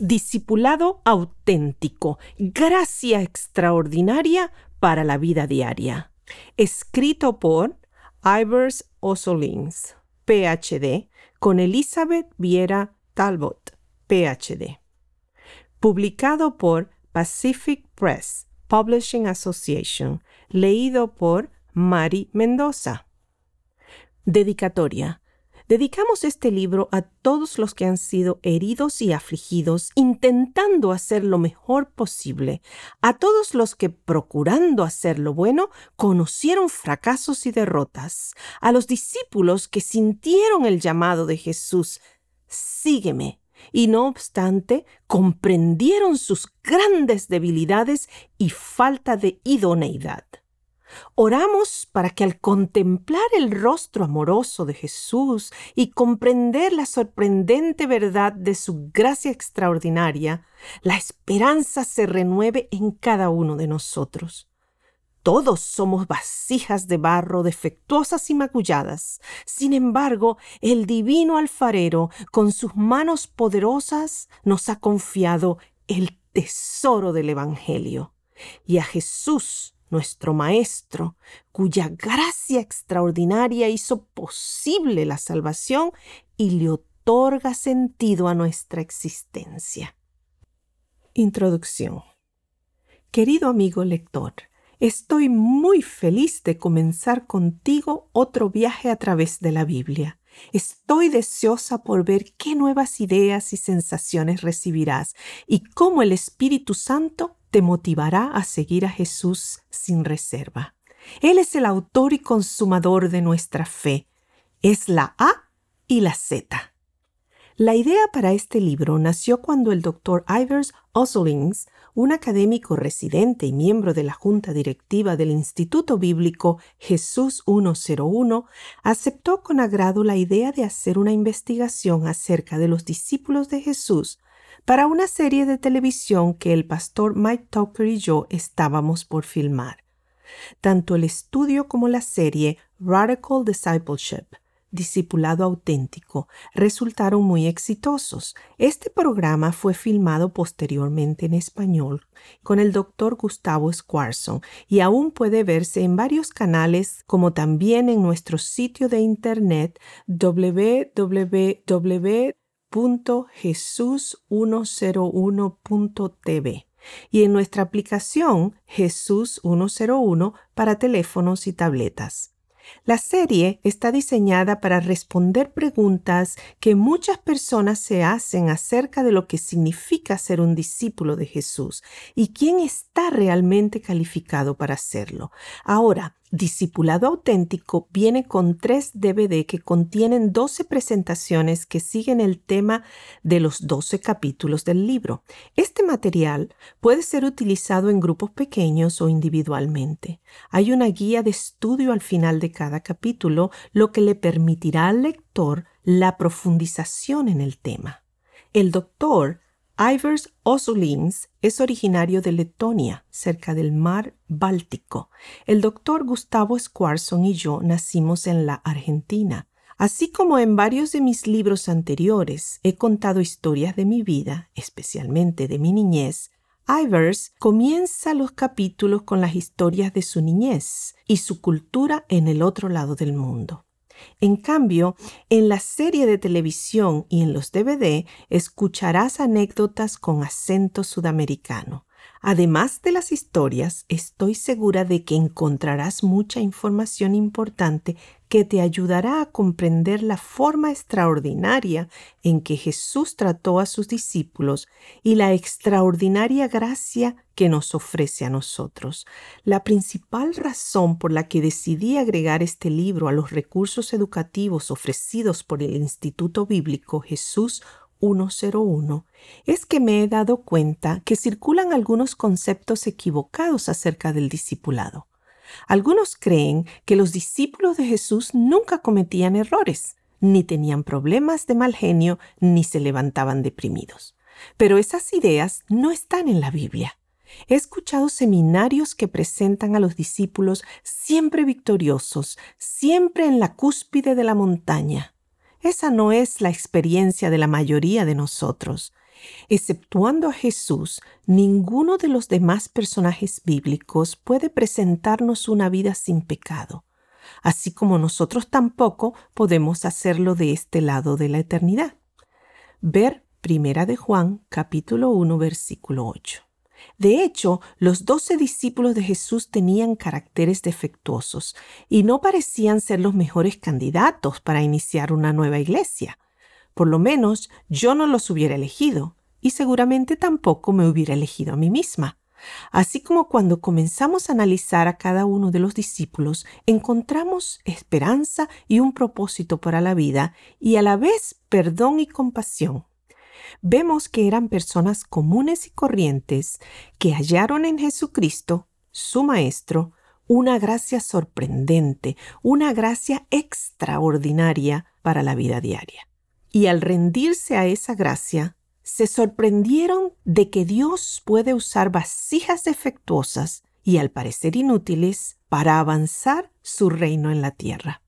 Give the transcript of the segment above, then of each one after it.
Discipulado auténtico, gracia extraordinaria para la vida diaria. Escrito por Ivers Osolins, PhD, con Elizabeth Viera Talbot, PhD. Publicado por Pacific Press Publishing Association, leído por Mari Mendoza. Dedicatoria. Dedicamos este libro a todos los que han sido heridos y afligidos, intentando hacer lo mejor posible, a todos los que, procurando hacer lo bueno, conocieron fracasos y derrotas, a los discípulos que sintieron el llamado de Jesús, sígueme, y no obstante comprendieron sus grandes debilidades y falta de idoneidad. Oramos para que al contemplar el rostro amoroso de Jesús y comprender la sorprendente verdad de su gracia extraordinaria, la esperanza se renueve en cada uno de nosotros. Todos somos vasijas de barro defectuosas y magulladas. Sin embargo, el divino alfarero, con sus manos poderosas, nos ha confiado el tesoro del Evangelio. Y a Jesús nuestro Maestro, cuya gracia extraordinaria hizo posible la salvación y le otorga sentido a nuestra existencia. Introducción. Querido amigo lector, estoy muy feliz de comenzar contigo otro viaje a través de la Biblia. Estoy deseosa por ver qué nuevas ideas y sensaciones recibirás y cómo el Espíritu Santo te motivará a seguir a Jesús sin reserva. Él es el autor y consumador de nuestra fe. Es la A y la Z. La idea para este libro nació cuando el doctor Ivers Osolings, un académico residente y miembro de la junta directiva del Instituto Bíblico Jesús 101, aceptó con agrado la idea de hacer una investigación acerca de los discípulos de Jesús para una serie de televisión que el pastor Mike Tucker y yo estábamos por filmar. Tanto el estudio como la serie Radical Discipleship, Discipulado Auténtico, resultaron muy exitosos. Este programa fue filmado posteriormente en español con el doctor Gustavo Squarson y aún puede verse en varios canales como también en nuestro sitio de internet www jesús101.tv y en nuestra aplicación Jesús 101 para teléfonos y tabletas. La serie está diseñada para responder preguntas que muchas personas se hacen acerca de lo que significa ser un discípulo de Jesús y quién está realmente calificado para hacerlo. Ahora, Discipulado Auténtico viene con tres DVD que contienen 12 presentaciones que siguen el tema de los 12 capítulos del libro. Este material puede ser utilizado en grupos pequeños o individualmente. Hay una guía de estudio al final de cada capítulo, lo que le permitirá al lector la profundización en el tema. El doctor Ivers Osulins es originario de Letonia, cerca del mar Báltico. El doctor Gustavo Squarson y yo nacimos en la Argentina. Así como en varios de mis libros anteriores he contado historias de mi vida, especialmente de mi niñez, Ivers comienza los capítulos con las historias de su niñez y su cultura en el otro lado del mundo. En cambio, en la serie de televisión y en los DVD escucharás anécdotas con acento sudamericano. Además de las historias, estoy segura de que encontrarás mucha información importante que te ayudará a comprender la forma extraordinaria en que Jesús trató a sus discípulos y la extraordinaria gracia que nos ofrece a nosotros. La principal razón por la que decidí agregar este libro a los recursos educativos ofrecidos por el Instituto Bíblico Jesús 101 es que me he dado cuenta que circulan algunos conceptos equivocados acerca del discipulado. Algunos creen que los discípulos de Jesús nunca cometían errores, ni tenían problemas de mal genio, ni se levantaban deprimidos. Pero esas ideas no están en la Biblia. He escuchado seminarios que presentan a los discípulos siempre victoriosos, siempre en la cúspide de la montaña. Esa no es la experiencia de la mayoría de nosotros. Exceptuando a Jesús, ninguno de los demás personajes bíblicos puede presentarnos una vida sin pecado, así como nosotros tampoco podemos hacerlo de este lado de la eternidad. Ver Primera de Juan, capítulo 1, versículo 8. De hecho, los doce discípulos de Jesús tenían caracteres defectuosos y no parecían ser los mejores candidatos para iniciar una nueva iglesia. Por lo menos yo no los hubiera elegido y seguramente tampoco me hubiera elegido a mí misma. Así como cuando comenzamos a analizar a cada uno de los discípulos, encontramos esperanza y un propósito para la vida y a la vez perdón y compasión. Vemos que eran personas comunes y corrientes que hallaron en Jesucristo, su Maestro, una gracia sorprendente, una gracia extraordinaria para la vida diaria y al rendirse a esa gracia, se sorprendieron de que Dios puede usar vasijas defectuosas y al parecer inútiles para avanzar su reino en la tierra.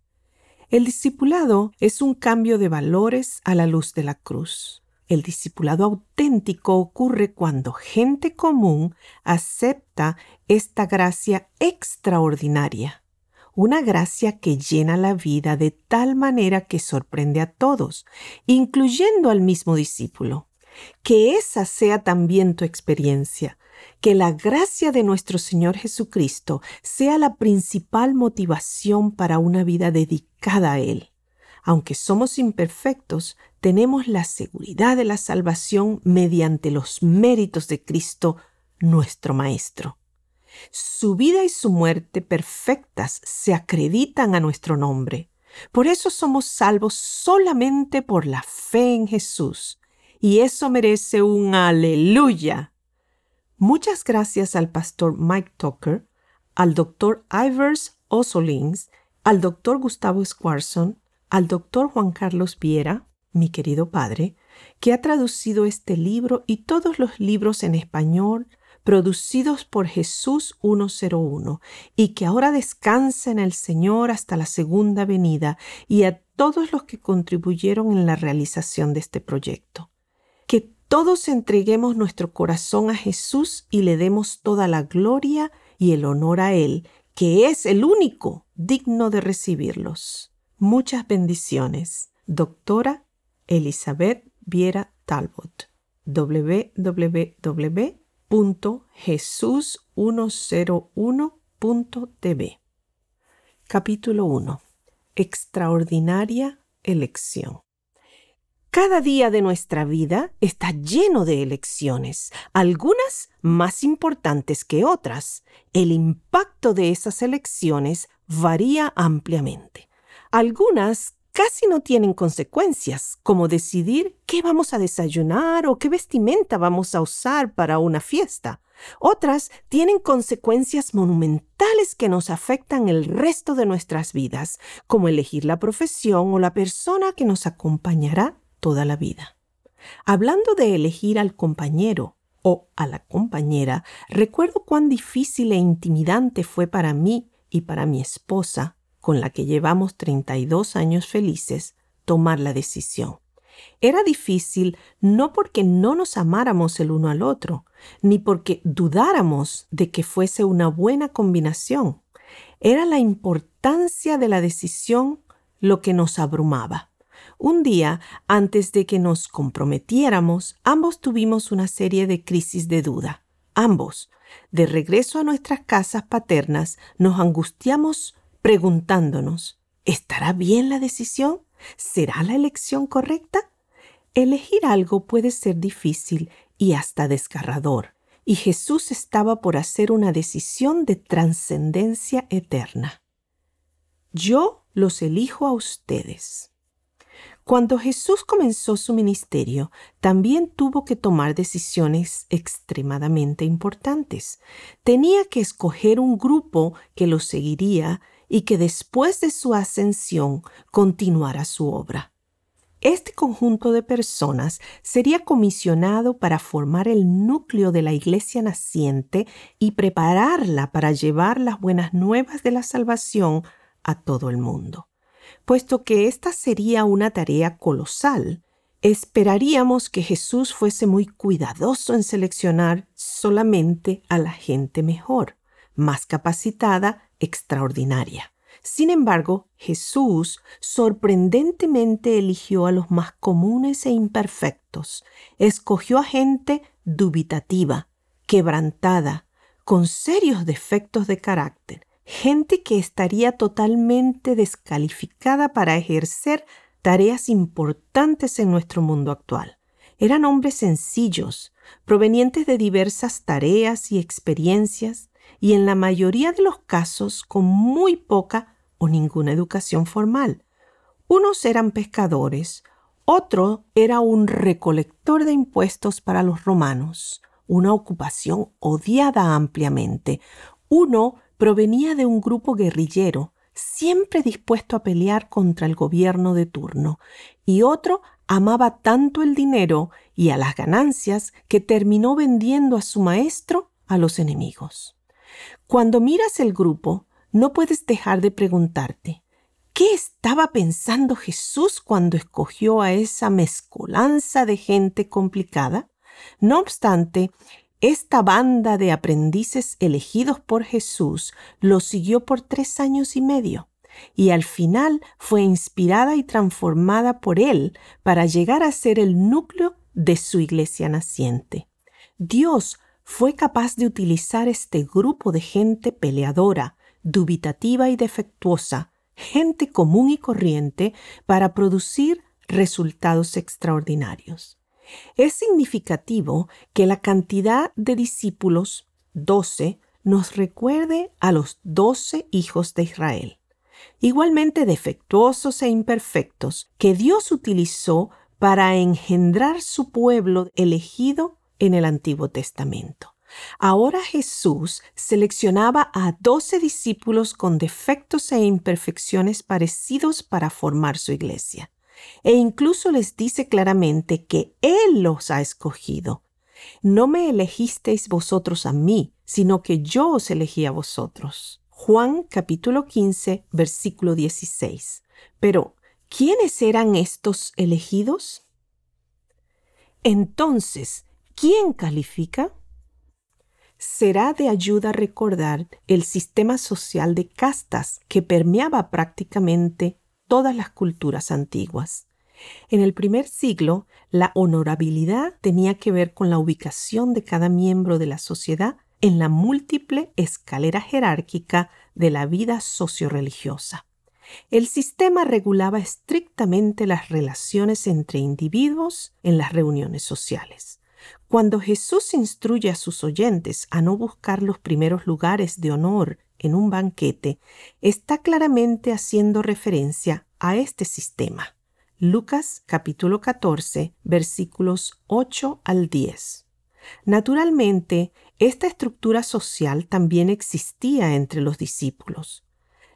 El discipulado es un cambio de valores a la luz de la cruz. El discipulado auténtico ocurre cuando gente común acepta esta gracia extraordinaria una gracia que llena la vida de tal manera que sorprende a todos, incluyendo al mismo discípulo. Que esa sea también tu experiencia, que la gracia de nuestro Señor Jesucristo sea la principal motivación para una vida dedicada a Él. Aunque somos imperfectos, tenemos la seguridad de la salvación mediante los méritos de Cristo, nuestro Maestro. Su vida y su muerte perfectas se acreditan a nuestro nombre. Por eso somos salvos solamente por la fe en Jesús. Y eso merece un aleluya. Muchas gracias al pastor Mike Tucker, al doctor Ivers Osolins, al doctor Gustavo Squarson, al doctor Juan Carlos Viera, mi querido padre, que ha traducido este libro y todos los libros en español, producidos por Jesús 101, y que ahora descansa en el Señor hasta la segunda venida, y a todos los que contribuyeron en la realización de este proyecto. Que todos entreguemos nuestro corazón a Jesús y le demos toda la gloria y el honor a Él, que es el único digno de recibirlos. Muchas bendiciones. Doctora Elizabeth Viera Talbot. www jesús101.tv. Capítulo 1. Extraordinaria elección. Cada día de nuestra vida está lleno de elecciones, algunas más importantes que otras. El impacto de esas elecciones varía ampliamente. Algunas casi no tienen consecuencias, como decidir qué vamos a desayunar o qué vestimenta vamos a usar para una fiesta. Otras tienen consecuencias monumentales que nos afectan el resto de nuestras vidas, como elegir la profesión o la persona que nos acompañará toda la vida. Hablando de elegir al compañero o a la compañera, recuerdo cuán difícil e intimidante fue para mí y para mi esposa con la que llevamos 32 años felices, tomar la decisión. Era difícil no porque no nos amáramos el uno al otro, ni porque dudáramos de que fuese una buena combinación. Era la importancia de la decisión lo que nos abrumaba. Un día, antes de que nos comprometiéramos, ambos tuvimos una serie de crisis de duda. Ambos, de regreso a nuestras casas paternas, nos angustiamos preguntándonos, ¿estará bien la decisión? ¿Será la elección correcta? Elegir algo puede ser difícil y hasta desgarrador, y Jesús estaba por hacer una decisión de trascendencia eterna. Yo los elijo a ustedes. Cuando Jesús comenzó su ministerio, también tuvo que tomar decisiones extremadamente importantes. Tenía que escoger un grupo que lo seguiría y que después de su ascensión continuará su obra. Este conjunto de personas sería comisionado para formar el núcleo de la iglesia naciente y prepararla para llevar las buenas nuevas de la salvación a todo el mundo. Puesto que esta sería una tarea colosal, Esperaríamos que Jesús fuese muy cuidadoso en seleccionar solamente a la gente mejor, más capacitada, extraordinaria. Sin embargo, Jesús sorprendentemente eligió a los más comunes e imperfectos. Escogió a gente dubitativa, quebrantada, con serios defectos de carácter, gente que estaría totalmente descalificada para ejercer tareas importantes en nuestro mundo actual. Eran hombres sencillos, provenientes de diversas tareas y experiencias, y en la mayoría de los casos con muy poca o ninguna educación formal. Unos eran pescadores, otro era un recolector de impuestos para los romanos, una ocupación odiada ampliamente. Uno provenía de un grupo guerrillero, siempre dispuesto a pelear contra el gobierno de turno, y otro amaba tanto el dinero y a las ganancias que terminó vendiendo a su maestro a los enemigos. Cuando miras el grupo, no puedes dejar de preguntarte, ¿qué estaba pensando Jesús cuando escogió a esa mezcolanza de gente complicada? No obstante, esta banda de aprendices elegidos por Jesús lo siguió por tres años y medio y al final fue inspirada y transformada por él para llegar a ser el núcleo de su iglesia naciente. Dios fue capaz de utilizar este grupo de gente peleadora, dubitativa y defectuosa, gente común y corriente, para producir resultados extraordinarios. Es significativo que la cantidad de discípulos, doce, nos recuerde a los doce hijos de Israel, igualmente defectuosos e imperfectos, que Dios utilizó para engendrar su pueblo elegido en el Antiguo Testamento. Ahora Jesús seleccionaba a doce discípulos con defectos e imperfecciones parecidos para formar su iglesia e incluso les dice claramente que Él los ha escogido. No me elegisteis vosotros a mí, sino que yo os elegí a vosotros. Juan capítulo 15, versículo 16. Pero, ¿quiénes eran estos elegidos? Entonces, ¿quién califica? Será de ayuda recordar el sistema social de castas que permeaba prácticamente todas las culturas antiguas. En el primer siglo, la honorabilidad tenía que ver con la ubicación de cada miembro de la sociedad en la múltiple escalera jerárquica de la vida socioreligiosa. El sistema regulaba estrictamente las relaciones entre individuos en las reuniones sociales. Cuando Jesús instruye a sus oyentes a no buscar los primeros lugares de honor en un banquete está claramente haciendo referencia a este sistema. Lucas capítulo 14 versículos 8 al 10. Naturalmente, esta estructura social también existía entre los discípulos.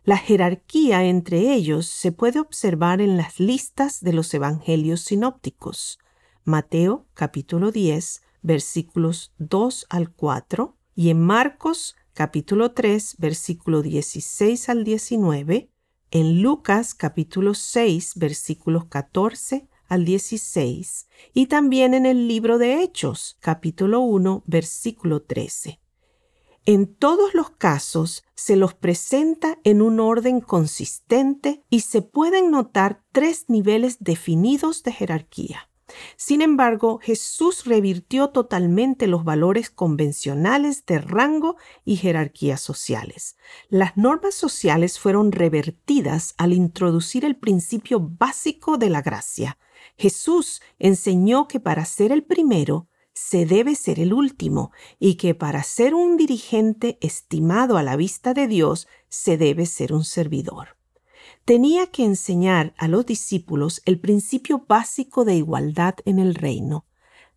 La jerarquía entre ellos se puede observar en las listas de los evangelios sinópticos. Mateo capítulo 10 versículos 2 al 4 y en Marcos capítulo 3, versículo 16 al 19, en Lucas capítulo 6, versículos 14 al 16, y también en el libro de Hechos, capítulo 1, versículo 13. En todos los casos se los presenta en un orden consistente y se pueden notar tres niveles definidos de jerarquía. Sin embargo, Jesús revirtió totalmente los valores convencionales de rango y jerarquías sociales. Las normas sociales fueron revertidas al introducir el principio básico de la gracia. Jesús enseñó que para ser el primero, se debe ser el último y que para ser un dirigente estimado a la vista de Dios se debe ser un servidor tenía que enseñar a los discípulos el principio básico de igualdad en el reino.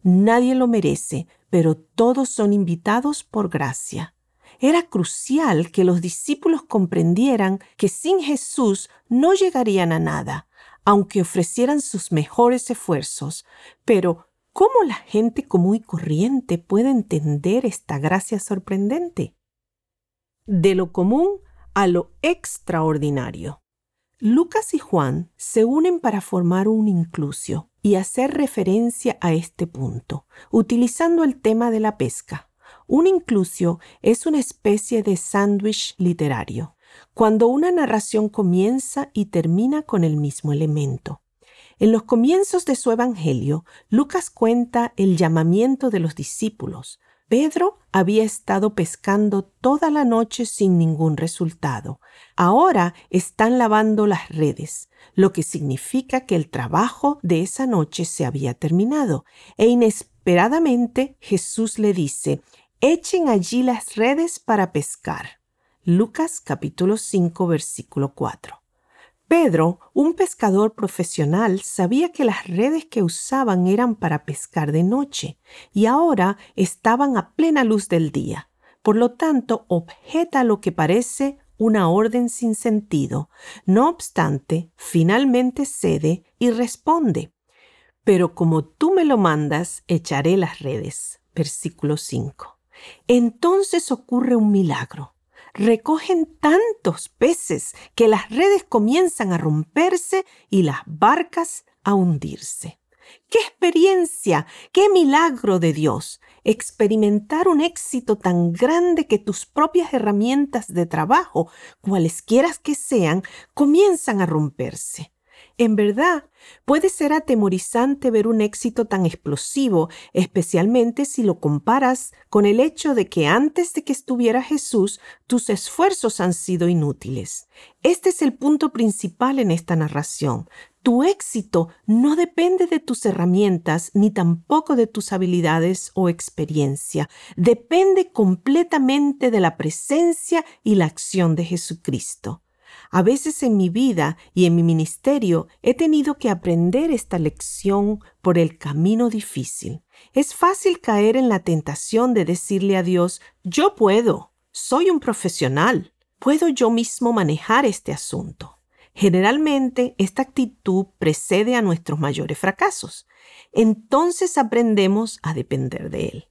Nadie lo merece, pero todos son invitados por gracia. Era crucial que los discípulos comprendieran que sin Jesús no llegarían a nada, aunque ofrecieran sus mejores esfuerzos. Pero, ¿cómo la gente común y corriente puede entender esta gracia sorprendente? De lo común a lo extraordinario. Lucas y Juan se unen para formar un inclusio y hacer referencia a este punto, utilizando el tema de la pesca. Un inclusio es una especie de sándwich literario, cuando una narración comienza y termina con el mismo elemento. En los comienzos de su Evangelio, Lucas cuenta el llamamiento de los discípulos, Pedro había estado pescando toda la noche sin ningún resultado. Ahora están lavando las redes, lo que significa que el trabajo de esa noche se había terminado. E inesperadamente Jesús le dice, echen allí las redes para pescar. Lucas capítulo 5 versículo 4. Pedro, un pescador profesional, sabía que las redes que usaban eran para pescar de noche y ahora estaban a plena luz del día. Por lo tanto, objeta lo que parece una orden sin sentido. No obstante, finalmente cede y responde. Pero como tú me lo mandas, echaré las redes. Versículo 5. Entonces ocurre un milagro recogen tantos peces que las redes comienzan a romperse y las barcas a hundirse. ¡Qué experiencia! ¡Qué milagro de Dios! Experimentar un éxito tan grande que tus propias herramientas de trabajo, cualesquiera que sean, comienzan a romperse. En verdad, puede ser atemorizante ver un éxito tan explosivo, especialmente si lo comparas con el hecho de que antes de que estuviera Jesús, tus esfuerzos han sido inútiles. Este es el punto principal en esta narración. Tu éxito no depende de tus herramientas ni tampoco de tus habilidades o experiencia. Depende completamente de la presencia y la acción de Jesucristo. A veces en mi vida y en mi ministerio he tenido que aprender esta lección por el camino difícil. Es fácil caer en la tentación de decirle a Dios, yo puedo, soy un profesional, puedo yo mismo manejar este asunto. Generalmente esta actitud precede a nuestros mayores fracasos. Entonces aprendemos a depender de Él.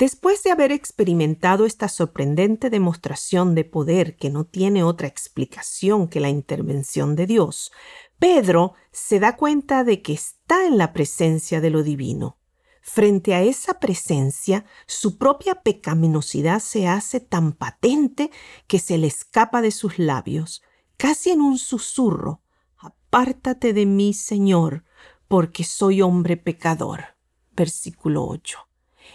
Después de haber experimentado esta sorprendente demostración de poder que no tiene otra explicación que la intervención de Dios, Pedro se da cuenta de que está en la presencia de lo divino. Frente a esa presencia, su propia pecaminosidad se hace tan patente que se le escapa de sus labios, casi en un susurro. Apártate de mí, Señor, porque soy hombre pecador. Versículo 8.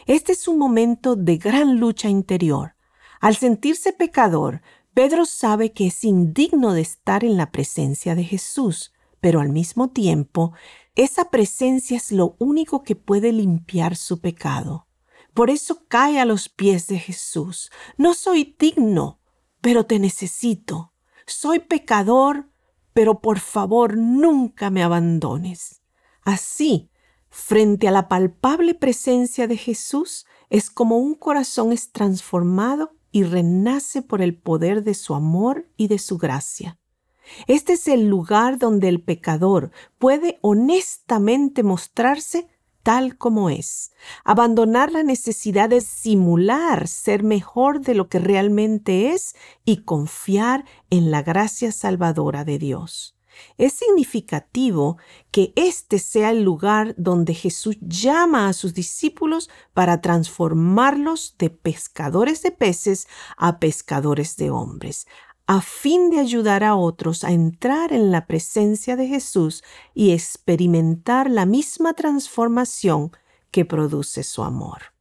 Este es un momento de gran lucha interior. Al sentirse pecador, Pedro sabe que es indigno de estar en la presencia de Jesús, pero al mismo tiempo, esa presencia es lo único que puede limpiar su pecado. Por eso cae a los pies de Jesús. No soy digno, pero te necesito. Soy pecador, pero por favor nunca me abandones. Así, frente a la palpable presencia de Jesús es como un corazón es transformado y renace por el poder de su amor y de su gracia. Este es el lugar donde el pecador puede honestamente mostrarse tal como es, abandonar la necesidad de simular ser mejor de lo que realmente es y confiar en la gracia salvadora de Dios. Es significativo que este sea el lugar donde Jesús llama a sus discípulos para transformarlos de pescadores de peces a pescadores de hombres, a fin de ayudar a otros a entrar en la presencia de Jesús y experimentar la misma transformación que produce su amor.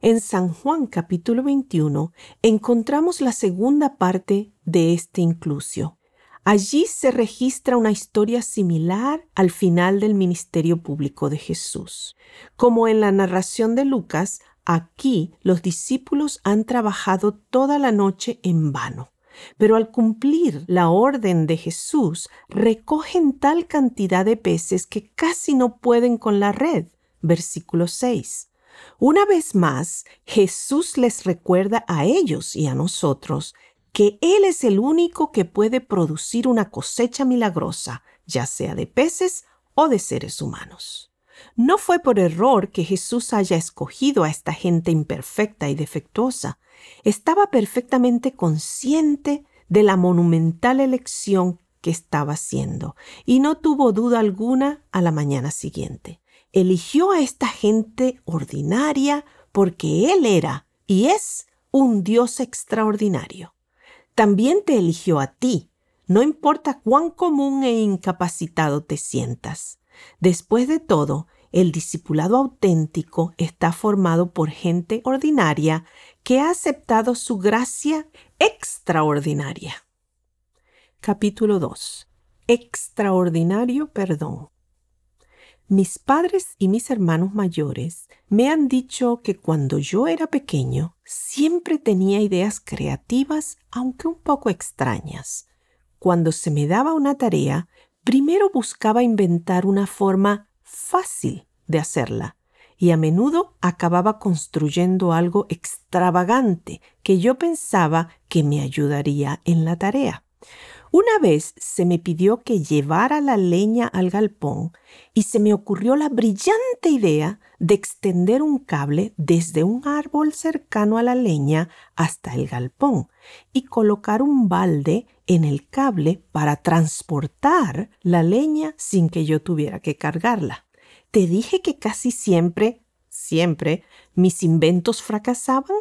En San Juan capítulo 21 encontramos la segunda parte de este inclusio Allí se registra una historia similar al final del ministerio público de Jesús. Como en la narración de Lucas, aquí los discípulos han trabajado toda la noche en vano. Pero al cumplir la orden de Jesús, recogen tal cantidad de peces que casi no pueden con la red. Versículo 6. Una vez más, Jesús les recuerda a ellos y a nosotros que Él es el único que puede producir una cosecha milagrosa, ya sea de peces o de seres humanos. No fue por error que Jesús haya escogido a esta gente imperfecta y defectuosa. Estaba perfectamente consciente de la monumental elección que estaba haciendo y no tuvo duda alguna a la mañana siguiente. Eligió a esta gente ordinaria porque Él era y es un Dios extraordinario. También te eligió a ti, no importa cuán común e incapacitado te sientas. Después de todo, el discipulado auténtico está formado por gente ordinaria que ha aceptado su gracia extraordinaria. Capítulo 2. Extraordinario perdón. Mis padres y mis hermanos mayores me han dicho que cuando yo era pequeño siempre tenía ideas creativas, aunque un poco extrañas. Cuando se me daba una tarea, primero buscaba inventar una forma fácil de hacerla y a menudo acababa construyendo algo extravagante que yo pensaba que me ayudaría en la tarea. Una vez se me pidió que llevara la leña al galpón y se me ocurrió la brillante idea de extender un cable desde un árbol cercano a la leña hasta el galpón y colocar un balde en el cable para transportar la leña sin que yo tuviera que cargarla. ¿Te dije que casi siempre, siempre, mis inventos fracasaban?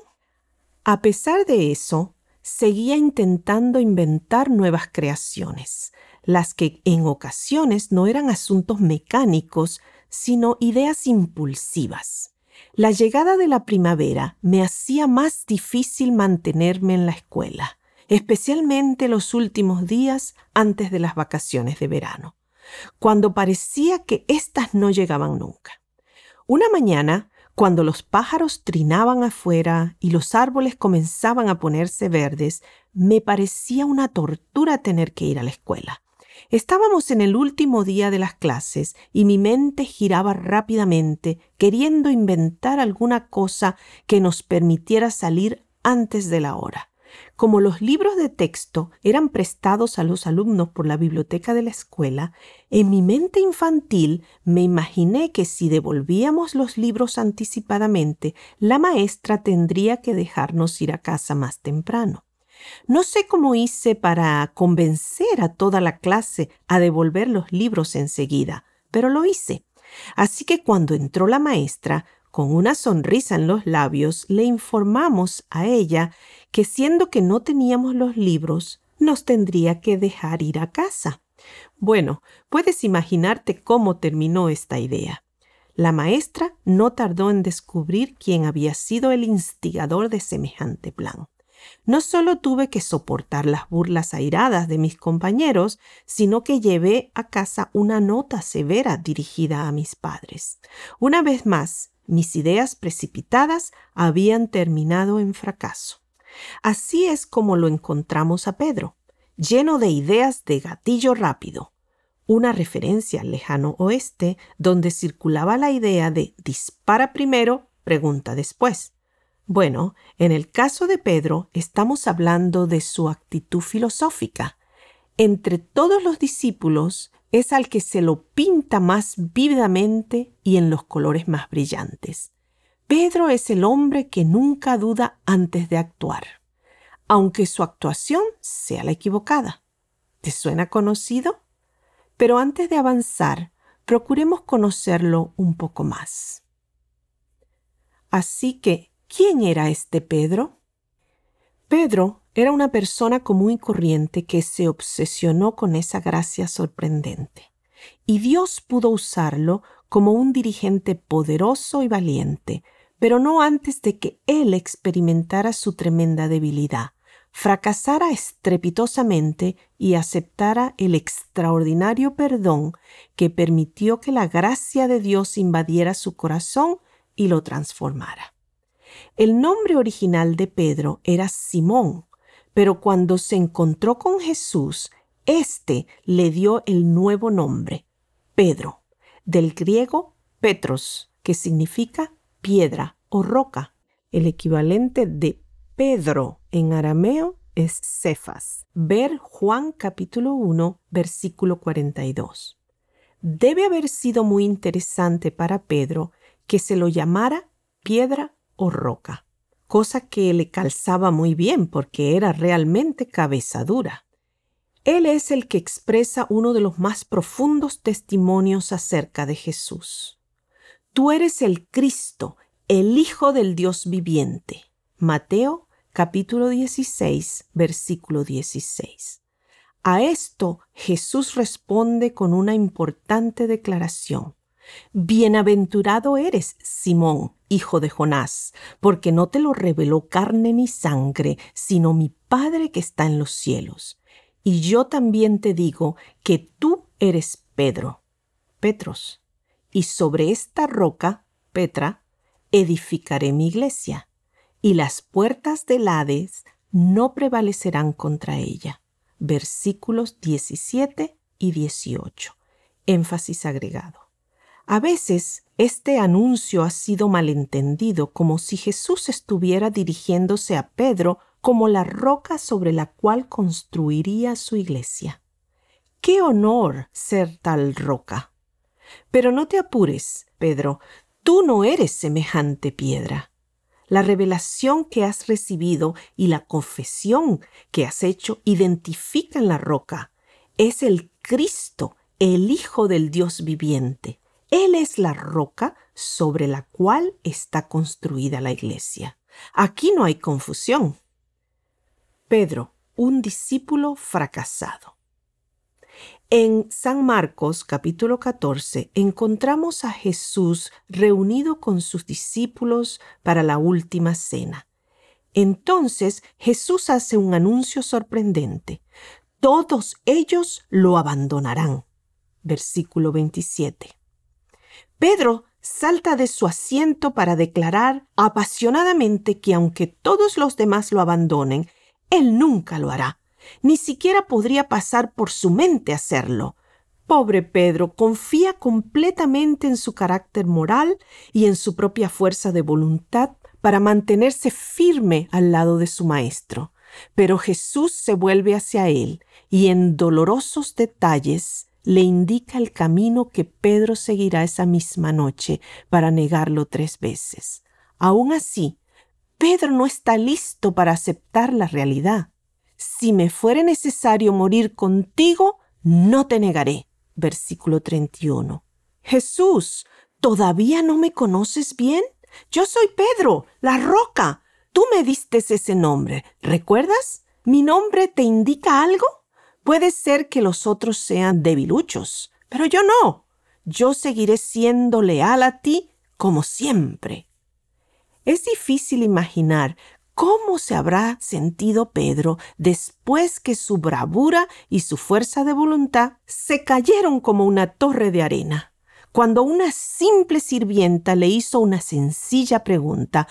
A pesar de eso, seguía intentando inventar nuevas creaciones, las que en ocasiones no eran asuntos mecánicos, sino ideas impulsivas. La llegada de la primavera me hacía más difícil mantenerme en la escuela, especialmente los últimos días antes de las vacaciones de verano cuando parecía que éstas no llegaban nunca. Una mañana, cuando los pájaros trinaban afuera y los árboles comenzaban a ponerse verdes, me parecía una tortura tener que ir a la escuela. Estábamos en el último día de las clases y mi mente giraba rápidamente, queriendo inventar alguna cosa que nos permitiera salir antes de la hora. Como los libros de texto eran prestados a los alumnos por la biblioteca de la escuela, en mi mente infantil me imaginé que si devolvíamos los libros anticipadamente, la maestra tendría que dejarnos ir a casa más temprano. No sé cómo hice para convencer a toda la clase a devolver los libros enseguida, pero lo hice. Así que cuando entró la maestra, con una sonrisa en los labios, le informamos a ella que siendo que no teníamos los libros, nos tendría que dejar ir a casa. Bueno, puedes imaginarte cómo terminó esta idea. La maestra no tardó en descubrir quién había sido el instigador de semejante plan. No solo tuve que soportar las burlas airadas de mis compañeros, sino que llevé a casa una nota severa dirigida a mis padres. Una vez más, mis ideas precipitadas habían terminado en fracaso. Así es como lo encontramos a Pedro, lleno de ideas de gatillo rápido, una referencia al lejano oeste donde circulaba la idea de dispara primero, pregunta después. Bueno, en el caso de Pedro estamos hablando de su actitud filosófica. Entre todos los discípulos, es al que se lo pinta más vívidamente y en los colores más brillantes. Pedro es el hombre que nunca duda antes de actuar, aunque su actuación sea la equivocada. ¿Te suena conocido? Pero antes de avanzar, procuremos conocerlo un poco más. Así que, ¿quién era este Pedro? Pedro era una persona común y corriente que se obsesionó con esa gracia sorprendente. Y Dios pudo usarlo como un dirigente poderoso y valiente, pero no antes de que él experimentara su tremenda debilidad, fracasara estrepitosamente y aceptara el extraordinario perdón que permitió que la gracia de Dios invadiera su corazón y lo transformara. El nombre original de Pedro era Simón, pero cuando se encontró con Jesús, éste le dio el nuevo nombre, Pedro, del griego Petros, que significa piedra o roca. El equivalente de Pedro en arameo es Cefas. Ver Juan capítulo 1, versículo 42. Debe haber sido muy interesante para Pedro que se lo llamara piedra o roca cosa que le calzaba muy bien porque era realmente cabeza dura. Él es el que expresa uno de los más profundos testimonios acerca de Jesús. Tú eres el Cristo, el Hijo del Dios viviente. Mateo capítulo 16, versículo 16. A esto Jesús responde con una importante declaración. Bienaventurado eres, Simón, hijo de Jonás, porque no te lo reveló carne ni sangre, sino mi Padre que está en los cielos. Y yo también te digo que tú eres Pedro, Petros, y sobre esta roca, Petra, edificaré mi iglesia, y las puertas del Hades no prevalecerán contra ella versículos 17 y 18. Énfasis agregado. A veces este anuncio ha sido malentendido como si Jesús estuviera dirigiéndose a Pedro como la roca sobre la cual construiría su iglesia. ¡Qué honor ser tal roca! Pero no te apures, Pedro, tú no eres semejante piedra la revelación que has recibido y la confesión que has hecho identifican la roca. Es el Cristo, el Hijo del Dios viviente. Él es la roca sobre la cual está construida la iglesia. Aquí no hay confusión. Pedro, un discípulo fracasado. En San Marcos capítulo 14 encontramos a Jesús reunido con sus discípulos para la última cena. Entonces Jesús hace un anuncio sorprendente. Todos ellos lo abandonarán. Versículo 27. Pedro salta de su asiento para declarar apasionadamente que aunque todos los demás lo abandonen, él nunca lo hará ni siquiera podría pasar por su mente hacerlo. Pobre Pedro confía completamente en su carácter moral y en su propia fuerza de voluntad para mantenerse firme al lado de su maestro. Pero Jesús se vuelve hacia él y en dolorosos detalles le indica el camino que Pedro seguirá esa misma noche para negarlo tres veces. Aún así, Pedro no está listo para aceptar la realidad si me fuere necesario morir contigo, no te negaré. Versículo 31. Jesús, ¿todavía no me conoces bien? Yo soy Pedro, la roca. Tú me diste ese nombre, ¿recuerdas? ¿Mi nombre te indica algo? Puede ser que los otros sean debiluchos, pero yo no. Yo seguiré siendo leal a ti como siempre. Es difícil imaginar ¿Cómo se habrá sentido Pedro después que su bravura y su fuerza de voluntad se cayeron como una torre de arena? Cuando una simple sirvienta le hizo una sencilla pregunta,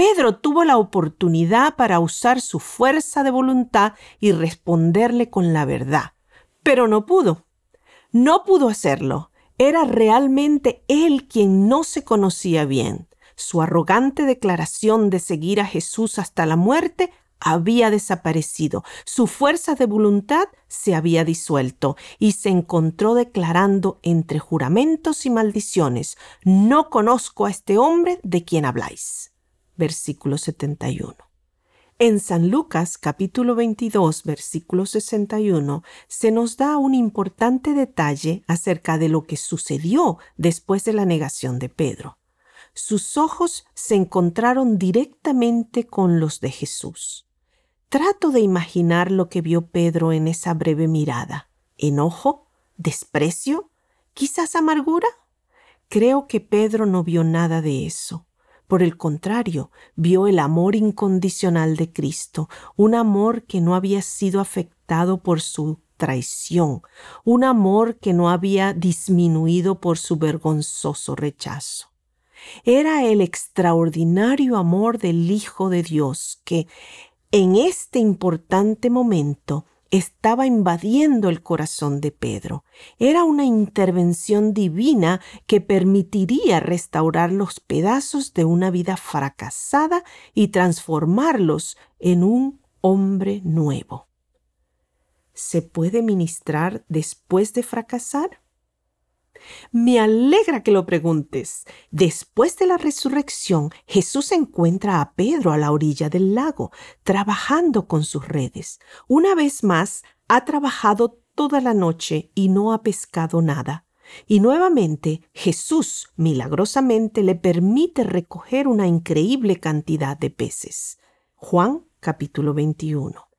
Pedro tuvo la oportunidad para usar su fuerza de voluntad y responderle con la verdad, pero no pudo. No pudo hacerlo. Era realmente él quien no se conocía bien. Su arrogante declaración de seguir a Jesús hasta la muerte había desaparecido, su fuerza de voluntad se había disuelto y se encontró declarando entre juramentos y maldiciones, no conozco a este hombre de quien habláis. Versículo 71. En San Lucas capítulo 22 versículo 61 se nos da un importante detalle acerca de lo que sucedió después de la negación de Pedro sus ojos se encontraron directamente con los de Jesús. Trato de imaginar lo que vio Pedro en esa breve mirada. ¿Enojo? ¿Desprecio? ¿Quizás amargura? Creo que Pedro no vio nada de eso. Por el contrario, vio el amor incondicional de Cristo, un amor que no había sido afectado por su traición, un amor que no había disminuido por su vergonzoso rechazo. Era el extraordinario amor del Hijo de Dios que en este importante momento estaba invadiendo el corazón de Pedro. Era una intervención divina que permitiría restaurar los pedazos de una vida fracasada y transformarlos en un hombre nuevo. ¿Se puede ministrar después de fracasar? Me alegra que lo preguntes. Después de la resurrección, Jesús encuentra a Pedro a la orilla del lago, trabajando con sus redes. Una vez más, ha trabajado toda la noche y no ha pescado nada. Y nuevamente Jesús milagrosamente le permite recoger una increíble cantidad de peces. Juan capítulo 21.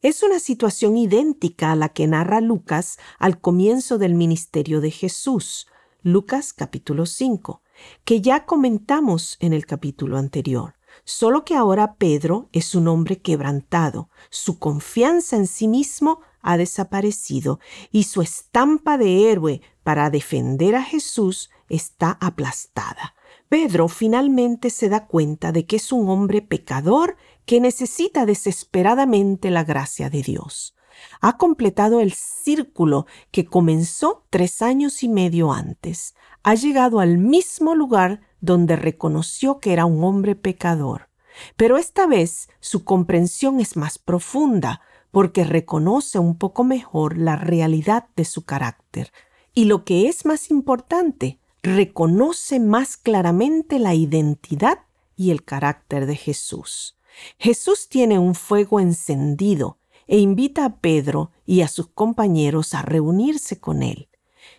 Es una situación idéntica a la que narra Lucas al comienzo del ministerio de Jesús, Lucas capítulo 5, que ya comentamos en el capítulo anterior. Solo que ahora Pedro es un hombre quebrantado, su confianza en sí mismo ha desaparecido y su estampa de héroe para defender a Jesús está aplastada. Pedro finalmente se da cuenta de que es un hombre pecador que necesita desesperadamente la gracia de Dios. Ha completado el círculo que comenzó tres años y medio antes. Ha llegado al mismo lugar donde reconoció que era un hombre pecador. Pero esta vez su comprensión es más profunda, porque reconoce un poco mejor la realidad de su carácter. Y lo que es más importante, reconoce más claramente la identidad y el carácter de Jesús. Jesús tiene un fuego encendido e invita a Pedro y a sus compañeros a reunirse con él.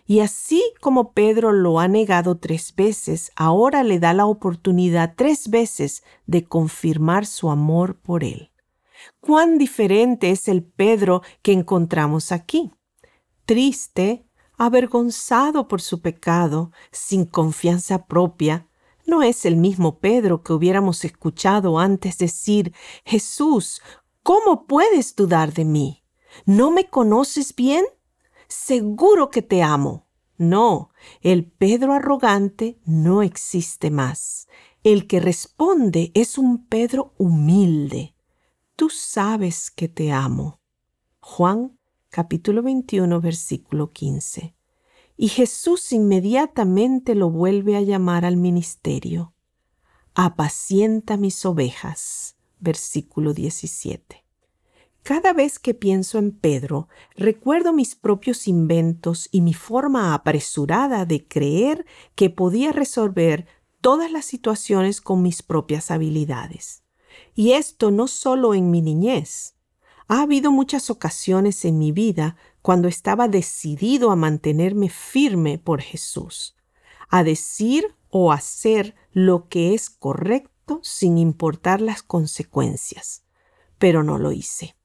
Y así como Pedro lo ha negado tres veces, ahora le da la oportunidad tres veces de confirmar su amor por él. Cuán diferente es el Pedro que encontramos aquí. Triste, avergonzado por su pecado, sin confianza propia, no es el mismo Pedro que hubiéramos escuchado antes decir, Jesús, ¿cómo puedes dudar de mí? ¿No me conoces bien? Seguro que te amo. No, el Pedro arrogante no existe más. El que responde es un Pedro humilde. Tú sabes que te amo. Juan capítulo 21 versículo 15 y Jesús inmediatamente lo vuelve a llamar al ministerio. Apacienta mis ovejas. Versículo 17. Cada vez que pienso en Pedro, recuerdo mis propios inventos y mi forma apresurada de creer que podía resolver todas las situaciones con mis propias habilidades. Y esto no solo en mi niñez. Ha habido muchas ocasiones en mi vida cuando estaba decidido a mantenerme firme por Jesús, a decir o hacer lo que es correcto sin importar las consecuencias. Pero no lo hice.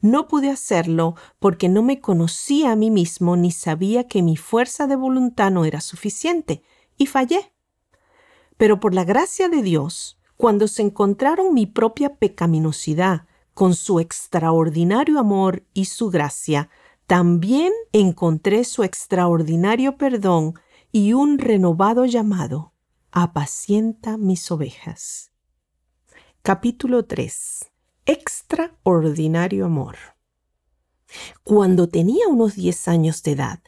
No pude hacerlo porque no me conocía a mí mismo ni sabía que mi fuerza de voluntad no era suficiente, y fallé. Pero por la gracia de Dios, cuando se encontraron mi propia pecaminosidad con su extraordinario amor y su gracia, también encontré su extraordinario perdón y un renovado llamado. Apacienta mis ovejas. Capítulo 3. Extraordinario amor. Cuando tenía unos 10 años de edad,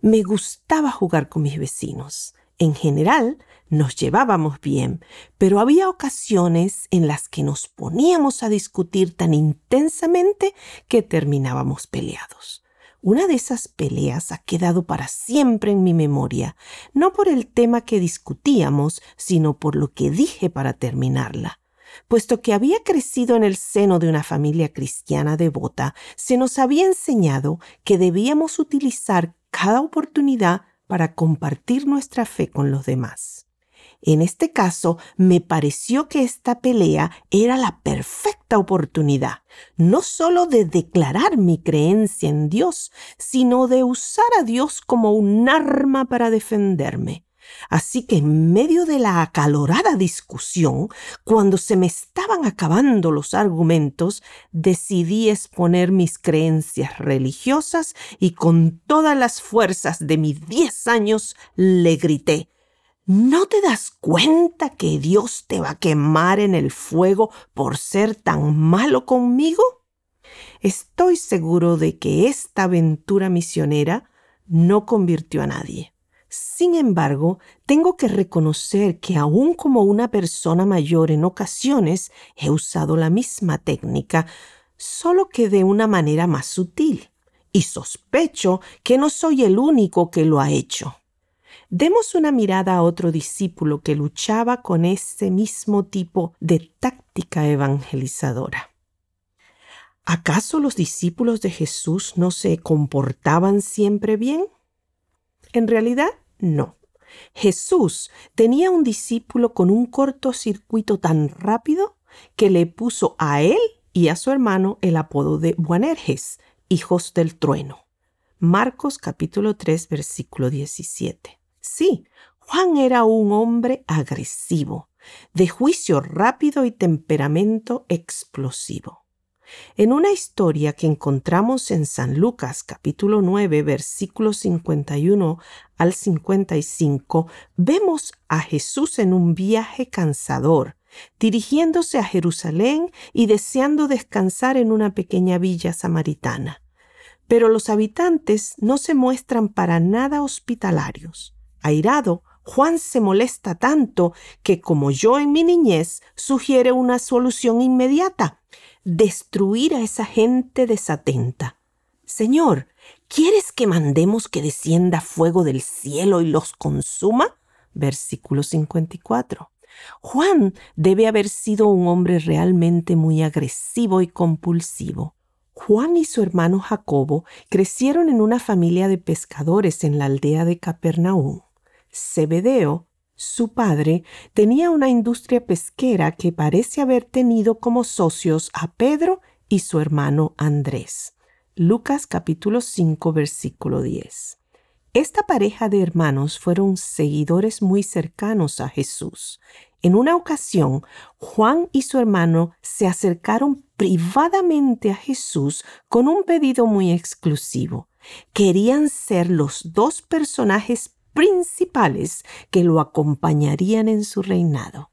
me gustaba jugar con mis vecinos. En general, nos llevábamos bien, pero había ocasiones en las que nos poníamos a discutir tan intensamente que terminábamos peleados. Una de esas peleas ha quedado para siempre en mi memoria, no por el tema que discutíamos, sino por lo que dije para terminarla. Puesto que había crecido en el seno de una familia cristiana devota, se nos había enseñado que debíamos utilizar cada oportunidad para compartir nuestra fe con los demás. En este caso, me pareció que esta pelea era la perfecta oportunidad, no solo de declarar mi creencia en Dios, sino de usar a Dios como un arma para defenderme. Así que en medio de la acalorada discusión, cuando se me estaban acabando los argumentos, decidí exponer mis creencias religiosas y con todas las fuerzas de mis diez años le grité ¿No te das cuenta que Dios te va a quemar en el fuego por ser tan malo conmigo? Estoy seguro de que esta aventura misionera no convirtió a nadie. Sin embargo, tengo que reconocer que aún como una persona mayor en ocasiones he usado la misma técnica, solo que de una manera más sutil. Y sospecho que no soy el único que lo ha hecho. Demos una mirada a otro discípulo que luchaba con ese mismo tipo de táctica evangelizadora. ¿Acaso los discípulos de Jesús no se comportaban siempre bien? En realidad, no. Jesús tenía un discípulo con un cortocircuito tan rápido que le puso a él y a su hermano el apodo de Buanerges, hijos del trueno. Marcos capítulo 3 versículo 17. Sí, Juan era un hombre agresivo, de juicio rápido y temperamento explosivo. En una historia que encontramos en San Lucas capítulo 9 versículos 51 al 55, vemos a Jesús en un viaje cansador, dirigiéndose a Jerusalén y deseando descansar en una pequeña villa samaritana. Pero los habitantes no se muestran para nada hospitalarios. Airado, Juan se molesta tanto que, como yo en mi niñez, sugiere una solución inmediata destruir a esa gente desatenta. Señor, ¿quieres que mandemos que descienda fuego del cielo y los consuma? Versículo 54. Juan debe haber sido un hombre realmente muy agresivo y compulsivo. Juan y su hermano Jacobo crecieron en una familia de pescadores en la aldea de Capernaum. Zebedeo su padre tenía una industria pesquera que parece haber tenido como socios a Pedro y su hermano Andrés. Lucas capítulo 5 versículo 10. Esta pareja de hermanos fueron seguidores muy cercanos a Jesús. En una ocasión, Juan y su hermano se acercaron privadamente a Jesús con un pedido muy exclusivo. Querían ser los dos personajes principales que lo acompañarían en su reinado.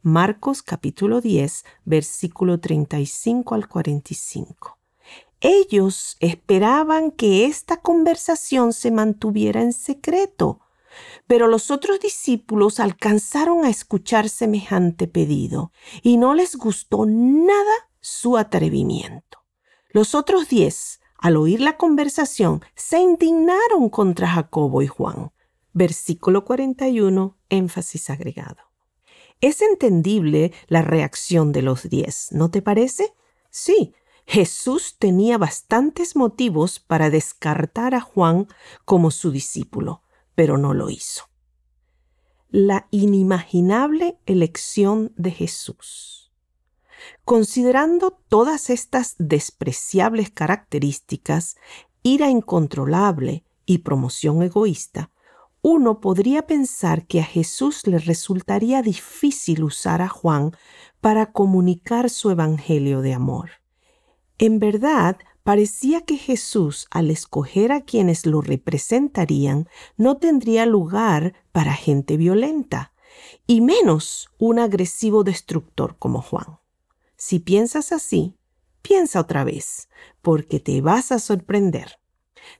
Marcos capítulo 10, versículo 35 al 45. Ellos esperaban que esta conversación se mantuviera en secreto, pero los otros discípulos alcanzaron a escuchar semejante pedido y no les gustó nada su atrevimiento. Los otros diez, al oír la conversación, se indignaron contra Jacobo y Juan Versículo 41, énfasis agregado. Es entendible la reacción de los diez, ¿no te parece? Sí, Jesús tenía bastantes motivos para descartar a Juan como su discípulo, pero no lo hizo. La inimaginable elección de Jesús. Considerando todas estas despreciables características, ira incontrolable y promoción egoísta, uno podría pensar que a Jesús le resultaría difícil usar a Juan para comunicar su evangelio de amor. En verdad, parecía que Jesús, al escoger a quienes lo representarían, no tendría lugar para gente violenta, y menos un agresivo destructor como Juan. Si piensas así, piensa otra vez, porque te vas a sorprender.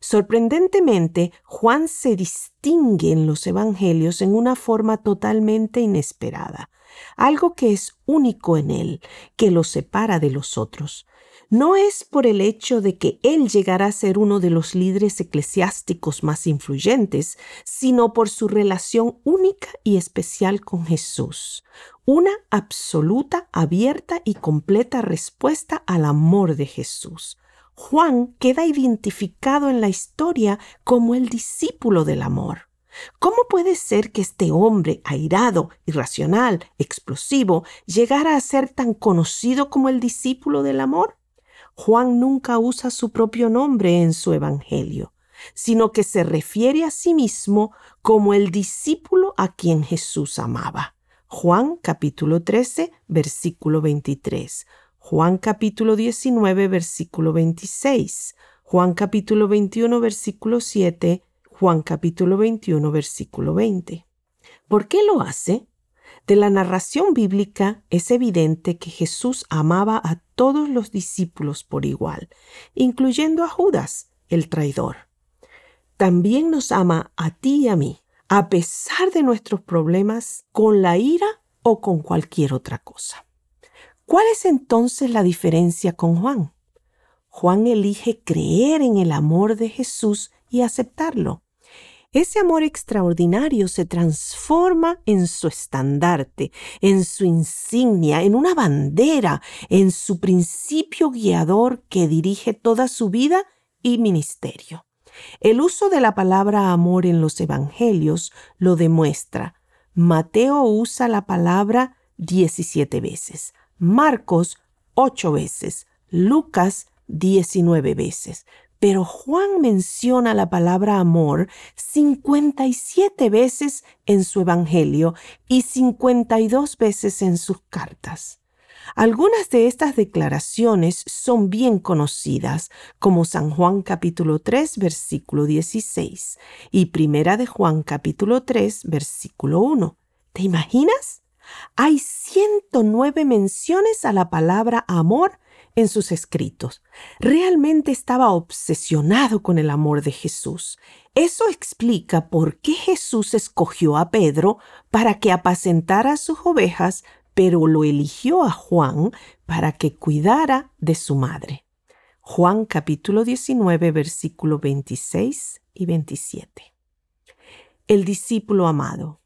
Sorprendentemente, Juan se distingue en los Evangelios en una forma totalmente inesperada, algo que es único en él, que lo separa de los otros. No es por el hecho de que él llegará a ser uno de los líderes eclesiásticos más influyentes, sino por su relación única y especial con Jesús, una absoluta, abierta y completa respuesta al amor de Jesús. Juan queda identificado en la historia como el discípulo del amor. ¿Cómo puede ser que este hombre airado, irracional, explosivo, llegara a ser tan conocido como el discípulo del amor? Juan nunca usa su propio nombre en su Evangelio, sino que se refiere a sí mismo como el discípulo a quien Jesús amaba. Juan capítulo 13, versículo 23. Juan capítulo 19, versículo 26, Juan capítulo 21, versículo 7, Juan capítulo 21, versículo 20. ¿Por qué lo hace? De la narración bíblica es evidente que Jesús amaba a todos los discípulos por igual, incluyendo a Judas, el traidor. También nos ama a ti y a mí, a pesar de nuestros problemas, con la ira o con cualquier otra cosa. ¿Cuál es entonces la diferencia con Juan? Juan elige creer en el amor de Jesús y aceptarlo. ese amor extraordinario se transforma en su estandarte, en su insignia, en una bandera, en su principio guiador que dirige toda su vida y ministerio. El uso de la palabra amor en los evangelios lo demuestra. Mateo usa la palabra 17 veces, Marcos 8 veces, Lucas 19 veces, pero Juan menciona la palabra amor 57 veces en su Evangelio y 52 veces en sus cartas. Algunas de estas declaraciones son bien conocidas, como San Juan capítulo 3 versículo 16 y Primera de Juan capítulo 3 versículo 1. ¿Te imaginas? Hay 109 menciones a la palabra amor en sus escritos. Realmente estaba obsesionado con el amor de Jesús. Eso explica por qué Jesús escogió a Pedro para que apacentara sus ovejas, pero lo eligió a Juan para que cuidara de su madre. Juan capítulo 19 versículo 26 y 27. El discípulo amado.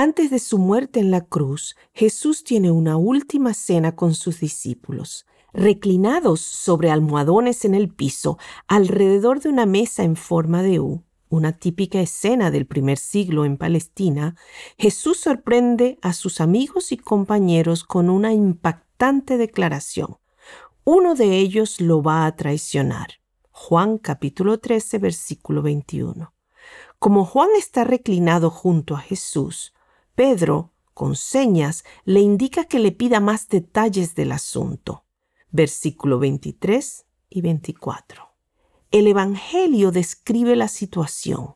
Antes de su muerte en la cruz, Jesús tiene una última cena con sus discípulos. Reclinados sobre almohadones en el piso, alrededor de una mesa en forma de U, una típica escena del primer siglo en Palestina, Jesús sorprende a sus amigos y compañeros con una impactante declaración. Uno de ellos lo va a traicionar. Juan capítulo 13 versículo 21. Como Juan está reclinado junto a Jesús, Pedro, con señas, le indica que le pida más detalles del asunto. Versículo 23 y 24. El Evangelio describe la situación.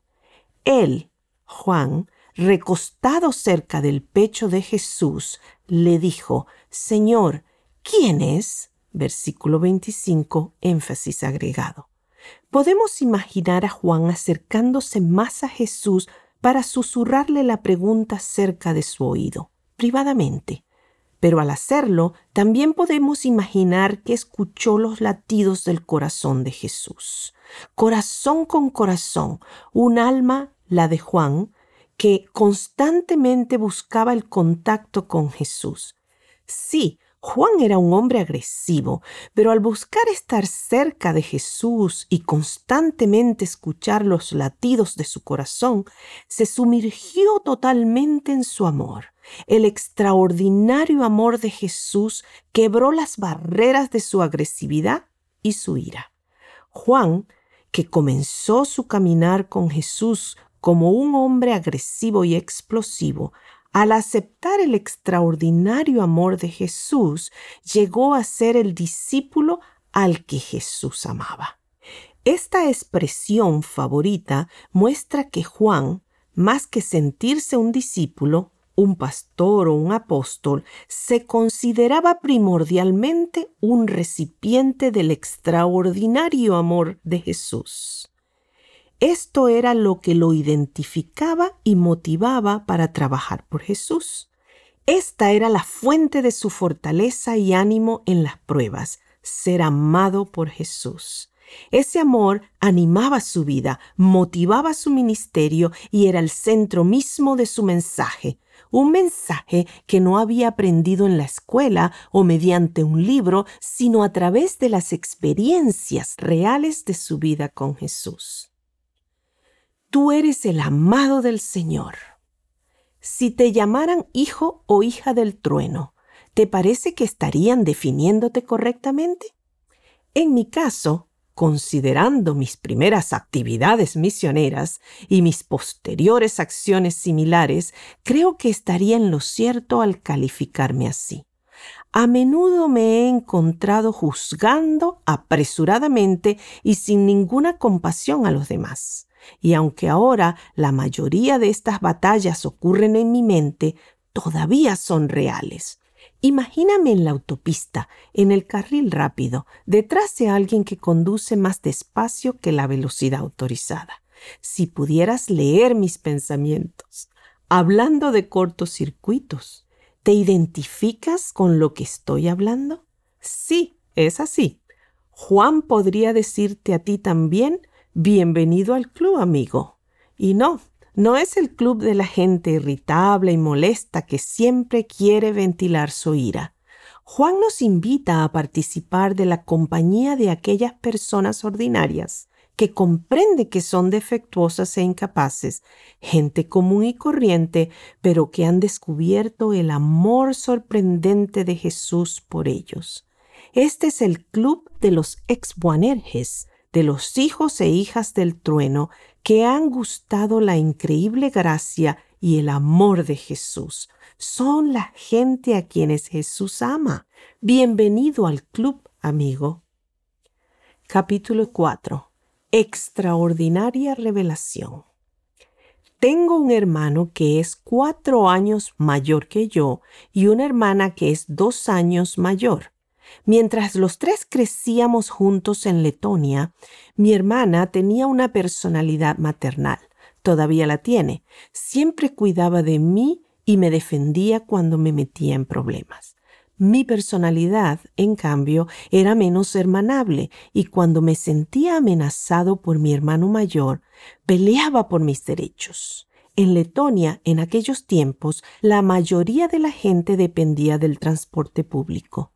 Él, Juan, recostado cerca del pecho de Jesús, le dijo, Señor, ¿quién es? Versículo 25, énfasis agregado. Podemos imaginar a Juan acercándose más a Jesús para susurrarle la pregunta cerca de su oído, privadamente. Pero al hacerlo, también podemos imaginar que escuchó los latidos del corazón de Jesús. Corazón con corazón, un alma, la de Juan, que constantemente buscaba el contacto con Jesús. Sí, Juan era un hombre agresivo, pero al buscar estar cerca de Jesús y constantemente escuchar los latidos de su corazón, se sumergió totalmente en su amor. El extraordinario amor de Jesús quebró las barreras de su agresividad y su ira. Juan, que comenzó su caminar con Jesús como un hombre agresivo y explosivo, al aceptar el extraordinario amor de Jesús, llegó a ser el discípulo al que Jesús amaba. Esta expresión favorita muestra que Juan, más que sentirse un discípulo, un pastor o un apóstol, se consideraba primordialmente un recipiente del extraordinario amor de Jesús. Esto era lo que lo identificaba y motivaba para trabajar por Jesús. Esta era la fuente de su fortaleza y ánimo en las pruebas, ser amado por Jesús. Ese amor animaba su vida, motivaba su ministerio y era el centro mismo de su mensaje, un mensaje que no había aprendido en la escuela o mediante un libro, sino a través de las experiencias reales de su vida con Jesús tú eres el amado del Señor. Si te llamaran hijo o hija del trueno, ¿te parece que estarían definiéndote correctamente? En mi caso, considerando mis primeras actividades misioneras y mis posteriores acciones similares, creo que estaría en lo cierto al calificarme así. A menudo me he encontrado juzgando apresuradamente y sin ninguna compasión a los demás. Y aunque ahora la mayoría de estas batallas ocurren en mi mente, todavía son reales. Imagíname en la autopista, en el carril rápido, detrás de alguien que conduce más despacio que la velocidad autorizada. Si pudieras leer mis pensamientos, hablando de cortocircuitos, ¿te identificas con lo que estoy hablando? Sí, es así. Juan podría decirte a ti también Bienvenido al club, amigo. Y no, no es el club de la gente irritable y molesta que siempre quiere ventilar su ira. Juan nos invita a participar de la compañía de aquellas personas ordinarias que comprende que son defectuosas e incapaces, gente común y corriente, pero que han descubierto el amor sorprendente de Jesús por ellos. Este es el club de los ex de los hijos e hijas del trueno que han gustado la increíble gracia y el amor de Jesús. Son la gente a quienes Jesús ama. Bienvenido al club, amigo. Capítulo 4. Extraordinaria revelación. Tengo un hermano que es cuatro años mayor que yo y una hermana que es dos años mayor. Mientras los tres crecíamos juntos en Letonia, mi hermana tenía una personalidad maternal. Todavía la tiene. Siempre cuidaba de mí y me defendía cuando me metía en problemas. Mi personalidad, en cambio, era menos hermanable y cuando me sentía amenazado por mi hermano mayor, peleaba por mis derechos. En Letonia, en aquellos tiempos, la mayoría de la gente dependía del transporte público.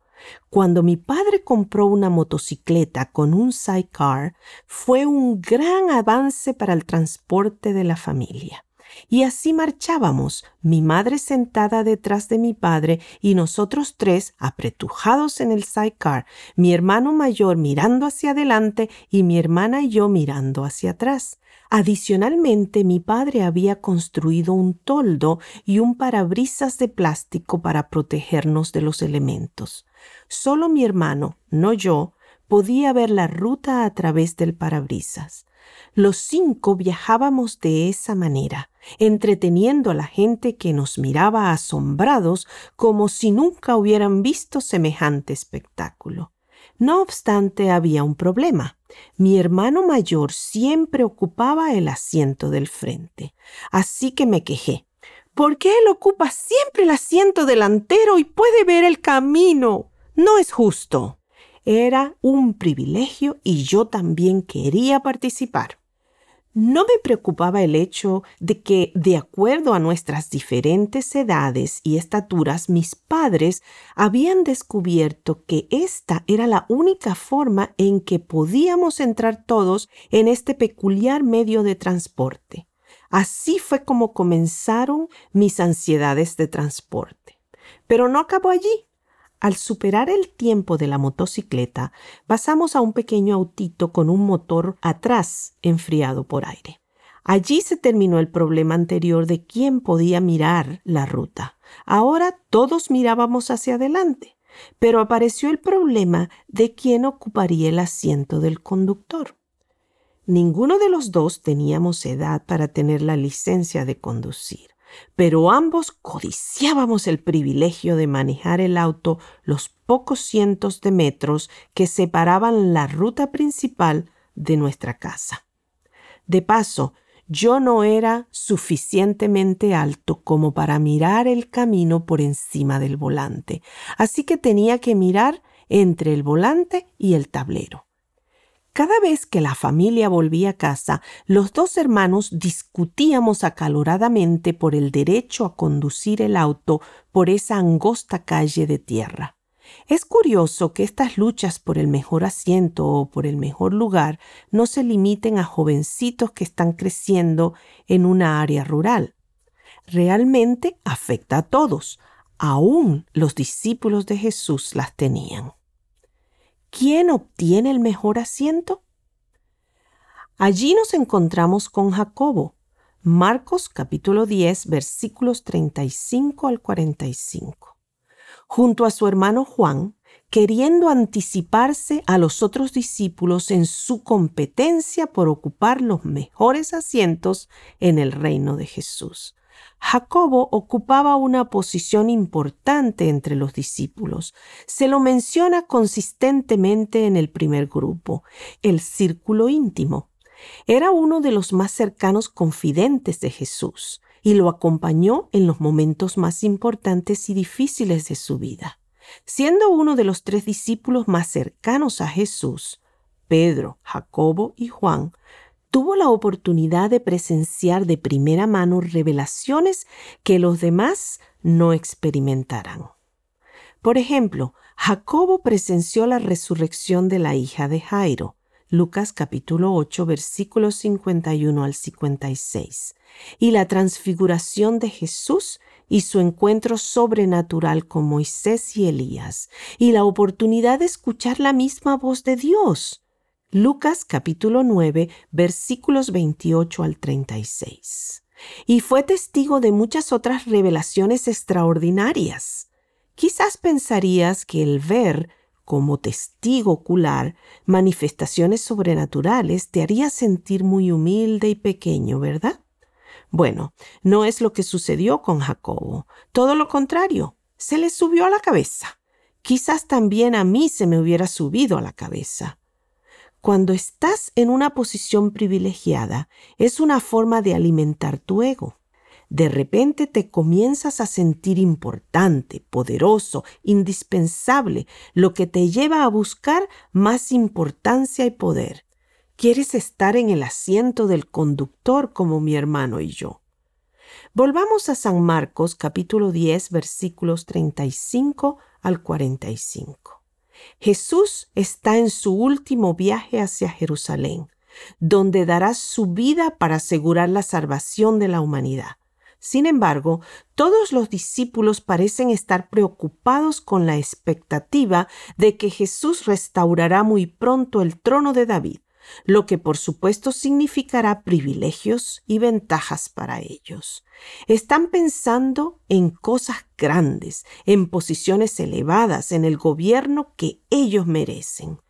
Cuando mi padre compró una motocicleta con un sidecar, fue un gran avance para el transporte de la familia. Y así marchábamos, mi madre sentada detrás de mi padre y nosotros tres apretujados en el sidecar, mi hermano mayor mirando hacia adelante y mi hermana y yo mirando hacia atrás. Adicionalmente, mi padre había construido un toldo y un parabrisas de plástico para protegernos de los elementos. Solo mi hermano, no yo, podía ver la ruta a través del parabrisas. Los cinco viajábamos de esa manera, entreteniendo a la gente que nos miraba asombrados como si nunca hubieran visto semejante espectáculo. No obstante, había un problema. Mi hermano mayor siempre ocupaba el asiento del frente, así que me quejé. ¿Por qué él ocupa siempre el asiento delantero y puede ver el camino? No es justo. Era un privilegio y yo también quería participar. No me preocupaba el hecho de que, de acuerdo a nuestras diferentes edades y estaturas, mis padres habían descubierto que esta era la única forma en que podíamos entrar todos en este peculiar medio de transporte. Así fue como comenzaron mis ansiedades de transporte. Pero no acabó allí. Al superar el tiempo de la motocicleta, pasamos a un pequeño autito con un motor atrás enfriado por aire. Allí se terminó el problema anterior de quién podía mirar la ruta. Ahora todos mirábamos hacia adelante, pero apareció el problema de quién ocuparía el asiento del conductor. Ninguno de los dos teníamos edad para tener la licencia de conducir pero ambos codiciábamos el privilegio de manejar el auto los pocos cientos de metros que separaban la ruta principal de nuestra casa. De paso, yo no era suficientemente alto como para mirar el camino por encima del volante, así que tenía que mirar entre el volante y el tablero. Cada vez que la familia volvía a casa, los dos hermanos discutíamos acaloradamente por el derecho a conducir el auto por esa angosta calle de tierra. Es curioso que estas luchas por el mejor asiento o por el mejor lugar no se limiten a jovencitos que están creciendo en una área rural. Realmente afecta a todos. Aún los discípulos de Jesús las tenían. ¿Quién obtiene el mejor asiento? Allí nos encontramos con Jacobo. Marcos capítulo 10 versículos 35 al 45. Junto a su hermano Juan, queriendo anticiparse a los otros discípulos en su competencia por ocupar los mejores asientos en el reino de Jesús. Jacobo ocupaba una posición importante entre los discípulos. Se lo menciona consistentemente en el primer grupo, el círculo íntimo. Era uno de los más cercanos confidentes de Jesús y lo acompañó en los momentos más importantes y difíciles de su vida. Siendo uno de los tres discípulos más cercanos a Jesús, Pedro, Jacobo y Juan, tuvo la oportunidad de presenciar de primera mano revelaciones que los demás no experimentarán. Por ejemplo, Jacobo presenció la resurrección de la hija de Jairo, Lucas capítulo 8 versículos 51 al 56, y la transfiguración de Jesús y su encuentro sobrenatural con Moisés y Elías, y la oportunidad de escuchar la misma voz de Dios. Lucas capítulo 9 versículos 28 al 36. Y fue testigo de muchas otras revelaciones extraordinarias. Quizás pensarías que el ver como testigo ocular manifestaciones sobrenaturales te haría sentir muy humilde y pequeño, ¿verdad? Bueno, no es lo que sucedió con Jacobo. Todo lo contrario, se le subió a la cabeza. Quizás también a mí se me hubiera subido a la cabeza. Cuando estás en una posición privilegiada, es una forma de alimentar tu ego de repente te comienzas a sentir importante, poderoso, indispensable, lo que te lleva a buscar más importancia y poder. Quieres estar en el asiento del conductor como mi hermano y yo. Volvamos a San Marcos capítulo 10 versículos 35 al 45. Jesús está en su último viaje hacia Jerusalén, donde dará su vida para asegurar la salvación de la humanidad. Sin embargo, todos los discípulos parecen estar preocupados con la expectativa de que Jesús restaurará muy pronto el trono de David, lo que por supuesto significará privilegios y ventajas para ellos. Están pensando en cosas grandes, en posiciones elevadas, en el gobierno que ellos merecen.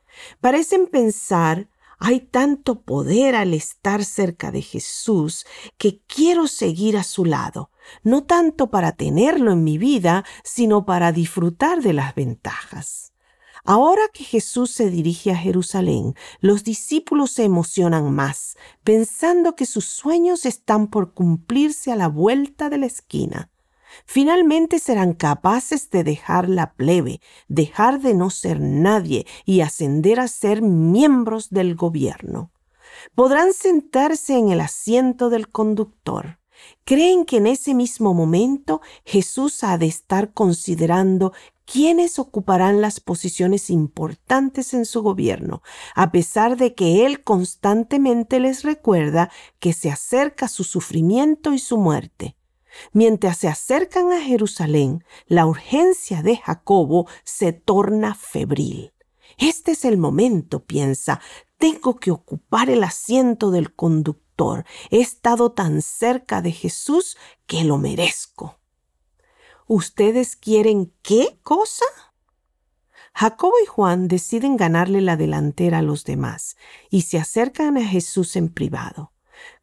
Parecen pensar hay tanto poder al estar cerca de Jesús que quiero seguir a su lado, no tanto para tenerlo en mi vida, sino para disfrutar de las ventajas. Ahora que Jesús se dirige a Jerusalén, los discípulos se emocionan más, pensando que sus sueños están por cumplirse a la vuelta de la esquina. Finalmente serán capaces de dejar la plebe, dejar de no ser nadie y ascender a ser miembros del gobierno. Podrán sentarse en el asiento del conductor. Creen que en ese mismo momento Jesús ha de estar considerando quiénes ocuparán las posiciones importantes en su gobierno, a pesar de que Él constantemente les recuerda que se acerca su sufrimiento y su muerte. Mientras se acercan a Jerusalén, la urgencia de Jacobo se torna febril. Este es el momento, piensa, tengo que ocupar el asiento del conductor. He estado tan cerca de Jesús que lo merezco. ¿Ustedes quieren qué cosa? Jacobo y Juan deciden ganarle la delantera a los demás y se acercan a Jesús en privado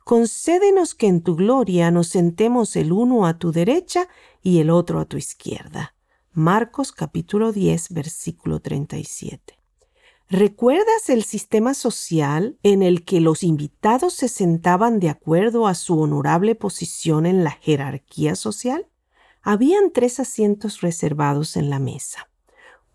concédenos que en tu gloria nos sentemos el uno a tu derecha y el otro a tu izquierda. Marcos capítulo 10, versículo 37. ¿Recuerdas el sistema social en el que los invitados se sentaban de acuerdo a su honorable posición en la jerarquía social? Habían tres asientos reservados en la mesa,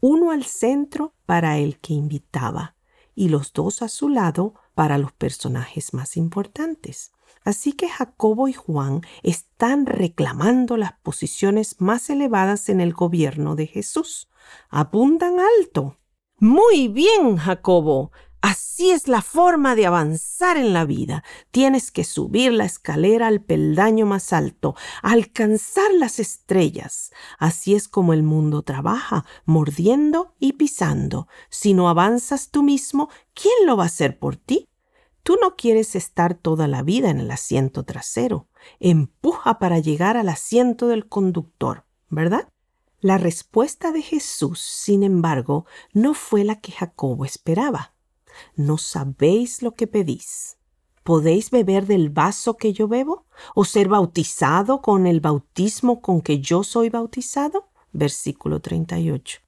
uno al centro para el que invitaba y los dos a su lado para los personajes más importantes. Así que Jacobo y Juan están reclamando las posiciones más elevadas en el gobierno de Jesús. Apuntan alto. Muy bien, Jacobo. Así es la forma de avanzar en la vida. Tienes que subir la escalera al peldaño más alto, alcanzar las estrellas. Así es como el mundo trabaja, mordiendo y pisando. Si no avanzas tú mismo, ¿quién lo va a hacer por ti? Tú no quieres estar toda la vida en el asiento trasero. Empuja para llegar al asiento del conductor, ¿verdad? La respuesta de Jesús, sin embargo, no fue la que Jacobo esperaba. No sabéis lo que pedís. ¿Podéis beber del vaso que yo bebo? ¿O ser bautizado con el bautismo con que yo soy bautizado? Versículo 38.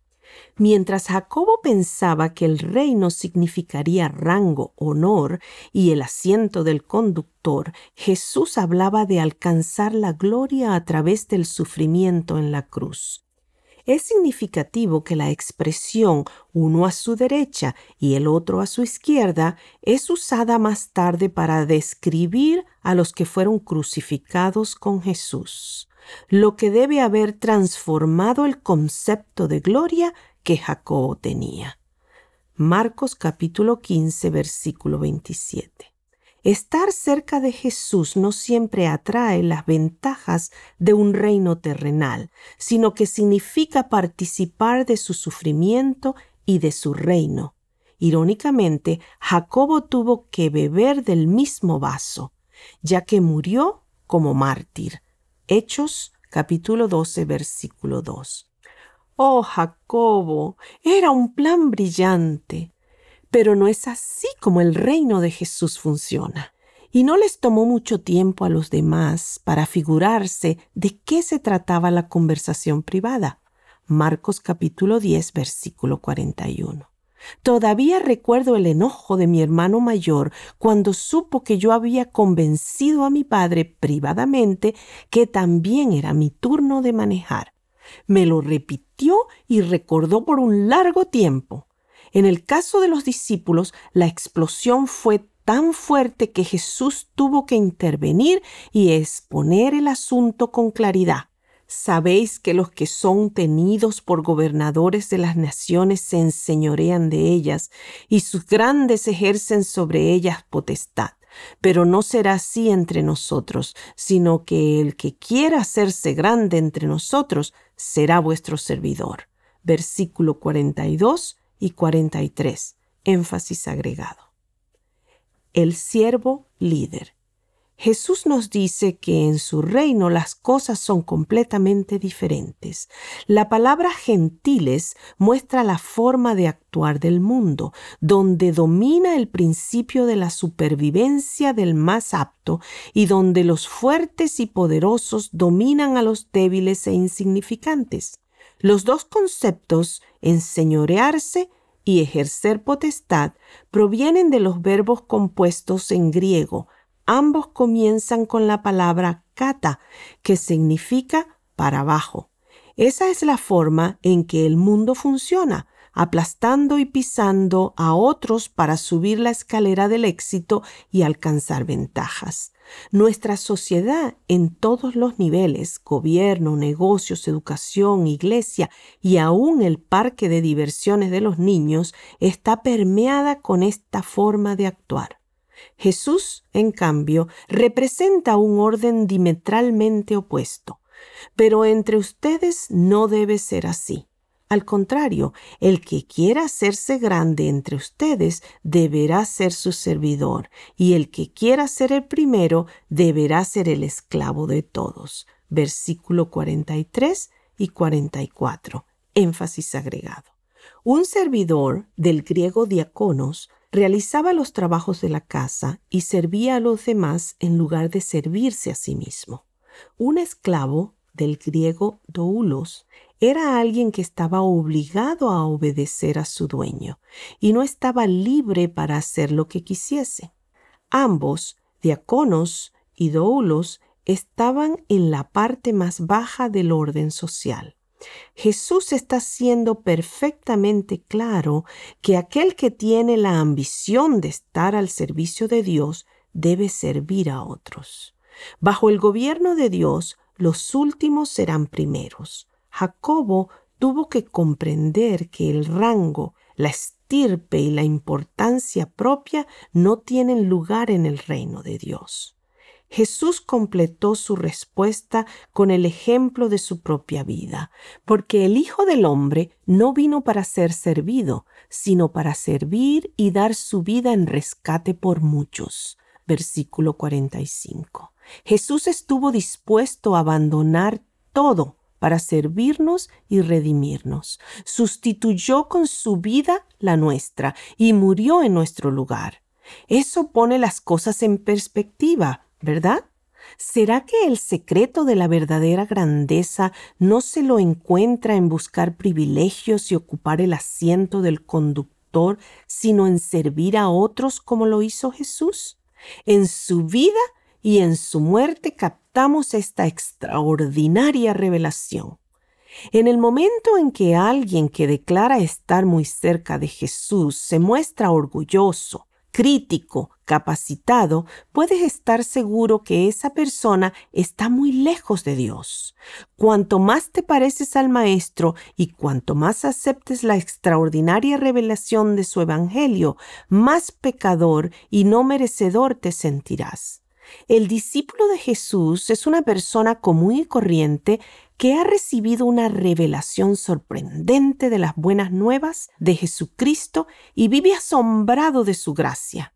Mientras Jacobo pensaba que el reino significaría rango, honor y el asiento del conductor, Jesús hablaba de alcanzar la gloria a través del sufrimiento en la cruz. Es significativo que la expresión uno a su derecha y el otro a su izquierda es usada más tarde para describir a los que fueron crucificados con Jesús, lo que debe haber transformado el concepto de gloria que Jacobo tenía. Marcos capítulo 15 versículo 27. Estar cerca de Jesús no siempre atrae las ventajas de un reino terrenal, sino que significa participar de su sufrimiento y de su reino. Irónicamente, Jacobo tuvo que beber del mismo vaso, ya que murió como mártir. Hechos capítulo 12 versículo 2. Oh, Jacobo, era un plan brillante. Pero no es así como el reino de Jesús funciona. Y no les tomó mucho tiempo a los demás para figurarse de qué se trataba la conversación privada. Marcos capítulo 10 versículo 41. Todavía recuerdo el enojo de mi hermano mayor cuando supo que yo había convencido a mi padre privadamente que también era mi turno de manejar. Me lo repitió y recordó por un largo tiempo. En el caso de los discípulos, la explosión fue tan fuerte que Jesús tuvo que intervenir y exponer el asunto con claridad. Sabéis que los que son tenidos por gobernadores de las naciones se enseñorean de ellas, y sus grandes ejercen sobre ellas potestad. Pero no será así entre nosotros, sino que el que quiera hacerse grande entre nosotros será vuestro servidor. Versículo 42 y 43. Énfasis agregado. El siervo líder. Jesús nos dice que en su reino las cosas son completamente diferentes. La palabra gentiles muestra la forma de actuar del mundo, donde domina el principio de la supervivencia del más apto y donde los fuertes y poderosos dominan a los débiles e insignificantes. Los dos conceptos, enseñorearse y ejercer potestad, provienen de los verbos compuestos en griego. Ambos comienzan con la palabra kata, que significa para abajo. Esa es la forma en que el mundo funciona aplastando y pisando a otros para subir la escalera del éxito y alcanzar ventajas. Nuestra sociedad en todos los niveles, gobierno, negocios, educación, iglesia y aún el parque de diversiones de los niños, está permeada con esta forma de actuar. Jesús, en cambio, representa un orden diametralmente opuesto. Pero entre ustedes no debe ser así. Al contrario, el que quiera hacerse grande entre ustedes deberá ser su servidor, y el que quiera ser el primero deberá ser el esclavo de todos. Versículo 43 y 44. Énfasis agregado. Un servidor, del griego diaconos, realizaba los trabajos de la casa y servía a los demás en lugar de servirse a sí mismo. Un esclavo, del griego doulos, era alguien que estaba obligado a obedecer a su dueño y no estaba libre para hacer lo que quisiese. Ambos, diaconos y doulos, estaban en la parte más baja del orden social. Jesús está siendo perfectamente claro que aquel que tiene la ambición de estar al servicio de Dios debe servir a otros. Bajo el gobierno de Dios, los últimos serán primeros. Jacobo tuvo que comprender que el rango, la estirpe y la importancia propia no tienen lugar en el reino de Dios. Jesús completó su respuesta con el ejemplo de su propia vida, porque el Hijo del Hombre no vino para ser servido, sino para servir y dar su vida en rescate por muchos. Versículo 45. Jesús estuvo dispuesto a abandonar todo para servirnos y redimirnos. Sustituyó con su vida la nuestra y murió en nuestro lugar. Eso pone las cosas en perspectiva, ¿verdad? ¿Será que el secreto de la verdadera grandeza no se lo encuentra en buscar privilegios y ocupar el asiento del conductor, sino en servir a otros como lo hizo Jesús? En su vida y en su muerte captamos esta extraordinaria revelación. En el momento en que alguien que declara estar muy cerca de Jesús se muestra orgulloso, crítico, capacitado, puedes estar seguro que esa persona está muy lejos de Dios. Cuanto más te pareces al Maestro y cuanto más aceptes la extraordinaria revelación de su Evangelio, más pecador y no merecedor te sentirás. El discípulo de Jesús es una persona común y corriente que ha recibido una revelación sorprendente de las buenas nuevas de Jesucristo y vive asombrado de su gracia.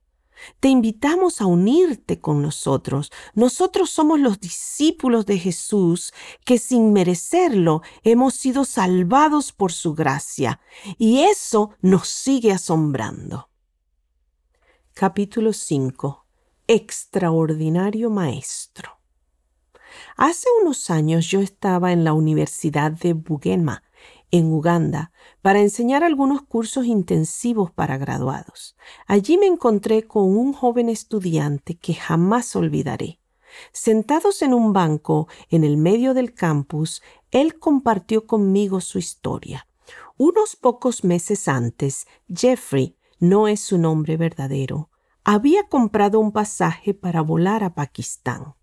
Te invitamos a unirte con nosotros. Nosotros somos los discípulos de Jesús que sin merecerlo hemos sido salvados por su gracia y eso nos sigue asombrando. Capítulo 5 extraordinario maestro. Hace unos años yo estaba en la Universidad de Bugema, en Uganda, para enseñar algunos cursos intensivos para graduados. Allí me encontré con un joven estudiante que jamás olvidaré. Sentados en un banco en el medio del campus, él compartió conmigo su historia. Unos pocos meses antes, Jeffrey, no es su nombre verdadero, había comprado un pasaje para volar a Pakistán.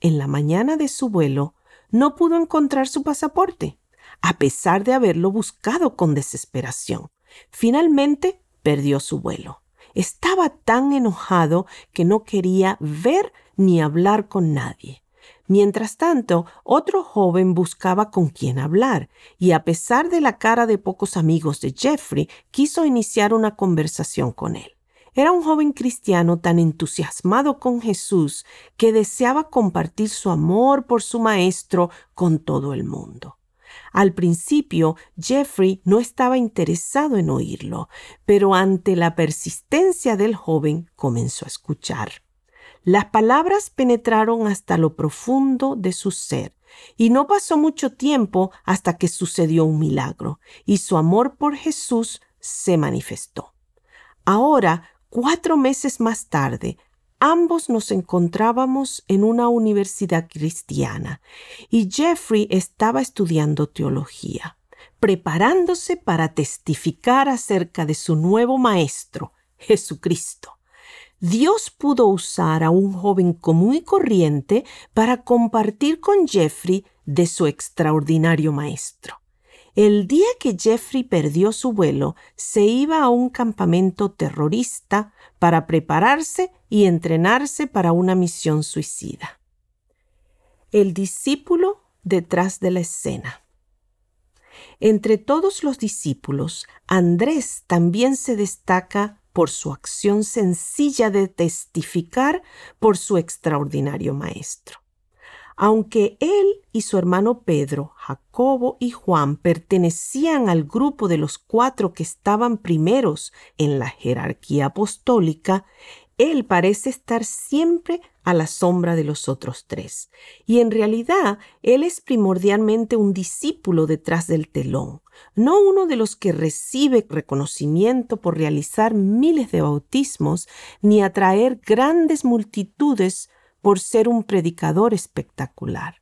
En la mañana de su vuelo no pudo encontrar su pasaporte, a pesar de haberlo buscado con desesperación. Finalmente perdió su vuelo. Estaba tan enojado que no quería ver ni hablar con nadie. Mientras tanto, otro joven buscaba con quién hablar, y a pesar de la cara de pocos amigos de Jeffrey, quiso iniciar una conversación con él. Era un joven cristiano tan entusiasmado con Jesús que deseaba compartir su amor por su maestro con todo el mundo. Al principio, Jeffrey no estaba interesado en oírlo, pero ante la persistencia del joven comenzó a escuchar. Las palabras penetraron hasta lo profundo de su ser, y no pasó mucho tiempo hasta que sucedió un milagro, y su amor por Jesús se manifestó. Ahora, Cuatro meses más tarde, ambos nos encontrábamos en una universidad cristiana y Jeffrey estaba estudiando teología, preparándose para testificar acerca de su nuevo maestro, Jesucristo. Dios pudo usar a un joven común y corriente para compartir con Jeffrey de su extraordinario maestro. El día que Jeffrey perdió su vuelo, se iba a un campamento terrorista para prepararse y entrenarse para una misión suicida. El discípulo detrás de la escena. Entre todos los discípulos, Andrés también se destaca por su acción sencilla de testificar por su extraordinario maestro. Aunque él y su hermano Pedro, Jacobo y Juan pertenecían al grupo de los cuatro que estaban primeros en la jerarquía apostólica, él parece estar siempre a la sombra de los otros tres. Y en realidad, él es primordialmente un discípulo detrás del telón, no uno de los que recibe reconocimiento por realizar miles de bautismos ni atraer grandes multitudes por ser un predicador espectacular.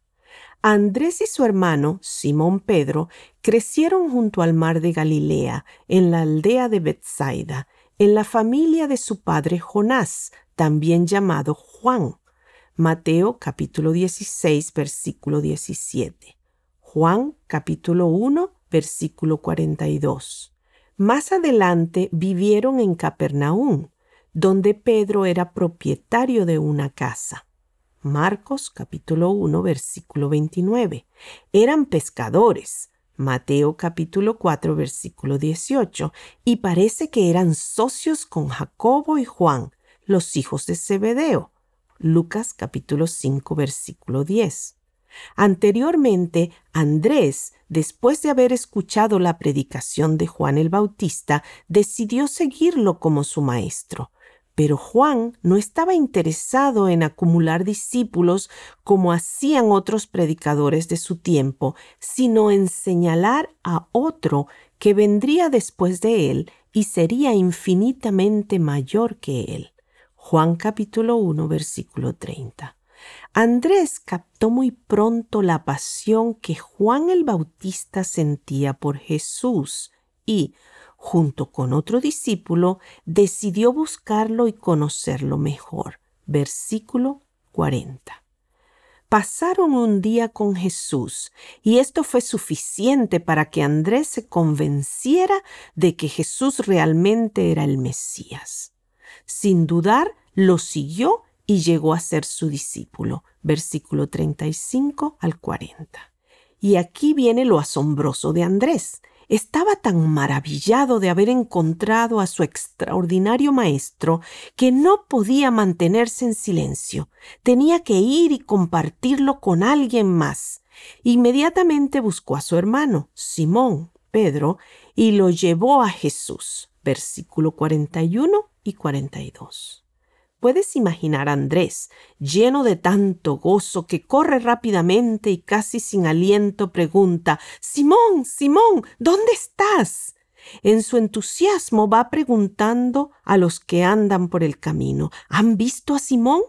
Andrés y su hermano, Simón Pedro, crecieron junto al mar de Galilea, en la aldea de Bethsaida, en la familia de su padre Jonás, también llamado Juan. Mateo capítulo 16, versículo 17. Juan capítulo 1, versículo 42. Más adelante vivieron en Capernaum, donde Pedro era propietario de una casa. Marcos capítulo 1 versículo 29. Eran pescadores. Mateo capítulo 4 versículo 18. Y parece que eran socios con Jacobo y Juan, los hijos de Zebedeo. Lucas capítulo 5 versículo 10. Anteriormente, Andrés, después de haber escuchado la predicación de Juan el Bautista, decidió seguirlo como su maestro. Pero Juan no estaba interesado en acumular discípulos como hacían otros predicadores de su tiempo, sino en señalar a otro que vendría después de él y sería infinitamente mayor que él. Juan capítulo 1 versículo 30. Andrés captó muy pronto la pasión que Juan el Bautista sentía por Jesús y, junto con otro discípulo, decidió buscarlo y conocerlo mejor. Versículo 40 pasaron un día con Jesús y esto fue suficiente para que Andrés se convenciera de que Jesús realmente era el Mesías. Sin dudar, lo siguió y llegó a ser su discípulo. Versículo 35 al 40. Y aquí viene lo asombroso de Andrés. Estaba tan maravillado de haber encontrado a su extraordinario maestro que no podía mantenerse en silencio. Tenía que ir y compartirlo con alguien más. Inmediatamente buscó a su hermano, Simón, Pedro, y lo llevó a Jesús. Versículo 41 y 42. Puedes imaginar a Andrés, lleno de tanto gozo, que corre rápidamente y casi sin aliento pregunta Simón, Simón, ¿dónde estás? En su entusiasmo va preguntando a los que andan por el camino ¿Han visto a Simón?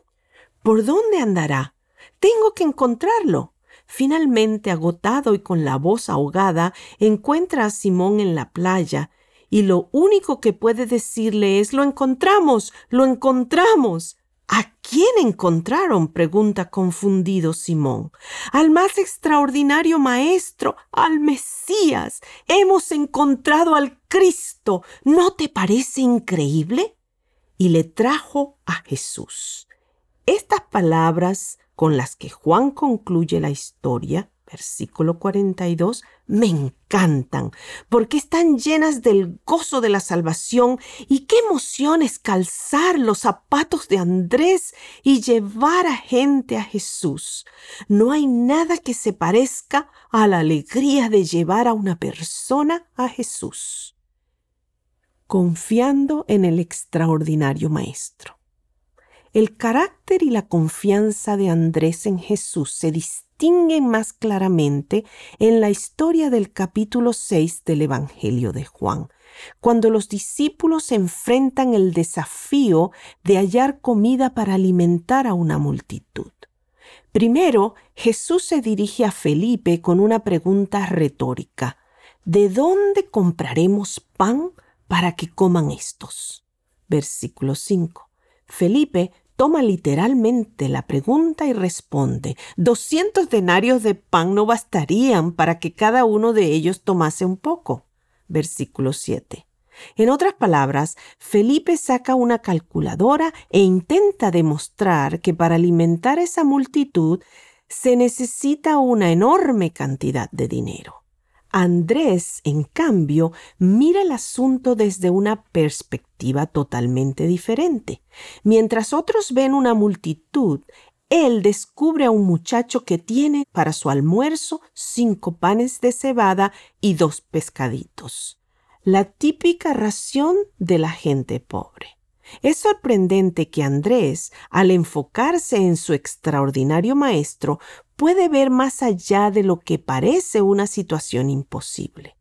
¿Por dónde andará? Tengo que encontrarlo. Finalmente, agotado y con la voz ahogada, encuentra a Simón en la playa y lo único que puede decirle es lo encontramos, lo encontramos. ¿A quién encontraron? pregunta confundido Simón. Al más extraordinario Maestro, al Mesías. Hemos encontrado al Cristo. ¿No te parece increíble? Y le trajo a Jesús. Estas palabras con las que Juan concluye la historia versículo 42, me encantan, porque están llenas del gozo de la salvación y qué emoción es calzar los zapatos de Andrés y llevar a gente a Jesús. No hay nada que se parezca a la alegría de llevar a una persona a Jesús, confiando en el extraordinario Maestro. El carácter y la confianza de Andrés en Jesús se distinguen distinguen más claramente en la historia del capítulo 6 del Evangelio de Juan, cuando los discípulos enfrentan el desafío de hallar comida para alimentar a una multitud. Primero, Jesús se dirige a Felipe con una pregunta retórica. ¿De dónde compraremos pan para que coman estos? Versículo 5. Felipe toma literalmente la pregunta y responde, doscientos denarios de pan no bastarían para que cada uno de ellos tomase un poco. Versículo 7. En otras palabras, Felipe saca una calculadora e intenta demostrar que para alimentar esa multitud se necesita una enorme cantidad de dinero. Andrés, en cambio, mira el asunto desde una perspectiva totalmente diferente. Mientras otros ven una multitud, él descubre a un muchacho que tiene para su almuerzo cinco panes de cebada y dos pescaditos. La típica ración de la gente pobre. Es sorprendente que Andrés, al enfocarse en su extraordinario maestro, puede ver más allá de lo que parece una situación imposible.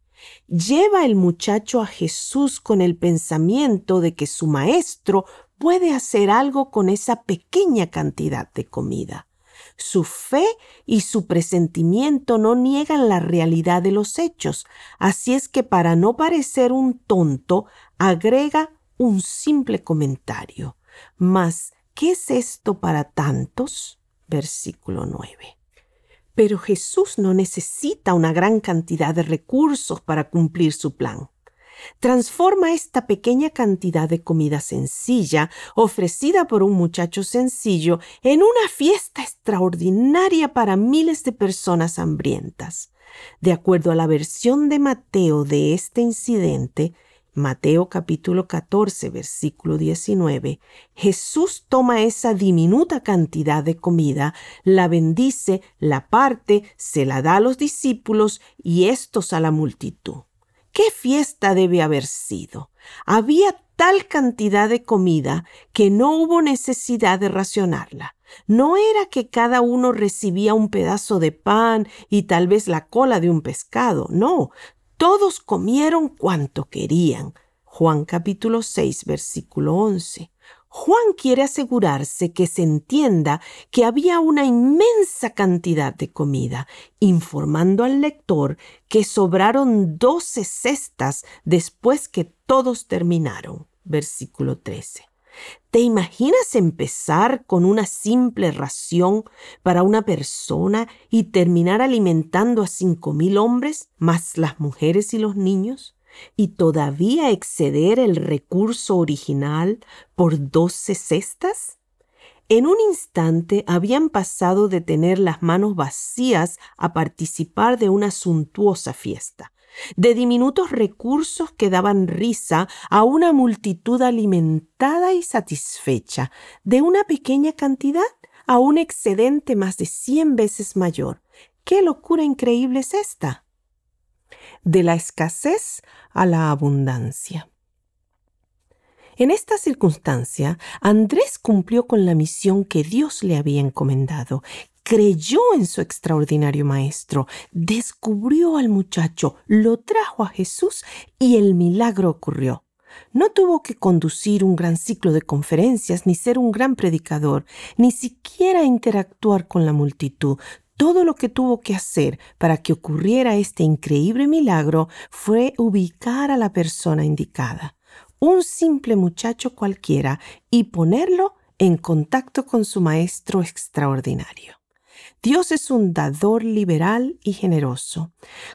Lleva el muchacho a Jesús con el pensamiento de que su maestro puede hacer algo con esa pequeña cantidad de comida. Su fe y su presentimiento no niegan la realidad de los hechos, así es que para no parecer un tonto, agrega un simple comentario. Mas, ¿qué es esto para tantos? Versículo 9. Pero Jesús no necesita una gran cantidad de recursos para cumplir su plan. Transforma esta pequeña cantidad de comida sencilla, ofrecida por un muchacho sencillo, en una fiesta extraordinaria para miles de personas hambrientas. De acuerdo a la versión de Mateo de este incidente, Mateo capítulo 14, versículo 19, Jesús toma esa diminuta cantidad de comida, la bendice, la parte, se la da a los discípulos y estos a la multitud. ¿Qué fiesta debe haber sido? Había tal cantidad de comida que no hubo necesidad de racionarla. No era que cada uno recibía un pedazo de pan y tal vez la cola de un pescado, no, todos comieron cuanto querían. Juan capítulo 6, versículo 11. Juan quiere asegurarse que se entienda que había una inmensa cantidad de comida, informando al lector que sobraron doce cestas después que todos terminaron. Versículo 13. ¿Te imaginas empezar con una simple ración para una persona y terminar alimentando a cinco mil hombres, más las mujeres y los niños? y todavía exceder el recurso original por doce cestas? En un instante habían pasado de tener las manos vacías a participar de una suntuosa fiesta, de diminutos recursos que daban risa a una multitud alimentada y satisfecha, de una pequeña cantidad a un excedente más de cien veces mayor. ¿Qué locura increíble es esta? De la escasez a la abundancia. En esta circunstancia, Andrés cumplió con la misión que Dios le había encomendado, creyó en su extraordinario maestro, descubrió al muchacho, lo trajo a Jesús y el milagro ocurrió. No tuvo que conducir un gran ciclo de conferencias, ni ser un gran predicador, ni siquiera interactuar con la multitud. Todo lo que tuvo que hacer para que ocurriera este increíble milagro fue ubicar a la persona indicada, un simple muchacho cualquiera, y ponerlo en contacto con su maestro extraordinario. Dios es un dador liberal y generoso.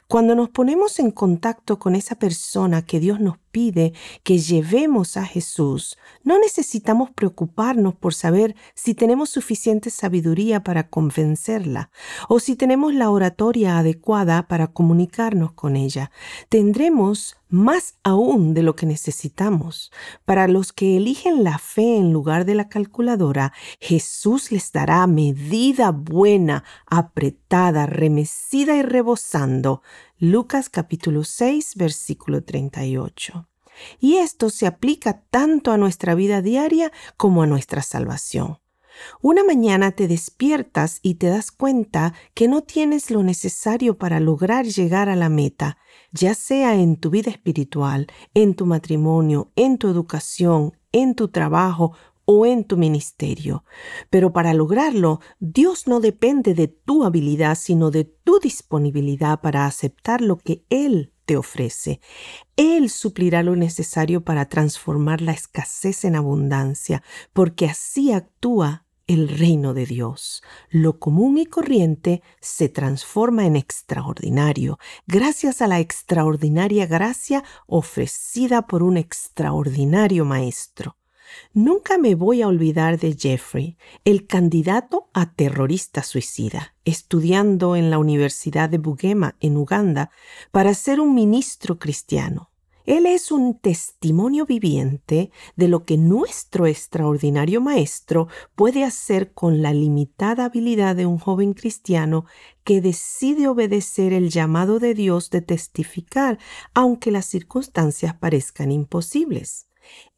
Cuando nos ponemos en contacto con esa persona que Dios nos pide que llevemos a Jesús, no necesitamos preocuparnos por saber si tenemos suficiente sabiduría para convencerla o si tenemos la oratoria adecuada para comunicarnos con ella. Tendremos más aún de lo que necesitamos. Para los que eligen la fe en lugar de la calculadora, Jesús les dará medida buena, apretada, remecida y rebosando. Lucas capítulo 6, versículo 38. Y esto se aplica tanto a nuestra vida diaria como a nuestra salvación. Una mañana te despiertas y te das cuenta que no tienes lo necesario para lograr llegar a la meta, ya sea en tu vida espiritual, en tu matrimonio, en tu educación, en tu trabajo o en tu ministerio. Pero para lograrlo, Dios no depende de tu habilidad, sino de tu disponibilidad para aceptar lo que Él te ofrece. Él suplirá lo necesario para transformar la escasez en abundancia, porque así actúa el reino de Dios. Lo común y corriente se transforma en extraordinario, gracias a la extraordinaria gracia ofrecida por un extraordinario Maestro. Nunca me voy a olvidar de Jeffrey, el candidato a terrorista suicida, estudiando en la Universidad de Bugema, en Uganda, para ser un ministro cristiano. Él es un testimonio viviente de lo que nuestro extraordinario maestro puede hacer con la limitada habilidad de un joven cristiano que decide obedecer el llamado de Dios de testificar, aunque las circunstancias parezcan imposibles.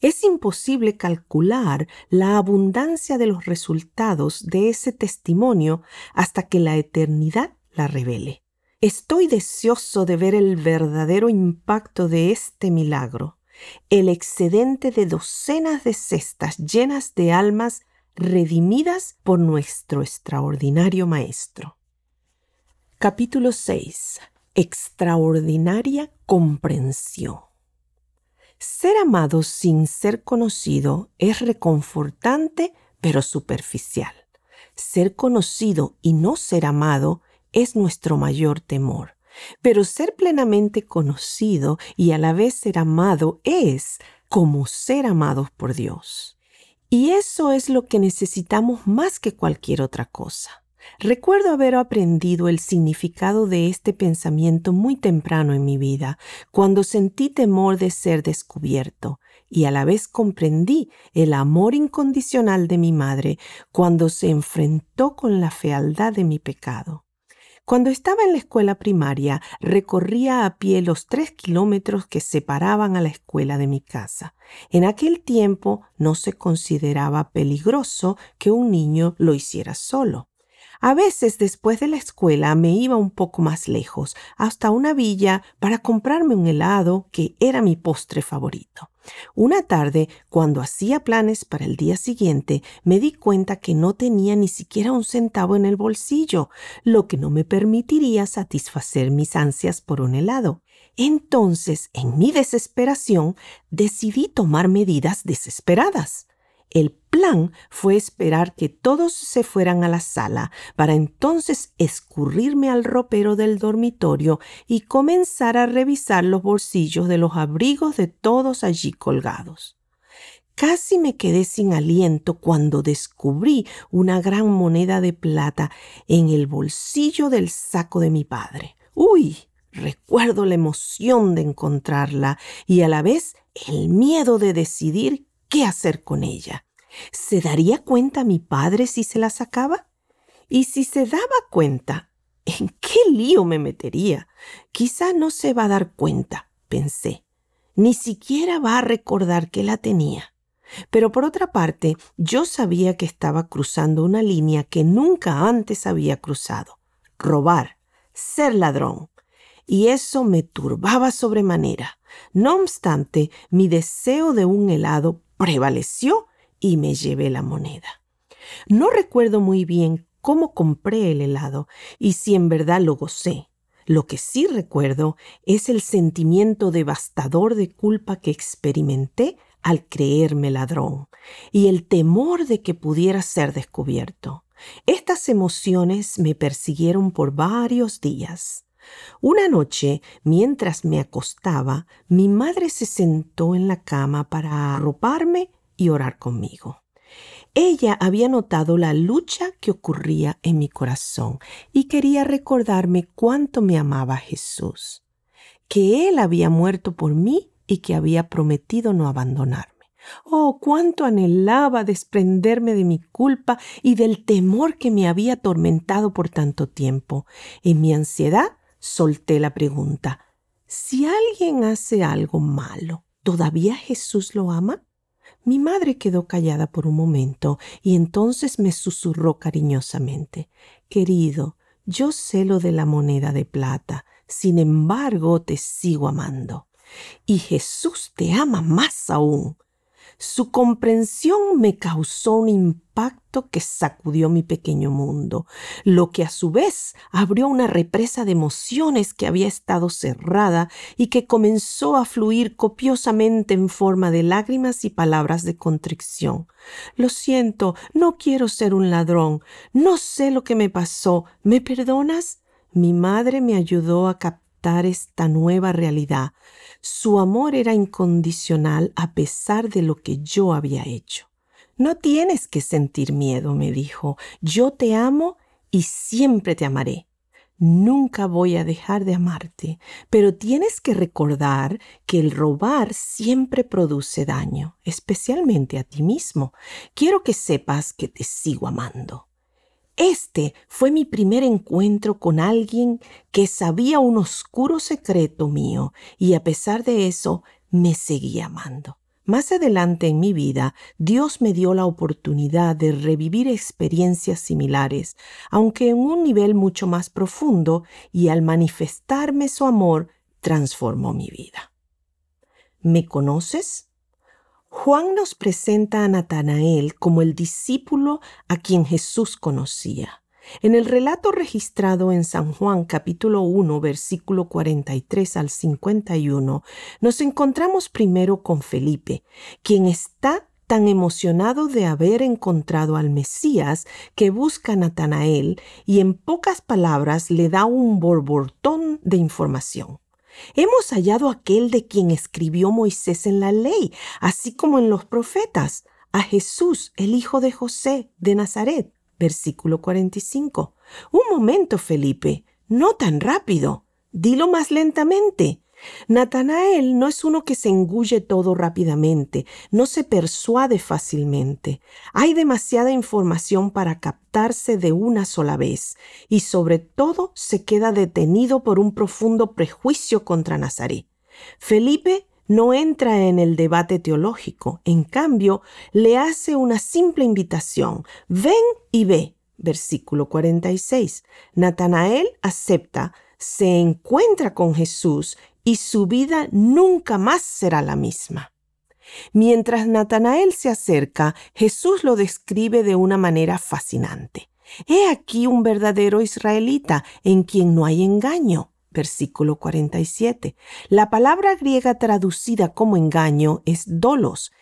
Es imposible calcular la abundancia de los resultados de ese testimonio hasta que la eternidad la revele. Estoy deseoso de ver el verdadero impacto de este milagro, el excedente de docenas de cestas llenas de almas redimidas por nuestro extraordinario Maestro. Capítulo 6. Extraordinaria comprensión. Ser amado sin ser conocido es reconfortante pero superficial. Ser conocido y no ser amado es nuestro mayor temor. Pero ser plenamente conocido y a la vez ser amado es como ser amados por Dios. Y eso es lo que necesitamos más que cualquier otra cosa. Recuerdo haber aprendido el significado de este pensamiento muy temprano en mi vida, cuando sentí temor de ser descubierto, y a la vez comprendí el amor incondicional de mi madre cuando se enfrentó con la fealdad de mi pecado. Cuando estaba en la escuela primaria, recorría a pie los tres kilómetros que separaban a la escuela de mi casa. En aquel tiempo no se consideraba peligroso que un niño lo hiciera solo. A veces después de la escuela me iba un poco más lejos, hasta una villa, para comprarme un helado que era mi postre favorito. Una tarde, cuando hacía planes para el día siguiente, me di cuenta que no tenía ni siquiera un centavo en el bolsillo, lo que no me permitiría satisfacer mis ansias por un helado. Entonces, en mi desesperación, decidí tomar medidas desesperadas. El plan fue esperar que todos se fueran a la sala para entonces escurrirme al ropero del dormitorio y comenzar a revisar los bolsillos de los abrigos de todos allí colgados. Casi me quedé sin aliento cuando descubrí una gran moneda de plata en el bolsillo del saco de mi padre. ¡Uy! Recuerdo la emoción de encontrarla y a la vez el miedo de decidir qué hacer con ella. ¿Se daría cuenta mi padre si se la sacaba? Y si se daba cuenta, ¿en qué lío me metería? Quizá no se va a dar cuenta, pensé. Ni siquiera va a recordar que la tenía. Pero por otra parte, yo sabía que estaba cruzando una línea que nunca antes había cruzado. Robar, ser ladrón. Y eso me turbaba sobremanera. No obstante, mi deseo de un helado prevaleció y me llevé la moneda. No recuerdo muy bien cómo compré el helado y si en verdad lo gocé. Lo que sí recuerdo es el sentimiento devastador de culpa que experimenté al creerme ladrón y el temor de que pudiera ser descubierto. Estas emociones me persiguieron por varios días. Una noche, mientras me acostaba, mi madre se sentó en la cama para arroparme y orar conmigo. Ella había notado la lucha que ocurría en mi corazón y quería recordarme cuánto me amaba Jesús, que Él había muerto por mí y que había prometido no abandonarme. Oh, cuánto anhelaba desprenderme de mi culpa y del temor que me había atormentado por tanto tiempo. En mi ansiedad solté la pregunta, si alguien hace algo malo, ¿todavía Jesús lo ama? Mi madre quedó callada por un momento y entonces me susurró cariñosamente Querido, yo sé lo de la moneda de plata, sin embargo te sigo amando. Y Jesús te ama más aún. Su comprensión me causó un impacto que sacudió mi pequeño mundo, lo que a su vez abrió una represa de emociones que había estado cerrada y que comenzó a fluir copiosamente en forma de lágrimas y palabras de contrición. Lo siento, no quiero ser un ladrón, no sé lo que me pasó, ¿me perdonas? Mi madre me ayudó a captar esta nueva realidad. Su amor era incondicional a pesar de lo que yo había hecho. No tienes que sentir miedo, me dijo. Yo te amo y siempre te amaré. Nunca voy a dejar de amarte, pero tienes que recordar que el robar siempre produce daño, especialmente a ti mismo. Quiero que sepas que te sigo amando. Este fue mi primer encuentro con alguien que sabía un oscuro secreto mío y a pesar de eso me seguía amando. Más adelante en mi vida, Dios me dio la oportunidad de revivir experiencias similares, aunque en un nivel mucho más profundo, y al manifestarme su amor, transformó mi vida. ¿Me conoces? Juan nos presenta a Natanael como el discípulo a quien Jesús conocía. En el relato registrado en San Juan capítulo 1 versículo 43 al 51, nos encontramos primero con Felipe, quien está tan emocionado de haber encontrado al Mesías que busca a Natanael y en pocas palabras le da un borbortón de información. Hemos hallado aquel de quien escribió Moisés en la ley, así como en los profetas, a Jesús, el hijo de José de Nazaret. Versículo 45. Un momento, Felipe, no tan rápido. Dilo más lentamente. Natanael no es uno que se engulle todo rápidamente, no se persuade fácilmente. Hay demasiada información para captarse de una sola vez y sobre todo se queda detenido por un profundo prejuicio contra Nazaret. Felipe no entra en el debate teológico, en cambio le hace una simple invitación. Ven y ve. versículo 46. Natanael acepta, se encuentra con Jesús y su vida nunca más será la misma. Mientras Natanael se acerca, Jesús lo describe de una manera fascinante. He aquí un verdadero israelita en quien no hay engaño. Versículo 47. La palabra griega traducida como engaño es dolos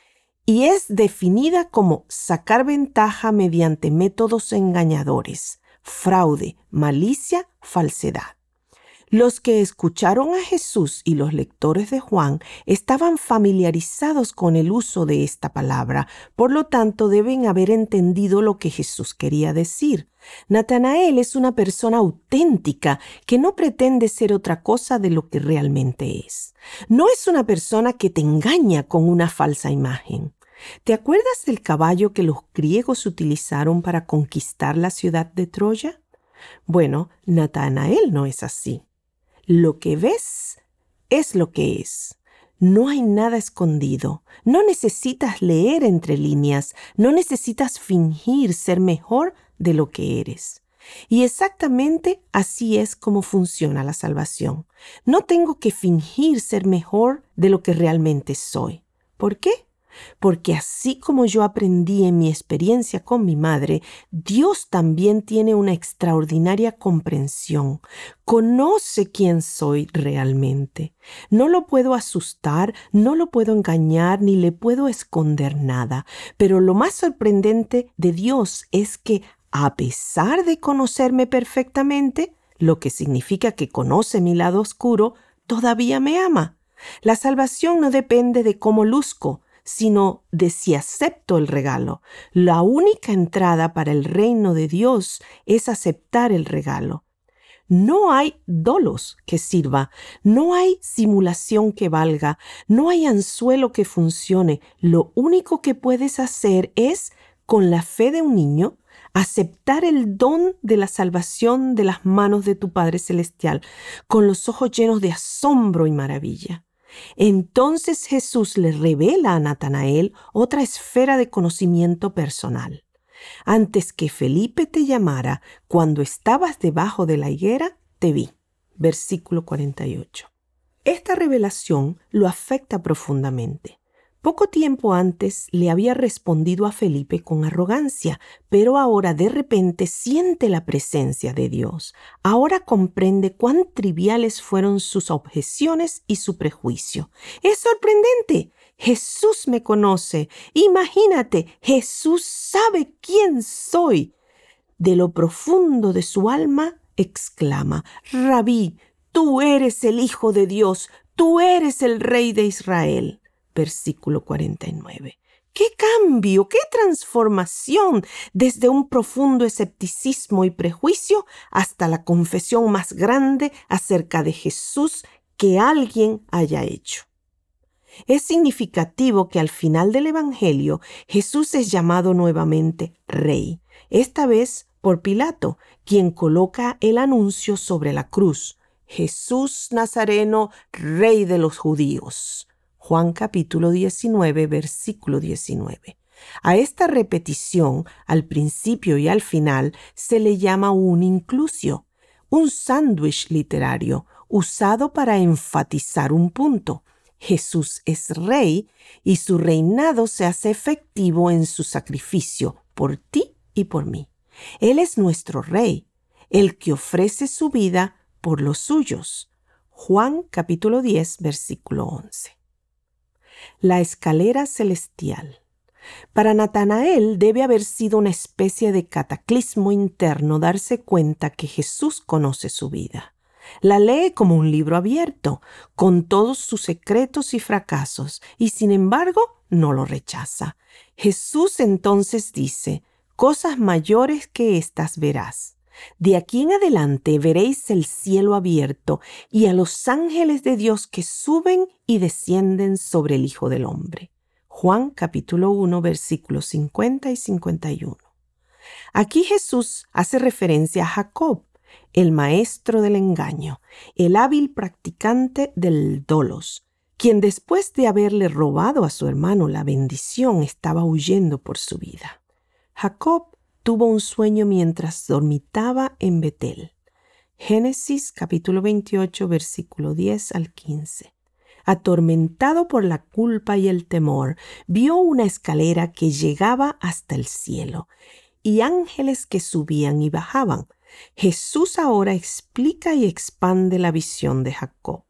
y es definida como sacar ventaja mediante métodos engañadores, fraude, malicia, falsedad. Los que escucharon a Jesús y los lectores de Juan estaban familiarizados con el uso de esta palabra, por lo tanto deben haber entendido lo que Jesús quería decir. Natanael es una persona auténtica que no pretende ser otra cosa de lo que realmente es. No es una persona que te engaña con una falsa imagen. ¿Te acuerdas del caballo que los griegos utilizaron para conquistar la ciudad de Troya? Bueno, Natanael no es así. Lo que ves es lo que es. No hay nada escondido. No necesitas leer entre líneas. No necesitas fingir ser mejor de lo que eres. Y exactamente así es como funciona la salvación. No tengo que fingir ser mejor de lo que realmente soy. ¿Por qué? Porque así como yo aprendí en mi experiencia con mi madre, Dios también tiene una extraordinaria comprensión. Conoce quién soy realmente. No lo puedo asustar, no lo puedo engañar, ni le puedo esconder nada. Pero lo más sorprendente de Dios es que, a pesar de conocerme perfectamente, lo que significa que conoce mi lado oscuro, todavía me ama. La salvación no depende de cómo luzco, sino de si acepto el regalo. La única entrada para el reino de Dios es aceptar el regalo. No hay dolos que sirva, no hay simulación que valga, no hay anzuelo que funcione. Lo único que puedes hacer es, con la fe de un niño, aceptar el don de la salvación de las manos de tu Padre Celestial, con los ojos llenos de asombro y maravilla. Entonces Jesús le revela a Natanael otra esfera de conocimiento personal. Antes que Felipe te llamara, cuando estabas debajo de la higuera, te vi. Versículo 48. Esta revelación lo afecta profundamente. Poco tiempo antes le había respondido a Felipe con arrogancia, pero ahora de repente siente la presencia de Dios. Ahora comprende cuán triviales fueron sus objeciones y su prejuicio. Es sorprendente. Jesús me conoce. Imagínate, Jesús sabe quién soy. De lo profundo de su alma exclama, Rabí, tú eres el Hijo de Dios, tú eres el Rey de Israel versículo 49. ¡Qué cambio, qué transformación desde un profundo escepticismo y prejuicio hasta la confesión más grande acerca de Jesús que alguien haya hecho! Es significativo que al final del Evangelio Jesús es llamado nuevamente Rey, esta vez por Pilato, quien coloca el anuncio sobre la cruz. Jesús Nazareno, Rey de los judíos. Juan capítulo 19, versículo 19. A esta repetición, al principio y al final, se le llama un inclusio, un sándwich literario usado para enfatizar un punto. Jesús es rey y su reinado se hace efectivo en su sacrificio por ti y por mí. Él es nuestro rey, el que ofrece su vida por los suyos. Juan capítulo 10, versículo 11 la escalera celestial. Para Natanael debe haber sido una especie de cataclismo interno darse cuenta que Jesús conoce su vida. La lee como un libro abierto, con todos sus secretos y fracasos, y sin embargo no lo rechaza. Jesús entonces dice, cosas mayores que estas verás. De aquí en adelante veréis el cielo abierto y a los ángeles de Dios que suben y descienden sobre el Hijo del Hombre. Juan capítulo 1 versículos 50 y 51. Aquí Jesús hace referencia a Jacob, el maestro del engaño, el hábil practicante del dolos, quien después de haberle robado a su hermano la bendición estaba huyendo por su vida. Jacob tuvo un sueño mientras dormitaba en Betel. Génesis capítulo 28 versículo 10 al 15. Atormentado por la culpa y el temor, vio una escalera que llegaba hasta el cielo y ángeles que subían y bajaban. Jesús ahora explica y expande la visión de Jacob.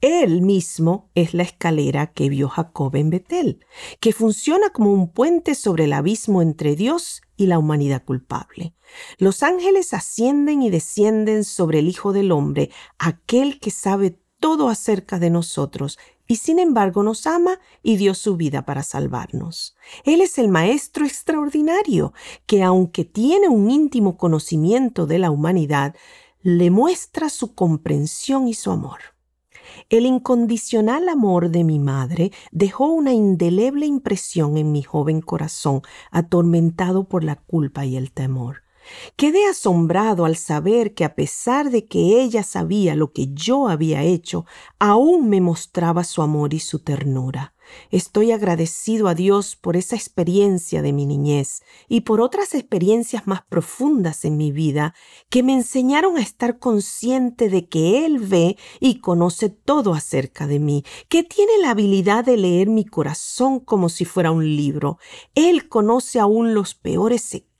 Él mismo es la escalera que vio Jacob en Betel, que funciona como un puente sobre el abismo entre Dios y la humanidad culpable. Los ángeles ascienden y descienden sobre el Hijo del Hombre, aquel que sabe todo acerca de nosotros y sin embargo nos ama y dio su vida para salvarnos. Él es el Maestro extraordinario que aunque tiene un íntimo conocimiento de la humanidad, le muestra su comprensión y su amor. El incondicional amor de mi madre dejó una indeleble impresión en mi joven corazón, atormentado por la culpa y el temor. Quedé asombrado al saber que a pesar de que ella sabía lo que yo había hecho, aún me mostraba su amor y su ternura. Estoy agradecido a Dios por esa experiencia de mi niñez y por otras experiencias más profundas en mi vida que me enseñaron a estar consciente de que Él ve y conoce todo acerca de mí, que tiene la habilidad de leer mi corazón como si fuera un libro. Él conoce aún los peores secretos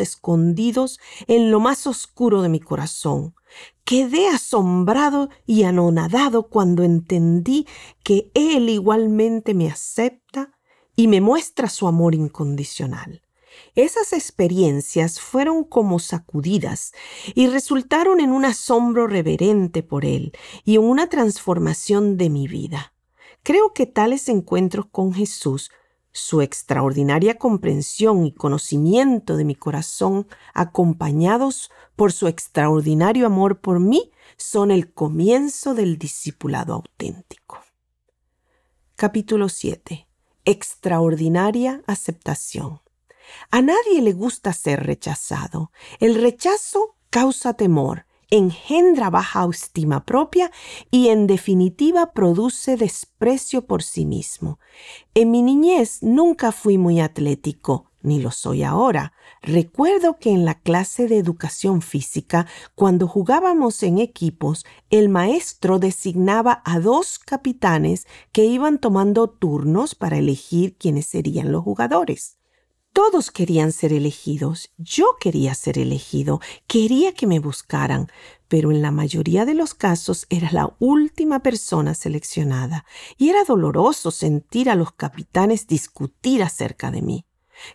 escondidos en lo más oscuro de mi corazón. Quedé asombrado y anonadado cuando entendí que Él igualmente me acepta y me muestra su amor incondicional. Esas experiencias fueron como sacudidas y resultaron en un asombro reverente por Él y en una transformación de mi vida. Creo que tales encuentros con Jesús su extraordinaria comprensión y conocimiento de mi corazón, acompañados por su extraordinario amor por mí, son el comienzo del discipulado auténtico. Capítulo 7. Extraordinaria aceptación. A nadie le gusta ser rechazado. El rechazo causa temor, engendra baja estima propia y en definitiva produce desprecio por sí mismo. En mi niñez nunca fui muy atlético, ni lo soy ahora. Recuerdo que en la clase de educación física, cuando jugábamos en equipos, el maestro designaba a dos capitanes que iban tomando turnos para elegir quiénes serían los jugadores. Todos querían ser elegidos. Yo quería ser elegido. Quería que me buscaran. Pero en la mayoría de los casos era la última persona seleccionada. Y era doloroso sentir a los capitanes discutir acerca de mí.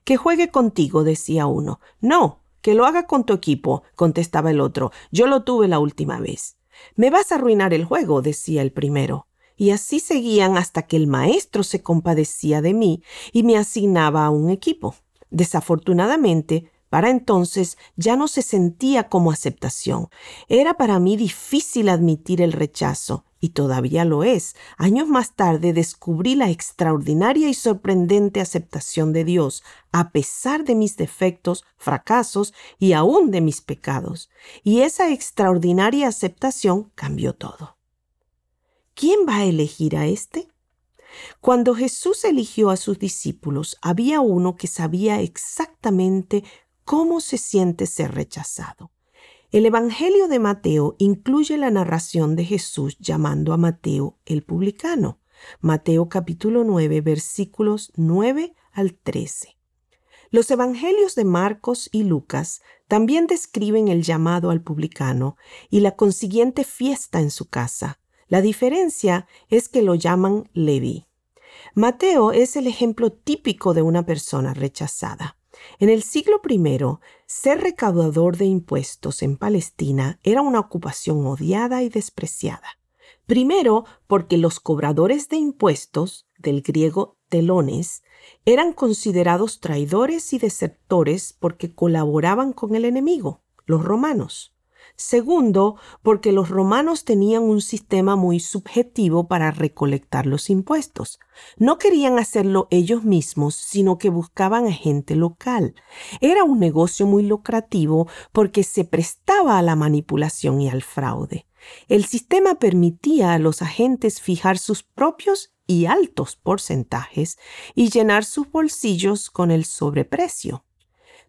Que juegue contigo, decía uno. No, que lo haga con tu equipo, contestaba el otro. Yo lo tuve la última vez. Me vas a arruinar el juego, decía el primero y así seguían hasta que el maestro se compadecía de mí y me asignaba a un equipo. Desafortunadamente, para entonces ya no se sentía como aceptación. Era para mí difícil admitir el rechazo, y todavía lo es. Años más tarde descubrí la extraordinaria y sorprendente aceptación de Dios, a pesar de mis defectos, fracasos y aún de mis pecados. Y esa extraordinaria aceptación cambió todo. ¿Quién va a elegir a éste? Cuando Jesús eligió a sus discípulos, había uno que sabía exactamente cómo se siente ser rechazado. El Evangelio de Mateo incluye la narración de Jesús llamando a Mateo el publicano. Mateo capítulo 9 versículos 9 al 13. Los Evangelios de Marcos y Lucas también describen el llamado al publicano y la consiguiente fiesta en su casa, la diferencia es que lo llaman Levi. Mateo es el ejemplo típico de una persona rechazada. En el siglo I, ser recaudador de impuestos en Palestina era una ocupación odiada y despreciada. Primero, porque los cobradores de impuestos, del griego telones, eran considerados traidores y desertores porque colaboraban con el enemigo, los romanos. Segundo, porque los romanos tenían un sistema muy subjetivo para recolectar los impuestos. No querían hacerlo ellos mismos, sino que buscaban a gente local. Era un negocio muy lucrativo porque se prestaba a la manipulación y al fraude. El sistema permitía a los agentes fijar sus propios y altos porcentajes y llenar sus bolsillos con el sobreprecio.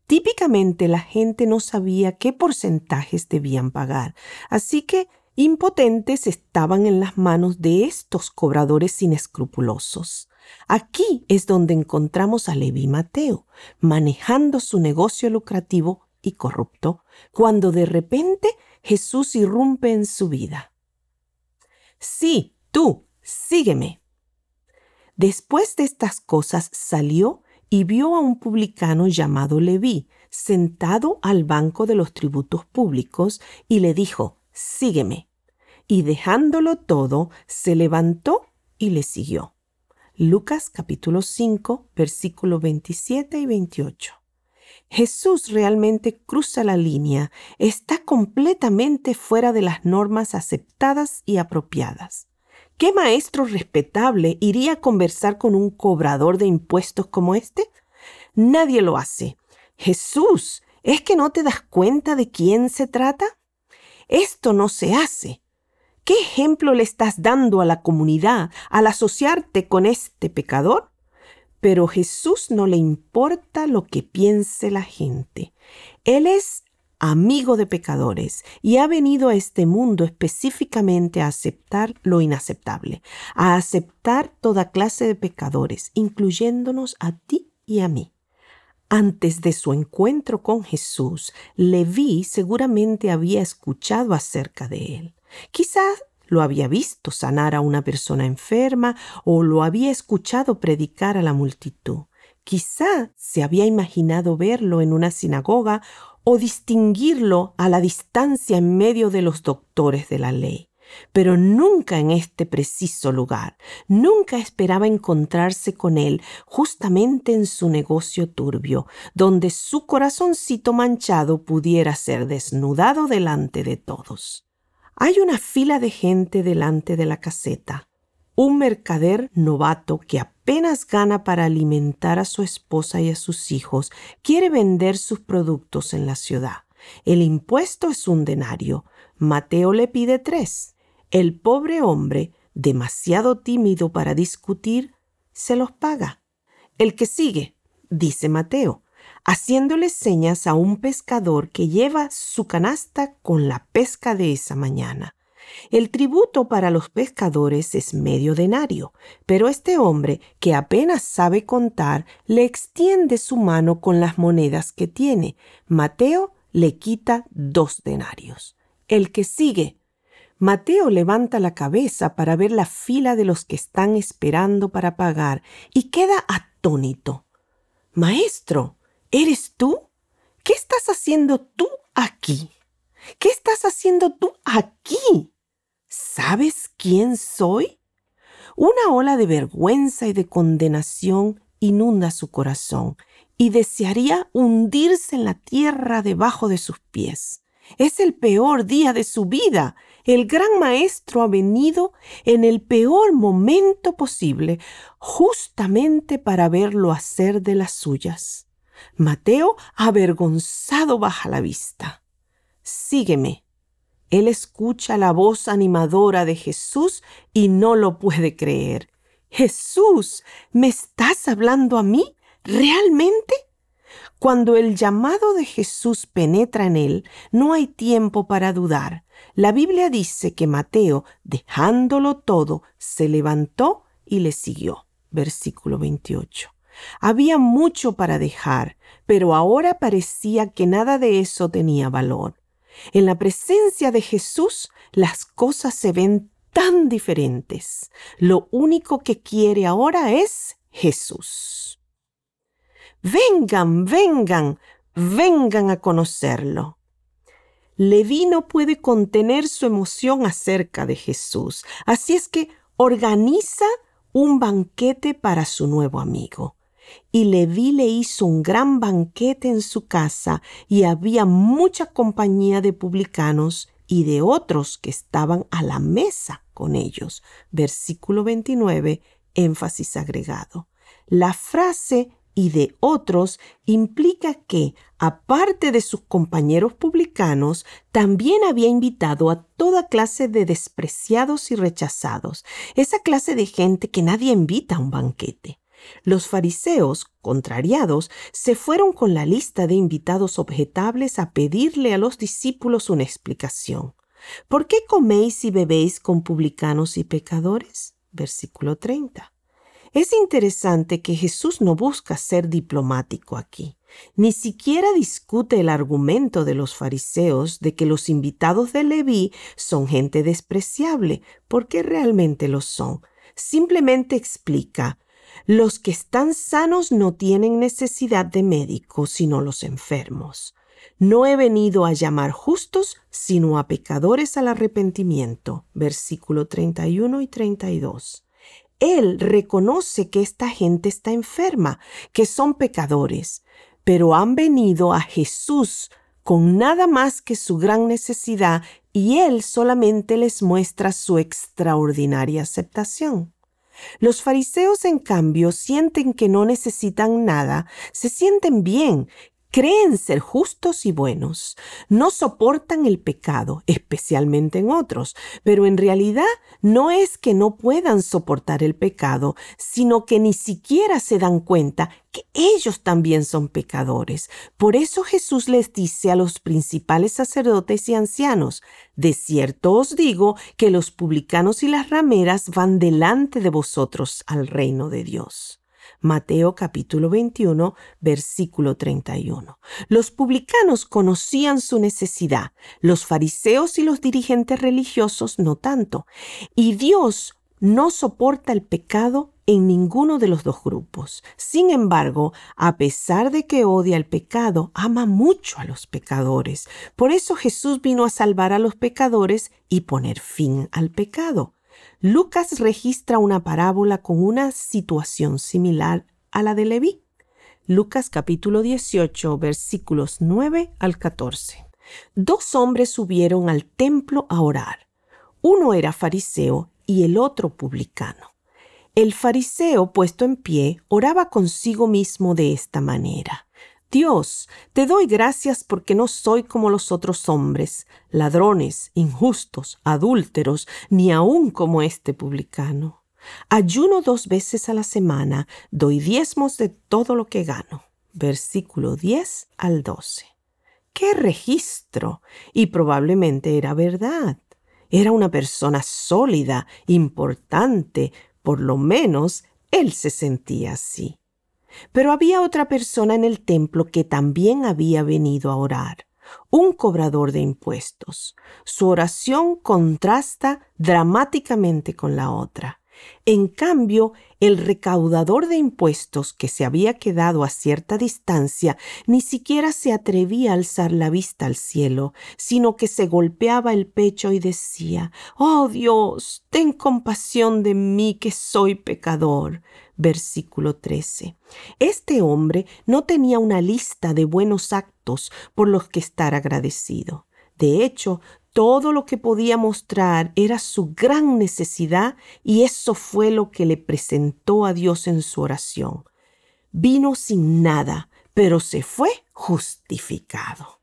Típicamente la gente no sabía qué porcentajes debían pagar, así que impotentes estaban en las manos de estos cobradores inescrupulosos. Aquí es donde encontramos a Levi Mateo, manejando su negocio lucrativo y corrupto, cuando de repente Jesús irrumpe en su vida. Sí, tú, sígueme. Después de estas cosas salió y vio a un publicano llamado Leví sentado al banco de los tributos públicos y le dijo, sígueme. Y dejándolo todo, se levantó y le siguió. Lucas capítulo 5, versículos 27 y 28. Jesús realmente cruza la línea, está completamente fuera de las normas aceptadas y apropiadas. ¿Qué maestro respetable iría a conversar con un cobrador de impuestos como este? Nadie lo hace. Jesús, ¿es que no te das cuenta de quién se trata? Esto no se hace. ¿Qué ejemplo le estás dando a la comunidad al asociarte con este pecador? Pero Jesús no le importa lo que piense la gente. Él es amigo de pecadores, y ha venido a este mundo específicamente a aceptar lo inaceptable, a aceptar toda clase de pecadores, incluyéndonos a ti y a mí. Antes de su encuentro con Jesús, Leví seguramente había escuchado acerca de él. Quizás lo había visto sanar a una persona enferma o lo había escuchado predicar a la multitud. Quizá se había imaginado verlo en una sinagoga o distinguirlo a la distancia en medio de los doctores de la ley. Pero nunca en este preciso lugar, nunca esperaba encontrarse con él justamente en su negocio turbio, donde su corazoncito manchado pudiera ser desnudado delante de todos. Hay una fila de gente delante de la caseta, un mercader novato que apenas gana para alimentar a su esposa y a sus hijos, quiere vender sus productos en la ciudad. El impuesto es un denario. Mateo le pide tres. El pobre hombre, demasiado tímido para discutir, se los paga. El que sigue, dice Mateo, haciéndole señas a un pescador que lleva su canasta con la pesca de esa mañana. El tributo para los pescadores es medio denario, pero este hombre, que apenas sabe contar, le extiende su mano con las monedas que tiene. Mateo le quita dos denarios. El que sigue. Mateo levanta la cabeza para ver la fila de los que están esperando para pagar y queda atónito. Maestro, ¿eres tú? ¿Qué estás haciendo tú aquí? ¿Qué estás haciendo tú aquí? ¿Sabes quién soy? Una ola de vergüenza y de condenación inunda su corazón y desearía hundirse en la tierra debajo de sus pies. Es el peor día de su vida. El gran maestro ha venido en el peor momento posible, justamente para verlo hacer de las suyas. Mateo, avergonzado, baja la vista. Sígueme, él escucha la voz animadora de Jesús y no lo puede creer. Jesús, ¿me estás hablando a mí? ¿Realmente? Cuando el llamado de Jesús penetra en él, no hay tiempo para dudar. La Biblia dice que Mateo, dejándolo todo, se levantó y le siguió. Versículo 28. Había mucho para dejar, pero ahora parecía que nada de eso tenía valor. En la presencia de Jesús las cosas se ven tan diferentes. Lo único que quiere ahora es Jesús. Vengan, vengan, vengan a conocerlo. Leví no puede contener su emoción acerca de Jesús, así es que organiza un banquete para su nuevo amigo. Y Leví le hizo un gran banquete en su casa y había mucha compañía de publicanos y de otros que estaban a la mesa con ellos. Versículo 29, énfasis agregado. La frase y de otros implica que, aparte de sus compañeros publicanos, también había invitado a toda clase de despreciados y rechazados, esa clase de gente que nadie invita a un banquete. Los fariseos, contrariados, se fueron con la lista de invitados objetables a pedirle a los discípulos una explicación. ¿Por qué coméis y bebéis con publicanos y pecadores? Versículo 30. Es interesante que Jesús no busca ser diplomático aquí. Ni siquiera discute el argumento de los fariseos de que los invitados de Leví son gente despreciable, porque realmente lo son. Simplemente explica, los que están sanos no tienen necesidad de médicos, sino los enfermos. No he venido a llamar justos, sino a pecadores al arrepentimiento. Versículo 31 y 32. Él reconoce que esta gente está enferma, que son pecadores, pero han venido a Jesús con nada más que su gran necesidad y Él solamente les muestra su extraordinaria aceptación. Los fariseos, en cambio, sienten que no necesitan nada, se sienten bien, creen ser justos y buenos, no soportan el pecado, especialmente en otros, pero en realidad no es que no puedan soportar el pecado, sino que ni siquiera se dan cuenta que ellos también son pecadores. Por eso Jesús les dice a los principales sacerdotes y ancianos, de cierto os digo que los publicanos y las rameras van delante de vosotros al reino de Dios. Mateo capítulo 21, versículo 31. Los publicanos conocían su necesidad, los fariseos y los dirigentes religiosos no tanto, y Dios no soporta el pecado en ninguno de los dos grupos. Sin embargo, a pesar de que odia el pecado, ama mucho a los pecadores. Por eso Jesús vino a salvar a los pecadores y poner fin al pecado. Lucas registra una parábola con una situación similar a la de Leví. Lucas capítulo 18 versículos 9 al 14. Dos hombres subieron al templo a orar. Uno era fariseo y el otro publicano. El fariseo, puesto en pie, oraba consigo mismo de esta manera. Dios, te doy gracias porque no soy como los otros hombres, ladrones, injustos, adúlteros, ni aun como este publicano. Ayuno dos veces a la semana, doy diezmos de todo lo que gano. Versículo 10 al 12. ¡Qué registro! Y probablemente era verdad. Era una persona sólida, importante, por lo menos él se sentía así. Pero había otra persona en el templo que también había venido a orar, un cobrador de impuestos. Su oración contrasta dramáticamente con la otra. En cambio, el recaudador de impuestos, que se había quedado a cierta distancia, ni siquiera se atrevía a alzar la vista al cielo, sino que se golpeaba el pecho y decía, Oh Dios, ten compasión de mí que soy pecador versículo 13. Este hombre no tenía una lista de buenos actos por los que estar agradecido. De hecho, todo lo que podía mostrar era su gran necesidad y eso fue lo que le presentó a Dios en su oración. Vino sin nada, pero se fue justificado.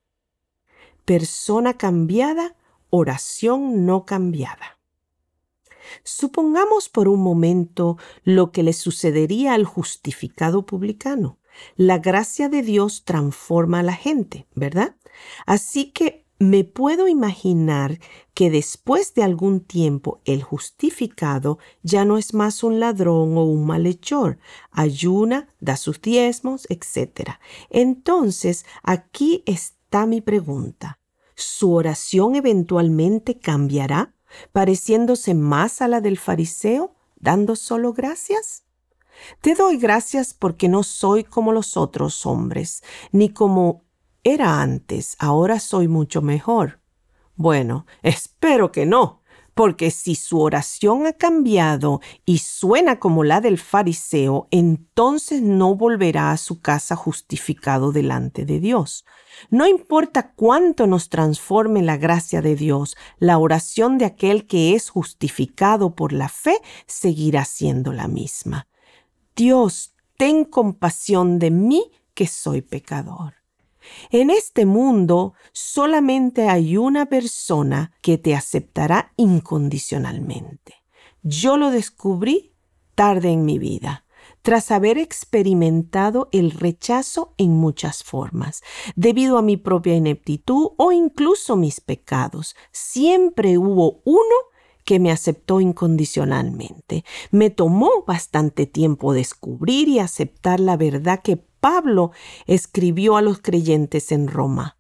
Persona cambiada, oración no cambiada. Supongamos por un momento lo que le sucedería al justificado publicano. La gracia de Dios transforma a la gente, ¿verdad? Así que me puedo imaginar que después de algún tiempo el justificado ya no es más un ladrón o un malhechor, ayuna, da sus diezmos, etc. Entonces, aquí está mi pregunta. ¿Su oración eventualmente cambiará? Pareciéndose más a la del fariseo, dando solo gracias? Te doy gracias porque no soy como los otros hombres, ni como era antes, ahora soy mucho mejor. Bueno, espero que no, porque si su oración ha cambiado y suena como la del fariseo, entonces no volverá a su casa justificado delante de Dios. No importa cuánto nos transforme la gracia de Dios, la oración de aquel que es justificado por la fe seguirá siendo la misma. Dios, ten compasión de mí que soy pecador. En este mundo solamente hay una persona que te aceptará incondicionalmente. Yo lo descubrí tarde en mi vida. tras haber experimentado el rechazo en muchas formas, debido a mi propia ineptitud o incluso mis pecados. Siempre hubo uno que me aceptó incondicionalmente. Me tomó bastante tiempo descubrir y aceptar la verdad que Pablo escribió a los creyentes en Roma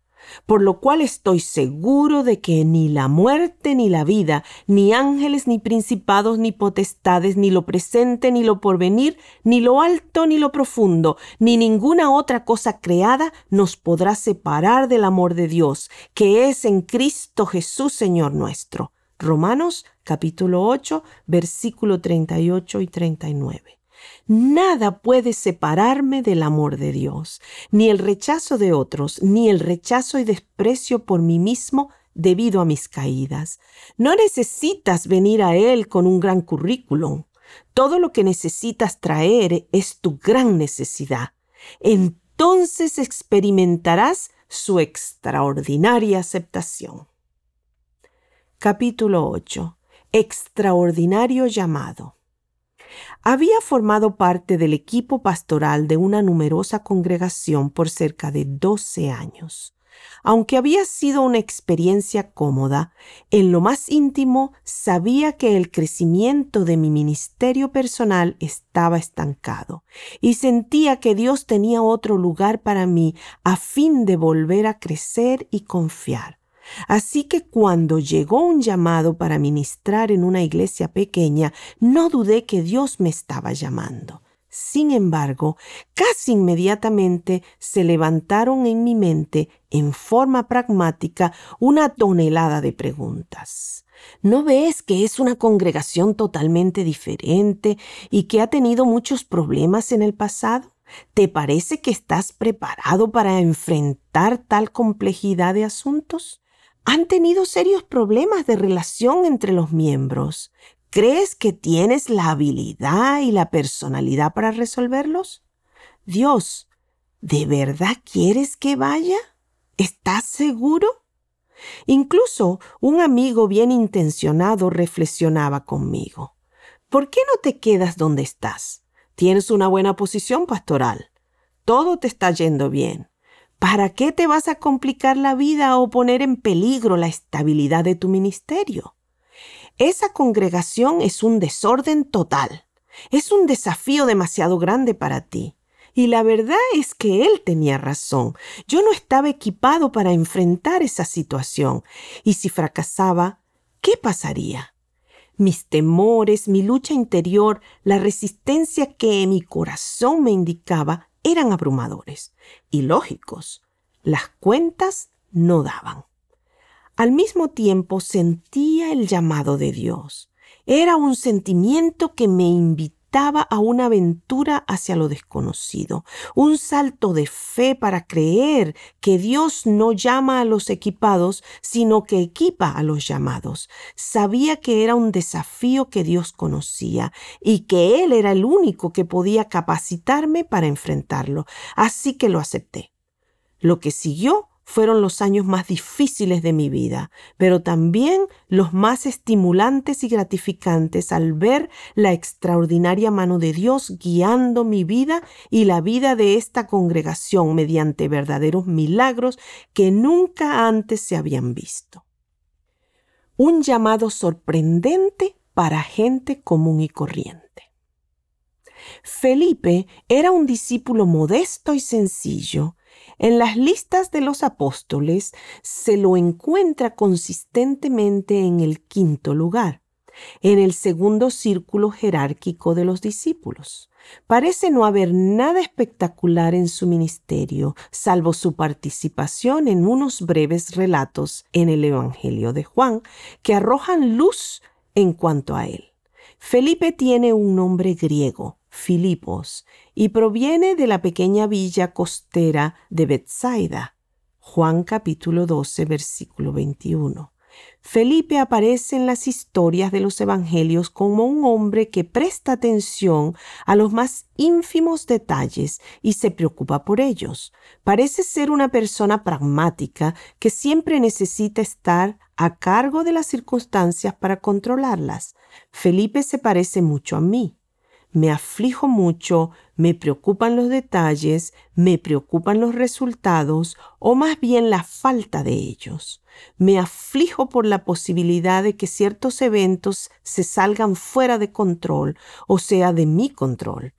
por lo cual estoy seguro de que ni la muerte ni la vida, ni ángeles ni principados ni potestades, ni lo presente ni lo porvenir, ni lo alto ni lo profundo, ni ninguna otra cosa creada nos podrá separar del amor de Dios, que es en Cristo Jesús Señor nuestro. Romanos capítulo 8, versículo 38 y 39. Nada puede separarme del amor de Dios, ni el rechazo de otros, ni el rechazo y desprecio por mí mismo debido a mis caídas. No necesitas venir a Él con un gran currículum. Todo lo que necesitas traer es tu gran necesidad. Entonces experimentarás su extraordinaria aceptación. Capítulo 8. Extraordinario llamado. Había formado parte del equipo pastoral de una numerosa congregación por cerca de 12 años. Aunque había sido una experiencia cómoda, en lo más íntimo sabía que el crecimiento de mi ministerio personal estaba estancado y sentía que Dios tenía otro lugar para mí a fin de volver a crecer y confiar. Así que cuando llegó un llamado para ministrar en una iglesia pequeña, no dudé que Dios me estaba llamando. Sin embargo, casi inmediatamente se levantaron en mi mente, en forma pragmática, una tonelada de preguntas. ¿No ves que es una congregación totalmente diferente y que ha tenido muchos problemas en el pasado? ¿Te parece que estás preparado para enfrentar tal complejidad de asuntos? Han tenido serios problemas de relación entre los miembros. ¿Crees que tienes la habilidad y la personalidad para resolverlos? Dios, ¿de verdad quieres que vaya? ¿Estás seguro? Incluso un amigo bien intencionado reflexionaba conmigo. ¿Por qué no te quedas donde estás? Tienes una buena posición pastoral. Todo te está yendo bien. ¿Para qué te vas a complicar la vida o poner en peligro la estabilidad de tu ministerio? Esa congregación es un desorden total. Es un desafío demasiado grande para ti. Y la verdad es que él tenía razón. Yo no estaba equipado para enfrentar esa situación. Y si fracasaba, ¿qué pasaría? Mis temores, mi lucha interior, la resistencia que mi corazón me indicaba eran abrumadores y lógicos. Las cuentas no daban. Al mismo tiempo sentía el llamado de Dios. Era un sentimiento que me invitaba a una aventura hacia lo desconocido, un salto de fe para creer que Dios no llama a los equipados, sino que equipa a los llamados. Sabía que era un desafío que Dios conocía y que Él era el único que podía capacitarme para enfrentarlo, así que lo acepté. Lo que siguió fueron los años más difíciles de mi vida, pero también los más estimulantes y gratificantes al ver la extraordinaria mano de Dios guiando mi vida y la vida de esta congregación mediante verdaderos milagros que nunca antes se habían visto. Un llamado sorprendente para gente común y corriente. Felipe era un discípulo modesto y sencillo, en las listas de los apóstoles se lo encuentra consistentemente en el quinto lugar, en el segundo círculo jerárquico de los discípulos. Parece no haber nada espectacular en su ministerio, salvo su participación en unos breves relatos en el Evangelio de Juan, que arrojan luz en cuanto a él. Felipe tiene un nombre griego, Filipos, y proviene de la pequeña villa costera de Bethsaida. Juan capítulo 12, versículo 21. Felipe aparece en las historias de los evangelios como un hombre que presta atención a los más ínfimos detalles y se preocupa por ellos. Parece ser una persona pragmática que siempre necesita estar a cargo de las circunstancias para controlarlas. Felipe se parece mucho a mí. Me aflijo mucho, me preocupan los detalles, me preocupan los resultados o más bien la falta de ellos. Me aflijo por la posibilidad de que ciertos eventos se salgan fuera de control o sea de mi control.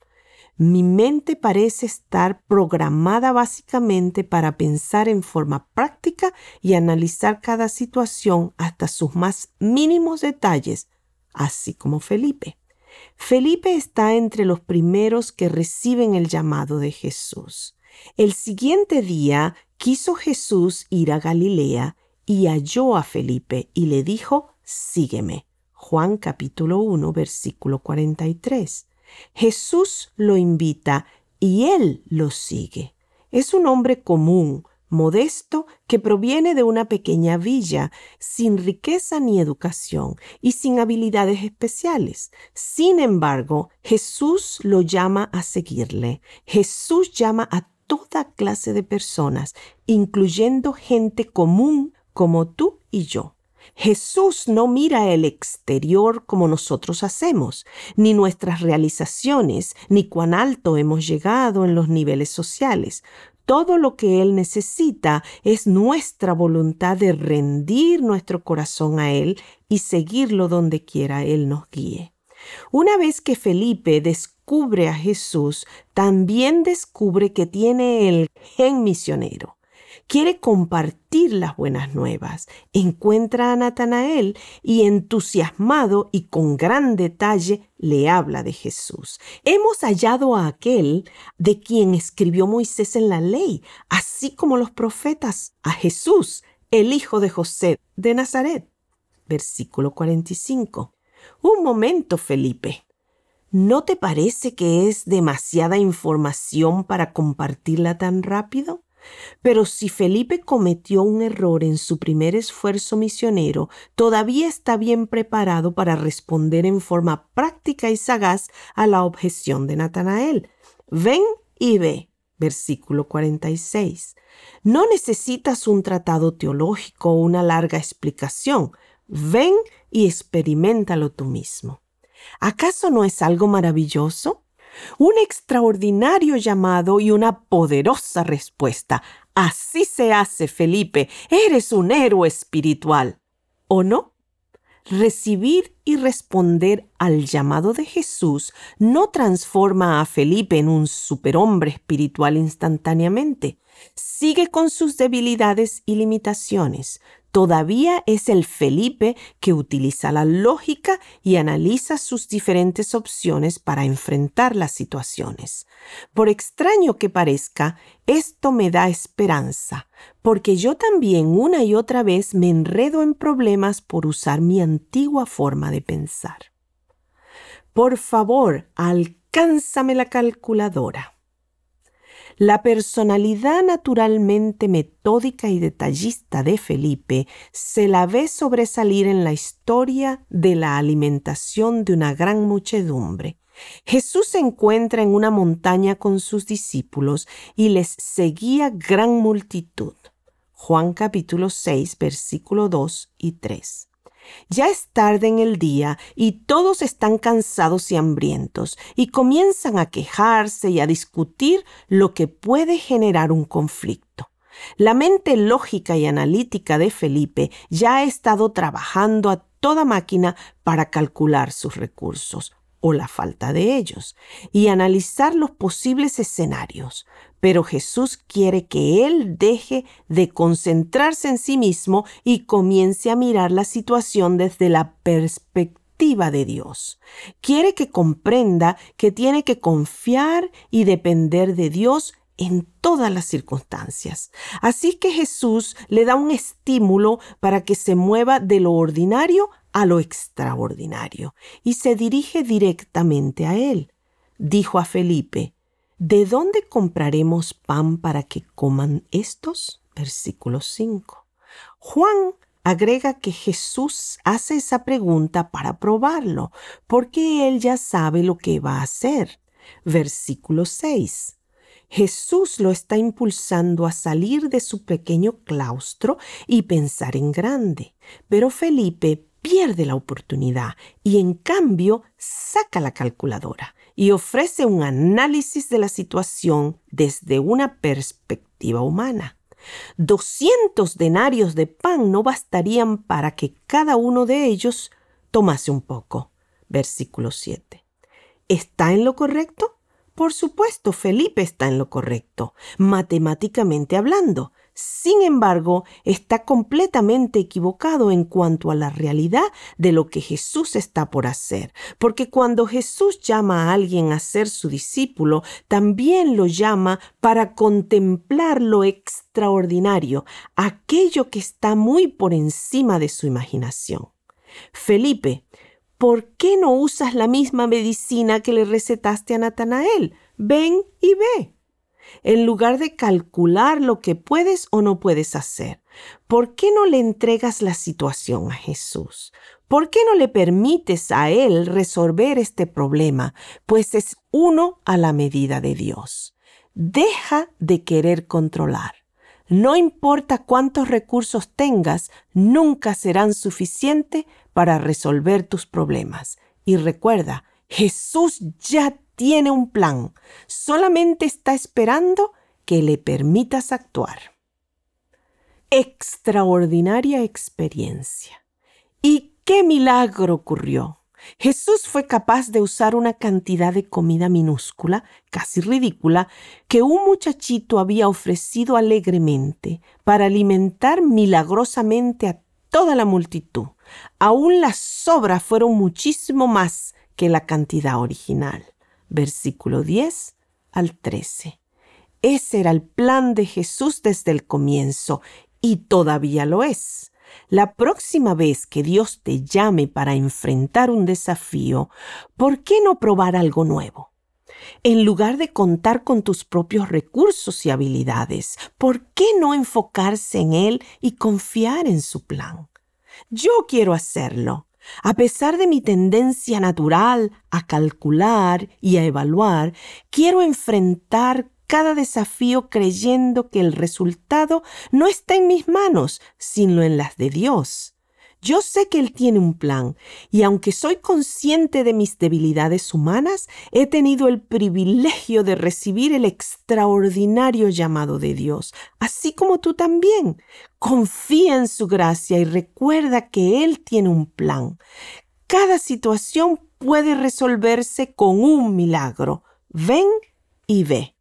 Mi mente parece estar programada básicamente para pensar en forma práctica y analizar cada situación hasta sus más mínimos detalles, así como Felipe. Felipe está entre los primeros que reciben el llamado de Jesús. El siguiente día quiso Jesús ir a Galilea y halló a Felipe y le dijo, sígueme. Juan capítulo 1 versículo 43. Jesús lo invita y él lo sigue. Es un hombre común, modesto, que proviene de una pequeña villa, sin riqueza ni educación y sin habilidades especiales. Sin embargo, Jesús lo llama a seguirle. Jesús llama a toda clase de personas, incluyendo gente común como tú y yo. Jesús no mira el exterior como nosotros hacemos, ni nuestras realizaciones, ni cuán alto hemos llegado en los niveles sociales. Todo lo que Él necesita es nuestra voluntad de rendir nuestro corazón a Él y seguirlo donde quiera Él nos guíe. Una vez que Felipe descubre a Jesús, también descubre que tiene el gen misionero quiere compartir las buenas nuevas. Encuentra a Natanael y entusiasmado y con gran detalle le habla de Jesús. Hemos hallado a aquel de quien escribió Moisés en la ley, así como los profetas, a Jesús, el hijo de José de Nazaret. Versículo 45. Un momento, Felipe. ¿No te parece que es demasiada información para compartirla tan rápido? Pero si Felipe cometió un error en su primer esfuerzo misionero, todavía está bien preparado para responder en forma práctica y sagaz a la objeción de Natanael. Ven y ve. Versículo 46. No necesitas un tratado teológico o una larga explicación. Ven y experimentalo tú mismo. ¿Acaso no es algo maravilloso? Un extraordinario llamado y una poderosa respuesta. Así se hace, Felipe. Eres un héroe espiritual. ¿O no? Recibir y responder al llamado de Jesús no transforma a Felipe en un superhombre espiritual instantáneamente. Sigue con sus debilidades y limitaciones, todavía es el Felipe que utiliza la lógica y analiza sus diferentes opciones para enfrentar las situaciones. Por extraño que parezca, esto me da esperanza, porque yo también una y otra vez me enredo en problemas por usar mi antigua forma de pensar. Por favor, alcánzame la calculadora. La personalidad naturalmente metódica y detallista de Felipe se la ve sobresalir en la historia de la alimentación de una gran muchedumbre. Jesús se encuentra en una montaña con sus discípulos y les seguía gran multitud. Juan capítulo 6 versículo 2 y 3. Ya es tarde en el día y todos están cansados y hambrientos y comienzan a quejarse y a discutir lo que puede generar un conflicto. La mente lógica y analítica de Felipe ya ha estado trabajando a toda máquina para calcular sus recursos o la falta de ellos y analizar los posibles escenarios, pero Jesús quiere que él deje de concentrarse en sí mismo y comience a mirar la situación desde la perspectiva de Dios. Quiere que comprenda que tiene que confiar y depender de Dios en todas las circunstancias. Así que Jesús le da un estímulo para que se mueva de lo ordinario a lo extraordinario y se dirige directamente a él. Dijo a Felipe, ¿De dónde compraremos pan para que coman estos? Versículo 5. Juan agrega que Jesús hace esa pregunta para probarlo, porque él ya sabe lo que va a hacer. Versículo 6. Jesús lo está impulsando a salir de su pequeño claustro y pensar en grande, pero Felipe pierde la oportunidad y en cambio saca la calculadora y ofrece un análisis de la situación desde una perspectiva humana. 200 denarios de pan no bastarían para que cada uno de ellos tomase un poco. Versículo 7. ¿Está en lo correcto? Por supuesto, Felipe está en lo correcto, matemáticamente hablando. Sin embargo, está completamente equivocado en cuanto a la realidad de lo que Jesús está por hacer, porque cuando Jesús llama a alguien a ser su discípulo, también lo llama para contemplar lo extraordinario, aquello que está muy por encima de su imaginación. Felipe, ¿por qué no usas la misma medicina que le recetaste a Natanael? Ven y ve en lugar de calcular lo que puedes o no puedes hacer? ¿Por qué no le entregas la situación a Jesús? ¿Por qué no le permites a Él resolver este problema? Pues es uno a la medida de Dios. Deja de querer controlar. No importa cuántos recursos tengas, nunca serán suficientes para resolver tus problemas. Y recuerda, Jesús ya tiene un plan, solamente está esperando que le permitas actuar. Extraordinaria experiencia. ¿Y qué milagro ocurrió? Jesús fue capaz de usar una cantidad de comida minúscula, casi ridícula, que un muchachito había ofrecido alegremente para alimentar milagrosamente a toda la multitud. Aún las sobras fueron muchísimo más que la cantidad original versículo 10 al 13. Ese era el plan de Jesús desde el comienzo y todavía lo es. La próxima vez que Dios te llame para enfrentar un desafío, ¿por qué no probar algo nuevo? En lugar de contar con tus propios recursos y habilidades, ¿por qué no enfocarse en Él y confiar en su plan? Yo quiero hacerlo. A pesar de mi tendencia natural a calcular y a evaluar, quiero enfrentar cada desafío creyendo que el resultado no está en mis manos, sino en las de Dios. Yo sé que Él tiene un plan y aunque soy consciente de mis debilidades humanas, he tenido el privilegio de recibir el extraordinario llamado de Dios, así como tú también. Confía en su gracia y recuerda que Él tiene un plan. Cada situación puede resolverse con un milagro. Ven y ve.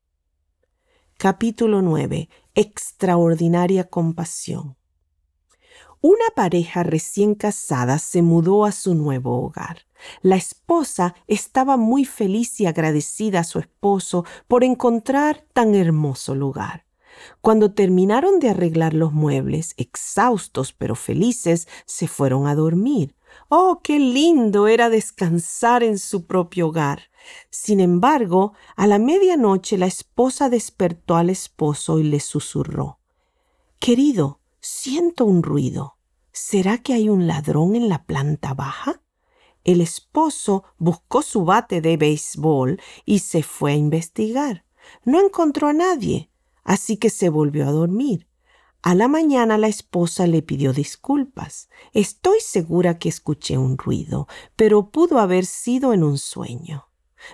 Capítulo 9. Extraordinaria compasión. Una pareja recién casada se mudó a su nuevo hogar. La esposa estaba muy feliz y agradecida a su esposo por encontrar tan hermoso lugar. Cuando terminaron de arreglar los muebles, exhaustos pero felices, se fueron a dormir. Oh, qué lindo era descansar en su propio hogar. Sin embargo, a la medianoche la esposa despertó al esposo y le susurró Querido, siento un ruido. ¿Será que hay un ladrón en la planta baja? El esposo buscó su bate de béisbol y se fue a investigar. No encontró a nadie, así que se volvió a dormir. A la mañana la esposa le pidió disculpas. Estoy segura que escuché un ruido, pero pudo haber sido en un sueño.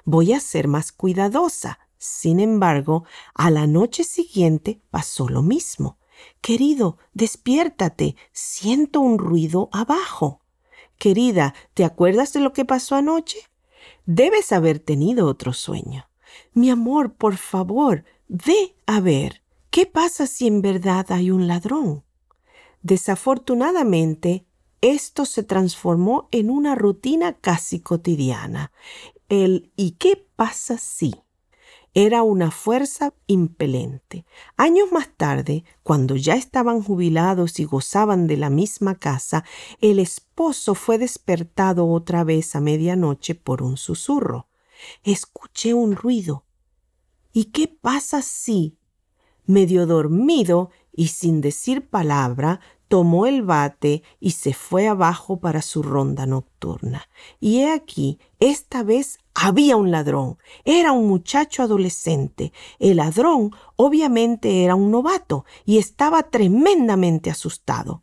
Voy a ser más cuidadosa. Sin embargo, a la noche siguiente pasó lo mismo. Querido, despiértate, siento un ruido abajo. Querida, ¿te acuerdas de lo que pasó anoche? Debes haber tenido otro sueño. Mi amor, por favor, ve a ver. ¿Qué pasa si en verdad hay un ladrón? Desafortunadamente, esto se transformó en una rutina casi cotidiana. El ¿y qué pasa si? Era una fuerza impelente. Años más tarde, cuando ya estaban jubilados y gozaban de la misma casa, el esposo fue despertado otra vez a medianoche por un susurro. Escuché un ruido. ¿Y qué pasa si? Medio dormido y sin decir palabra, tomó el bate y se fue abajo para su ronda nocturna. Y he aquí, esta vez había un ladrón. Era un muchacho adolescente. El ladrón obviamente era un novato y estaba tremendamente asustado.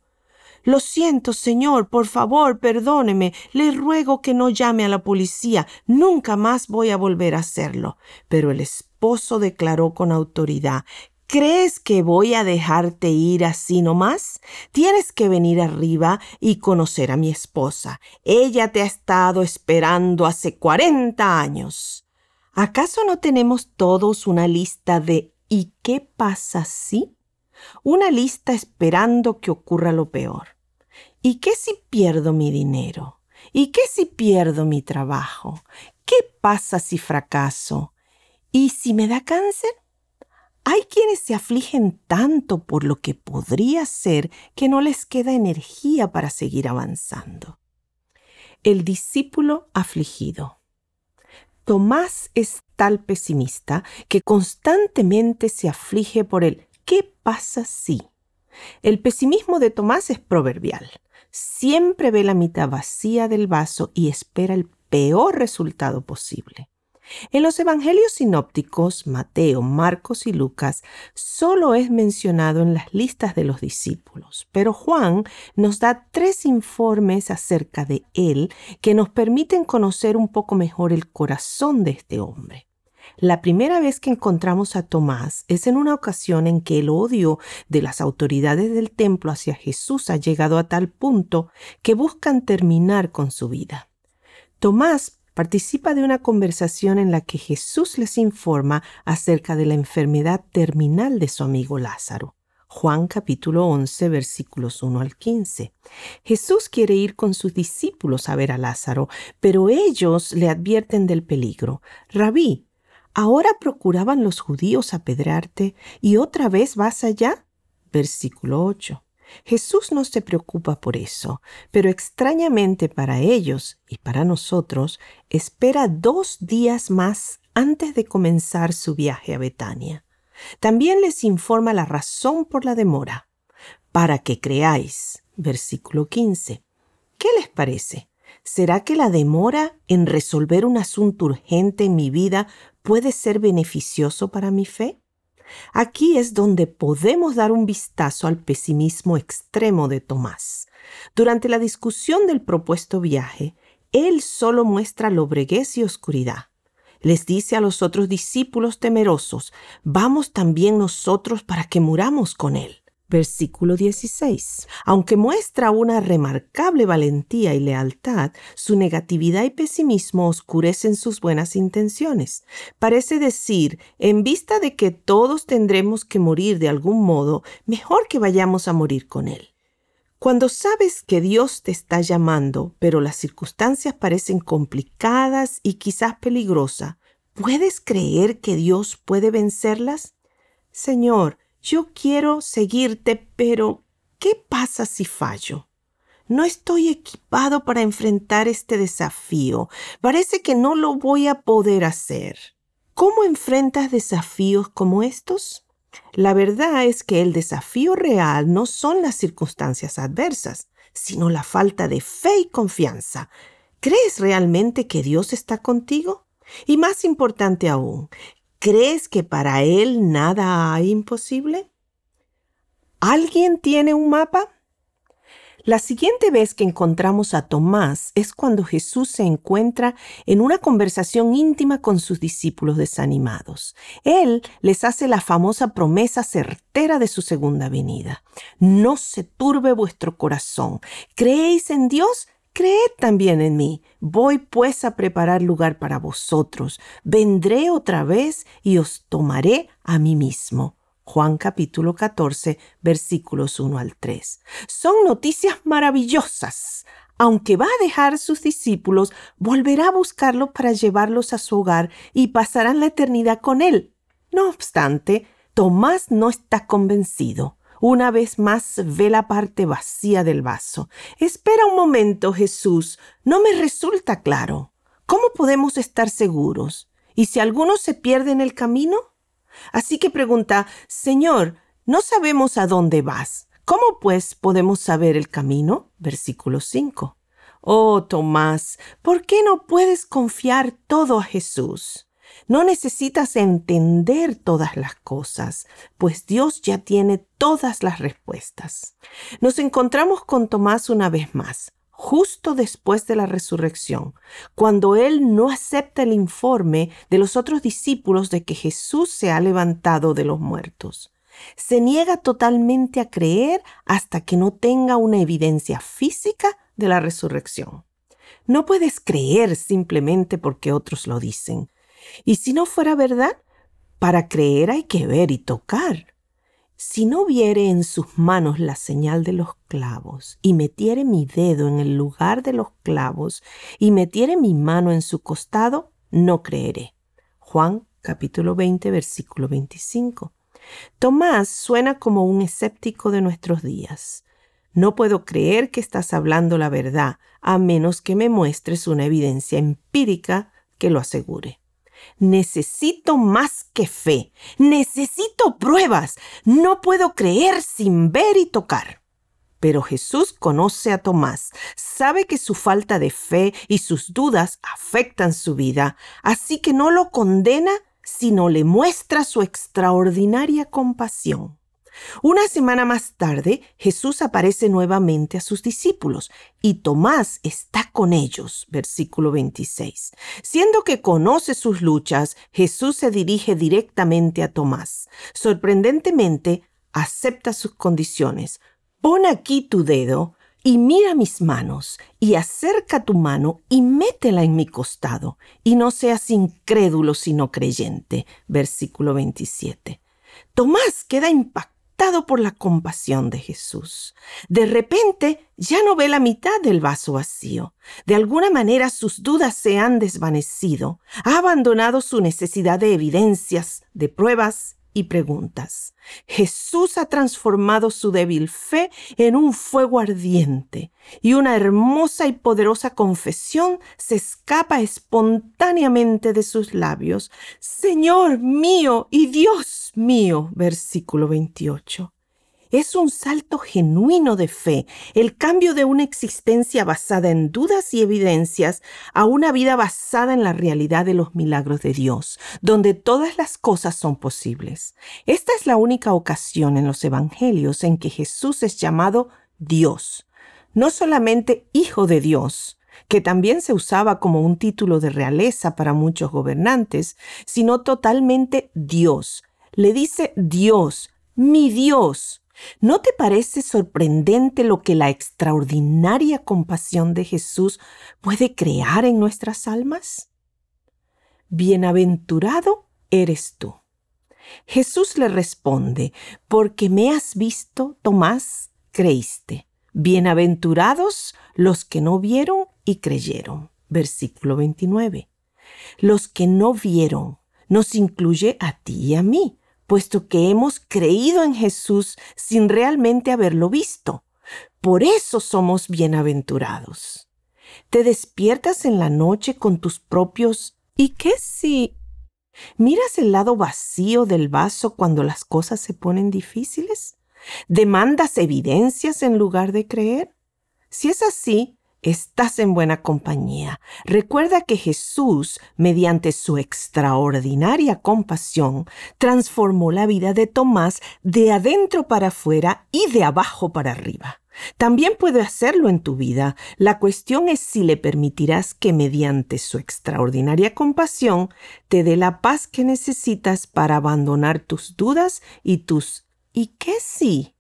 Lo siento, señor, por favor, perdóneme. Le ruego que no llame a la policía. Nunca más voy a volver a hacerlo. Pero el esposo declaró con autoridad ¿Crees que voy a dejarte ir así nomás? Tienes que venir arriba y conocer a mi esposa. Ella te ha estado esperando hace cuarenta años. ¿Acaso no tenemos todos una lista de ¿y qué pasa si? Una lista esperando que ocurra lo peor. ¿Y qué si pierdo mi dinero? ¿Y qué si pierdo mi trabajo? ¿Qué pasa si fracaso? ¿Y si me da cáncer? Hay quienes se afligen tanto por lo que podría ser que no les queda energía para seguir avanzando. El discípulo afligido. Tomás es tal pesimista que constantemente se aflige por el ¿qué pasa si? El pesimismo de Tomás es proverbial. Siempre ve la mitad vacía del vaso y espera el peor resultado posible. En los evangelios sinópticos, Mateo, Marcos y Lucas, solo es mencionado en las listas de los discípulos, pero Juan nos da tres informes acerca de él que nos permiten conocer un poco mejor el corazón de este hombre. La primera vez que encontramos a Tomás es en una ocasión en que el odio de las autoridades del templo hacia Jesús ha llegado a tal punto que buscan terminar con su vida. Tomás participa de una conversación en la que Jesús les informa acerca de la enfermedad terminal de su amigo Lázaro. Juan capítulo 11 versículos 1 al 15. Jesús quiere ir con sus discípulos a ver a Lázaro, pero ellos le advierten del peligro. Rabí, ¿ahora procuraban los judíos apedrearte y otra vez vas allá? Versículo 8. Jesús no se preocupa por eso, pero extrañamente para ellos y para nosotros, espera dos días más antes de comenzar su viaje a Betania. También les informa la razón por la demora, para que creáis. Versículo 15. ¿Qué les parece? ¿Será que la demora en resolver un asunto urgente en mi vida puede ser beneficioso para mi fe? Aquí es donde podemos dar un vistazo al pesimismo extremo de Tomás. Durante la discusión del propuesto viaje, él solo muestra lobreguez y oscuridad. Les dice a los otros discípulos temerosos, vamos también nosotros para que muramos con él. Versículo 16. Aunque muestra una remarcable valentía y lealtad, su negatividad y pesimismo oscurecen sus buenas intenciones. Parece decir, en vista de que todos tendremos que morir de algún modo, mejor que vayamos a morir con Él. Cuando sabes que Dios te está llamando, pero las circunstancias parecen complicadas y quizás peligrosas, ¿puedes creer que Dios puede vencerlas? Señor, yo quiero seguirte, pero ¿qué pasa si fallo? No estoy equipado para enfrentar este desafío. Parece que no lo voy a poder hacer. ¿Cómo enfrentas desafíos como estos? La verdad es que el desafío real no son las circunstancias adversas, sino la falta de fe y confianza. ¿Crees realmente que Dios está contigo? Y más importante aún, ¿Crees que para Él nada hay imposible? ¿Alguien tiene un mapa? La siguiente vez que encontramos a Tomás es cuando Jesús se encuentra en una conversación íntima con sus discípulos desanimados. Él les hace la famosa promesa certera de su segunda venida. No se turbe vuestro corazón. ¿Creéis en Dios? Creed también en mí. Voy pues a preparar lugar para vosotros. Vendré otra vez y os tomaré a mí mismo. Juan capítulo 14 versículos 1 al 3. Son noticias maravillosas. Aunque va a dejar sus discípulos, volverá a buscarlos para llevarlos a su hogar y pasarán la eternidad con él. No obstante, Tomás no está convencido. Una vez más ve la parte vacía del vaso. Espera un momento, Jesús. No me resulta claro. ¿Cómo podemos estar seguros? ¿Y si alguno se pierde en el camino? Así que pregunta, Señor, no sabemos a dónde vas. ¿Cómo pues podemos saber el camino? Versículo 5. Oh, Tomás, ¿por qué no puedes confiar todo a Jesús? No necesitas entender todas las cosas, pues Dios ya tiene todas las respuestas. Nos encontramos con Tomás una vez más, justo después de la resurrección, cuando él no acepta el informe de los otros discípulos de que Jesús se ha levantado de los muertos. Se niega totalmente a creer hasta que no tenga una evidencia física de la resurrección. No puedes creer simplemente porque otros lo dicen. Y si no fuera verdad, para creer hay que ver y tocar. Si no viere en sus manos la señal de los clavos, y metiere mi dedo en el lugar de los clavos, y metiere mi mano en su costado, no creeré. Juan capítulo 20, versículo 25. Tomás suena como un escéptico de nuestros días. No puedo creer que estás hablando la verdad, a menos que me muestres una evidencia empírica que lo asegure. Necesito más que fe. Necesito pruebas. No puedo creer sin ver y tocar. Pero Jesús conoce a Tomás, sabe que su falta de fe y sus dudas afectan su vida, así que no lo condena, sino le muestra su extraordinaria compasión. Una semana más tarde, Jesús aparece nuevamente a sus discípulos y Tomás está con ellos, versículo 26. Siendo que conoce sus luchas, Jesús se dirige directamente a Tomás. Sorprendentemente, acepta sus condiciones. Pon aquí tu dedo y mira mis manos, y acerca tu mano y métela en mi costado, y no seas incrédulo sino creyente. Versículo 27. Tomás queda impactado por la compasión de Jesús. De repente ya no ve la mitad del vaso vacío. De alguna manera sus dudas se han desvanecido. Ha abandonado su necesidad de evidencias, de pruebas y preguntas. Jesús ha transformado su débil fe en un fuego ardiente y una hermosa y poderosa confesión se escapa espontáneamente de sus labios. Señor mío y Dios mío, versículo 28. Es un salto genuino de fe, el cambio de una existencia basada en dudas y evidencias a una vida basada en la realidad de los milagros de Dios, donde todas las cosas son posibles. Esta es la única ocasión en los Evangelios en que Jesús es llamado Dios, no solamente Hijo de Dios, que también se usaba como un título de realeza para muchos gobernantes, sino totalmente Dios. Le dice Dios, mi Dios, ¿No te parece sorprendente lo que la extraordinaria compasión de Jesús puede crear en nuestras almas? Bienaventurado eres tú. Jesús le responde, porque me has visto, Tomás, creíste. Bienaventurados los que no vieron y creyeron. Versículo 29. Los que no vieron nos incluye a ti y a mí puesto que hemos creído en Jesús sin realmente haberlo visto. Por eso somos bienaventurados. Te despiertas en la noche con tus propios ¿y qué si? ¿Miras el lado vacío del vaso cuando las cosas se ponen difíciles? ¿Demandas evidencias en lugar de creer? Si es así, Estás en buena compañía. Recuerda que Jesús, mediante su extraordinaria compasión, transformó la vida de Tomás de adentro para afuera y de abajo para arriba. También puede hacerlo en tu vida. La cuestión es si le permitirás que mediante su extraordinaria compasión te dé la paz que necesitas para abandonar tus dudas y tus ¿y qué sí?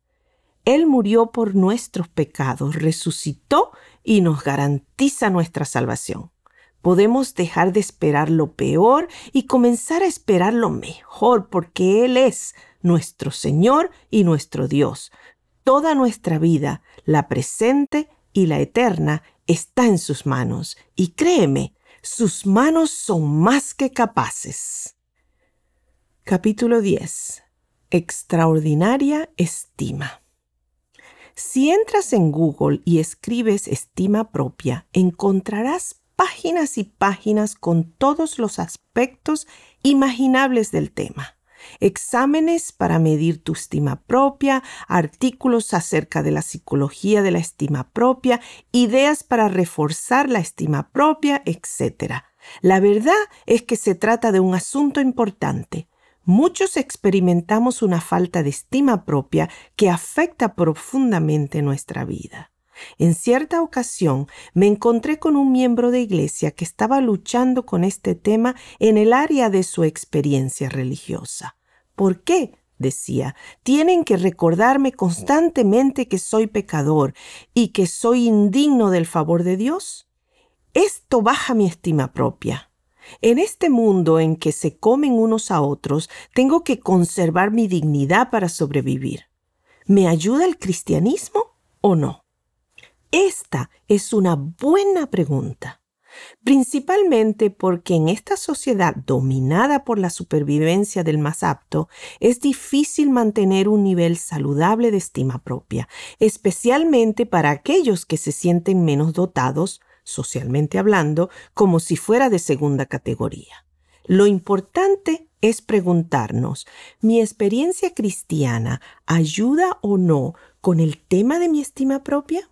Él murió por nuestros pecados, resucitó y nos garantiza nuestra salvación. Podemos dejar de esperar lo peor y comenzar a esperar lo mejor porque Él es nuestro Señor y nuestro Dios. Toda nuestra vida, la presente y la eterna, está en sus manos. Y créeme, sus manos son más que capaces. Capítulo 10. Extraordinaria estima. Si entras en Google y escribes estima propia, encontrarás páginas y páginas con todos los aspectos imaginables del tema. Exámenes para medir tu estima propia, artículos acerca de la psicología de la estima propia, ideas para reforzar la estima propia, etc. La verdad es que se trata de un asunto importante. Muchos experimentamos una falta de estima propia que afecta profundamente nuestra vida. En cierta ocasión me encontré con un miembro de iglesia que estaba luchando con este tema en el área de su experiencia religiosa. ¿Por qué? decía, tienen que recordarme constantemente que soy pecador y que soy indigno del favor de Dios. Esto baja mi estima propia. En este mundo en que se comen unos a otros, tengo que conservar mi dignidad para sobrevivir. ¿Me ayuda el cristianismo o no? Esta es una buena pregunta, principalmente porque en esta sociedad dominada por la supervivencia del más apto, es difícil mantener un nivel saludable de estima propia, especialmente para aquellos que se sienten menos dotados, socialmente hablando, como si fuera de segunda categoría. Lo importante es preguntarnos, ¿mi experiencia cristiana ayuda o no con el tema de mi estima propia?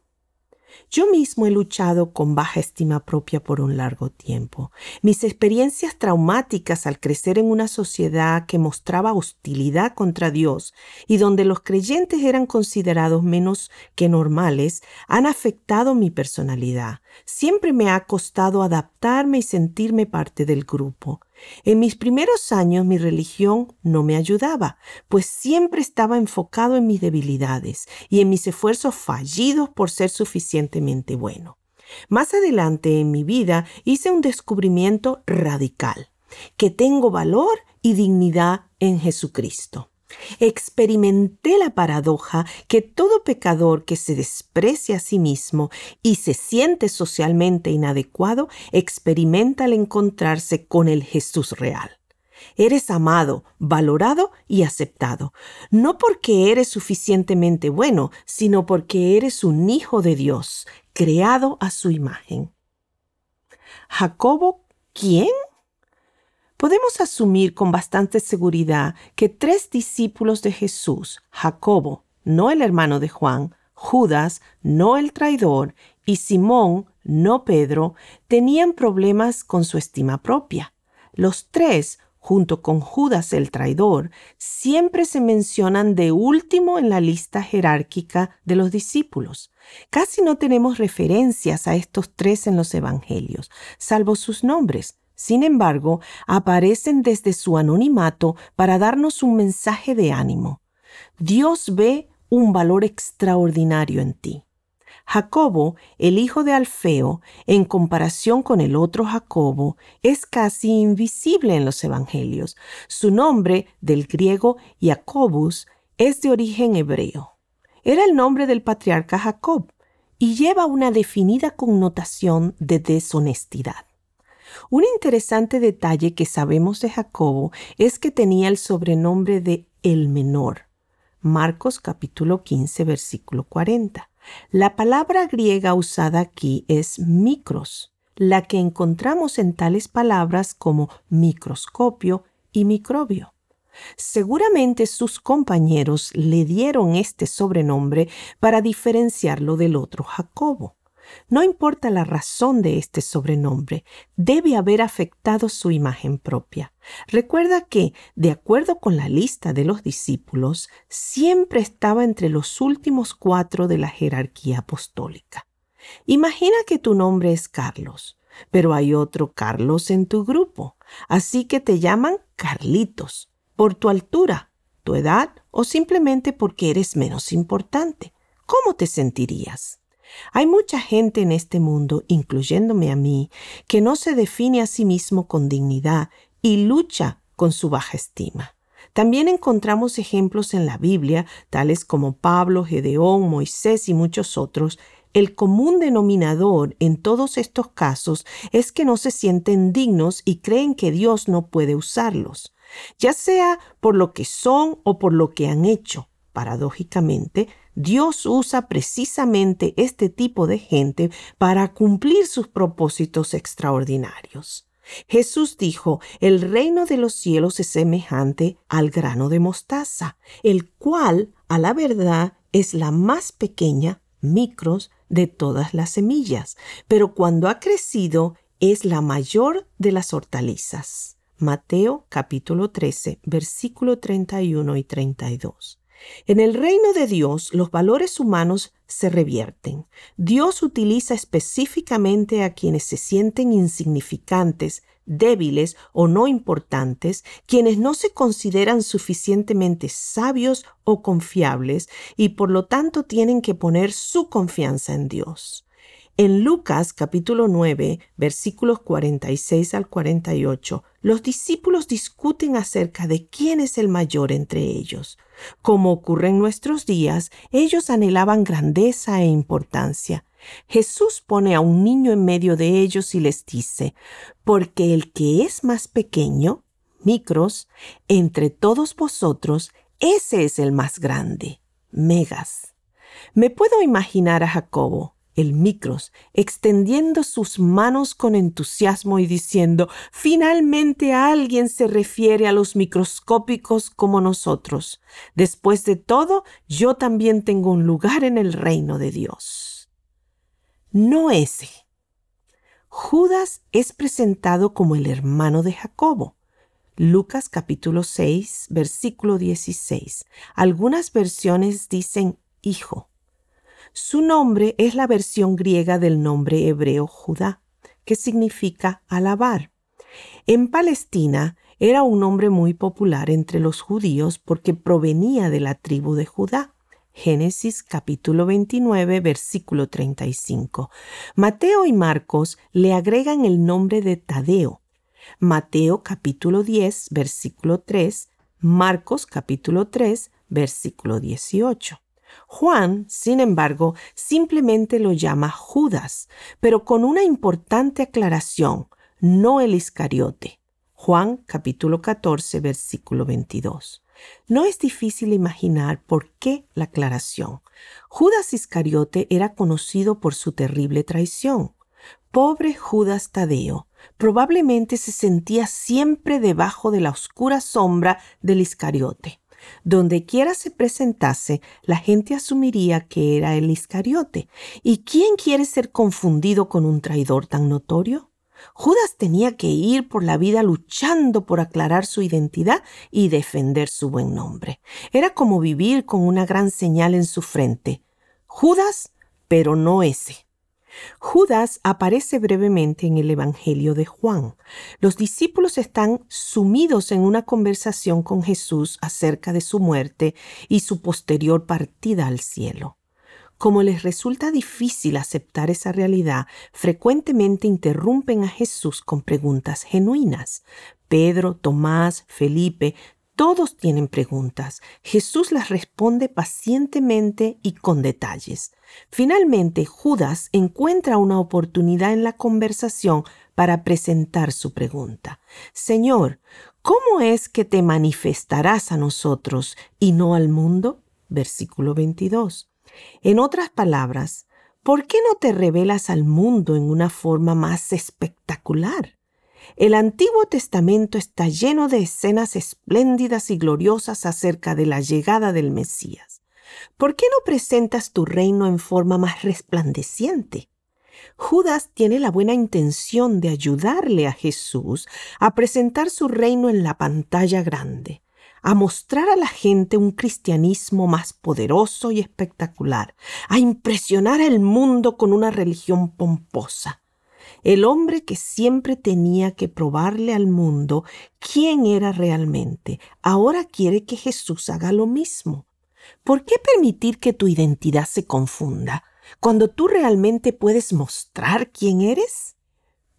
Yo mismo he luchado con baja estima propia por un largo tiempo. Mis experiencias traumáticas al crecer en una sociedad que mostraba hostilidad contra Dios y donde los creyentes eran considerados menos que normales han afectado mi personalidad. Siempre me ha costado adaptarme y sentirme parte del grupo. En mis primeros años mi religión no me ayudaba, pues siempre estaba enfocado en mis debilidades y en mis esfuerzos fallidos por ser suficientemente bueno. Más adelante en mi vida hice un descubrimiento radical, que tengo valor y dignidad en Jesucristo. Experimenté la paradoja que todo pecador que se desprecia a sí mismo y se siente socialmente inadecuado experimenta al encontrarse con el Jesús real. Eres amado, valorado y aceptado, no porque eres suficientemente bueno, sino porque eres un hijo de Dios, creado a su imagen. Jacobo, ¿quién? Podemos asumir con bastante seguridad que tres discípulos de Jesús, Jacobo, no el hermano de Juan, Judas, no el traidor, y Simón, no Pedro, tenían problemas con su estima propia. Los tres, junto con Judas el traidor, siempre se mencionan de último en la lista jerárquica de los discípulos. Casi no tenemos referencias a estos tres en los Evangelios, salvo sus nombres. Sin embargo, aparecen desde su anonimato para darnos un mensaje de ánimo. Dios ve un valor extraordinario en ti. Jacobo, el hijo de Alfeo, en comparación con el otro Jacobo, es casi invisible en los Evangelios. Su nombre, del griego Jacobus, es de origen hebreo. Era el nombre del patriarca Jacob y lleva una definida connotación de deshonestidad. Un interesante detalle que sabemos de Jacobo es que tenía el sobrenombre de el menor. Marcos capítulo 15 versículo 40. La palabra griega usada aquí es micros, la que encontramos en tales palabras como microscopio y microbio. Seguramente sus compañeros le dieron este sobrenombre para diferenciarlo del otro Jacobo. No importa la razón de este sobrenombre, debe haber afectado su imagen propia. Recuerda que, de acuerdo con la lista de los discípulos, siempre estaba entre los últimos cuatro de la jerarquía apostólica. Imagina que tu nombre es Carlos, pero hay otro Carlos en tu grupo, así que te llaman Carlitos, por tu altura, tu edad o simplemente porque eres menos importante. ¿Cómo te sentirías? Hay mucha gente en este mundo, incluyéndome a mí, que no se define a sí mismo con dignidad y lucha con su baja estima. También encontramos ejemplos en la Biblia, tales como Pablo, Gedeón, Moisés y muchos otros. El común denominador en todos estos casos es que no se sienten dignos y creen que Dios no puede usarlos, ya sea por lo que son o por lo que han hecho. Paradójicamente, Dios usa precisamente este tipo de gente para cumplir sus propósitos extraordinarios. Jesús dijo, el reino de los cielos es semejante al grano de mostaza, el cual, a la verdad, es la más pequeña, micros, de todas las semillas, pero cuando ha crecido es la mayor de las hortalizas. Mateo capítulo 13, versículo 31 y 32. En el reino de Dios los valores humanos se revierten. Dios utiliza específicamente a quienes se sienten insignificantes, débiles o no importantes, quienes no se consideran suficientemente sabios o confiables y por lo tanto tienen que poner su confianza en Dios. En Lucas capítulo 9, versículos 46 al 48, los discípulos discuten acerca de quién es el mayor entre ellos. Como ocurre en nuestros días, ellos anhelaban grandeza e importancia. Jesús pone a un niño en medio de ellos y les dice, porque el que es más pequeño, micros, entre todos vosotros, ese es el más grande, megas. Me puedo imaginar a Jacobo, el Micros, extendiendo sus manos con entusiasmo y diciendo, finalmente alguien se refiere a los microscópicos como nosotros. Después de todo, yo también tengo un lugar en el reino de Dios. No ese. Judas es presentado como el hermano de Jacobo. Lucas capítulo 6, versículo 16. Algunas versiones dicen hijo. Su nombre es la versión griega del nombre hebreo Judá, que significa alabar. En Palestina era un nombre muy popular entre los judíos porque provenía de la tribu de Judá. Génesis capítulo 29 versículo 35. Mateo y Marcos le agregan el nombre de Tadeo. Mateo capítulo 10 versículo 3, Marcos capítulo 3 versículo 18. Juan, sin embargo, simplemente lo llama Judas, pero con una importante aclaración, no el Iscariote. Juan capítulo 14, versículo 22. No es difícil imaginar por qué la aclaración. Judas Iscariote era conocido por su terrible traición. Pobre Judas Tadeo, probablemente se sentía siempre debajo de la oscura sombra del Iscariote. Donde quiera se presentase, la gente asumiría que era el Iscariote. ¿Y quién quiere ser confundido con un traidor tan notorio? Judas tenía que ir por la vida luchando por aclarar su identidad y defender su buen nombre. Era como vivir con una gran señal en su frente. Judas, pero no ese. Judas aparece brevemente en el Evangelio de Juan. Los discípulos están sumidos en una conversación con Jesús acerca de su muerte y su posterior partida al cielo. Como les resulta difícil aceptar esa realidad, frecuentemente interrumpen a Jesús con preguntas genuinas. Pedro, Tomás, Felipe todos tienen preguntas. Jesús las responde pacientemente y con detalles. Finalmente, Judas encuentra una oportunidad en la conversación para presentar su pregunta. Señor, ¿cómo es que te manifestarás a nosotros y no al mundo? Versículo 22. En otras palabras, ¿por qué no te revelas al mundo en una forma más espectacular? El Antiguo Testamento está lleno de escenas espléndidas y gloriosas acerca de la llegada del Mesías. ¿Por qué no presentas tu reino en forma más resplandeciente? Judas tiene la buena intención de ayudarle a Jesús a presentar su reino en la pantalla grande, a mostrar a la gente un cristianismo más poderoso y espectacular, a impresionar al mundo con una religión pomposa. El hombre que siempre tenía que probarle al mundo quién era realmente, ahora quiere que Jesús haga lo mismo. ¿Por qué permitir que tu identidad se confunda cuando tú realmente puedes mostrar quién eres?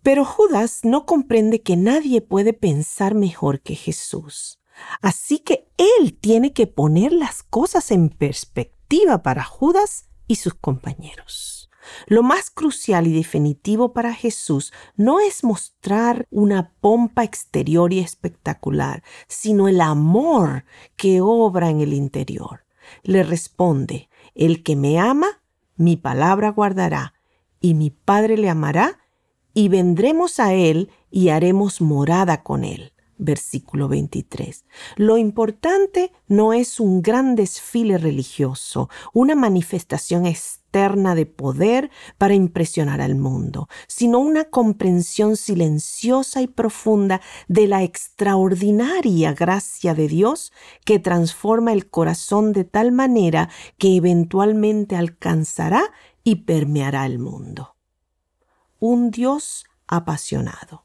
Pero Judas no comprende que nadie puede pensar mejor que Jesús. Así que él tiene que poner las cosas en perspectiva para Judas y sus compañeros. Lo más crucial y definitivo para Jesús no es mostrar una pompa exterior y espectacular, sino el amor que obra en el interior. Le responde, el que me ama, mi palabra guardará, y mi Padre le amará, y vendremos a él y haremos morada con él. Versículo 23. Lo importante no es un gran desfile religioso, una manifestación externa de poder para impresionar al mundo, sino una comprensión silenciosa y profunda de la extraordinaria gracia de Dios que transforma el corazón de tal manera que eventualmente alcanzará y permeará el mundo. Un Dios apasionado.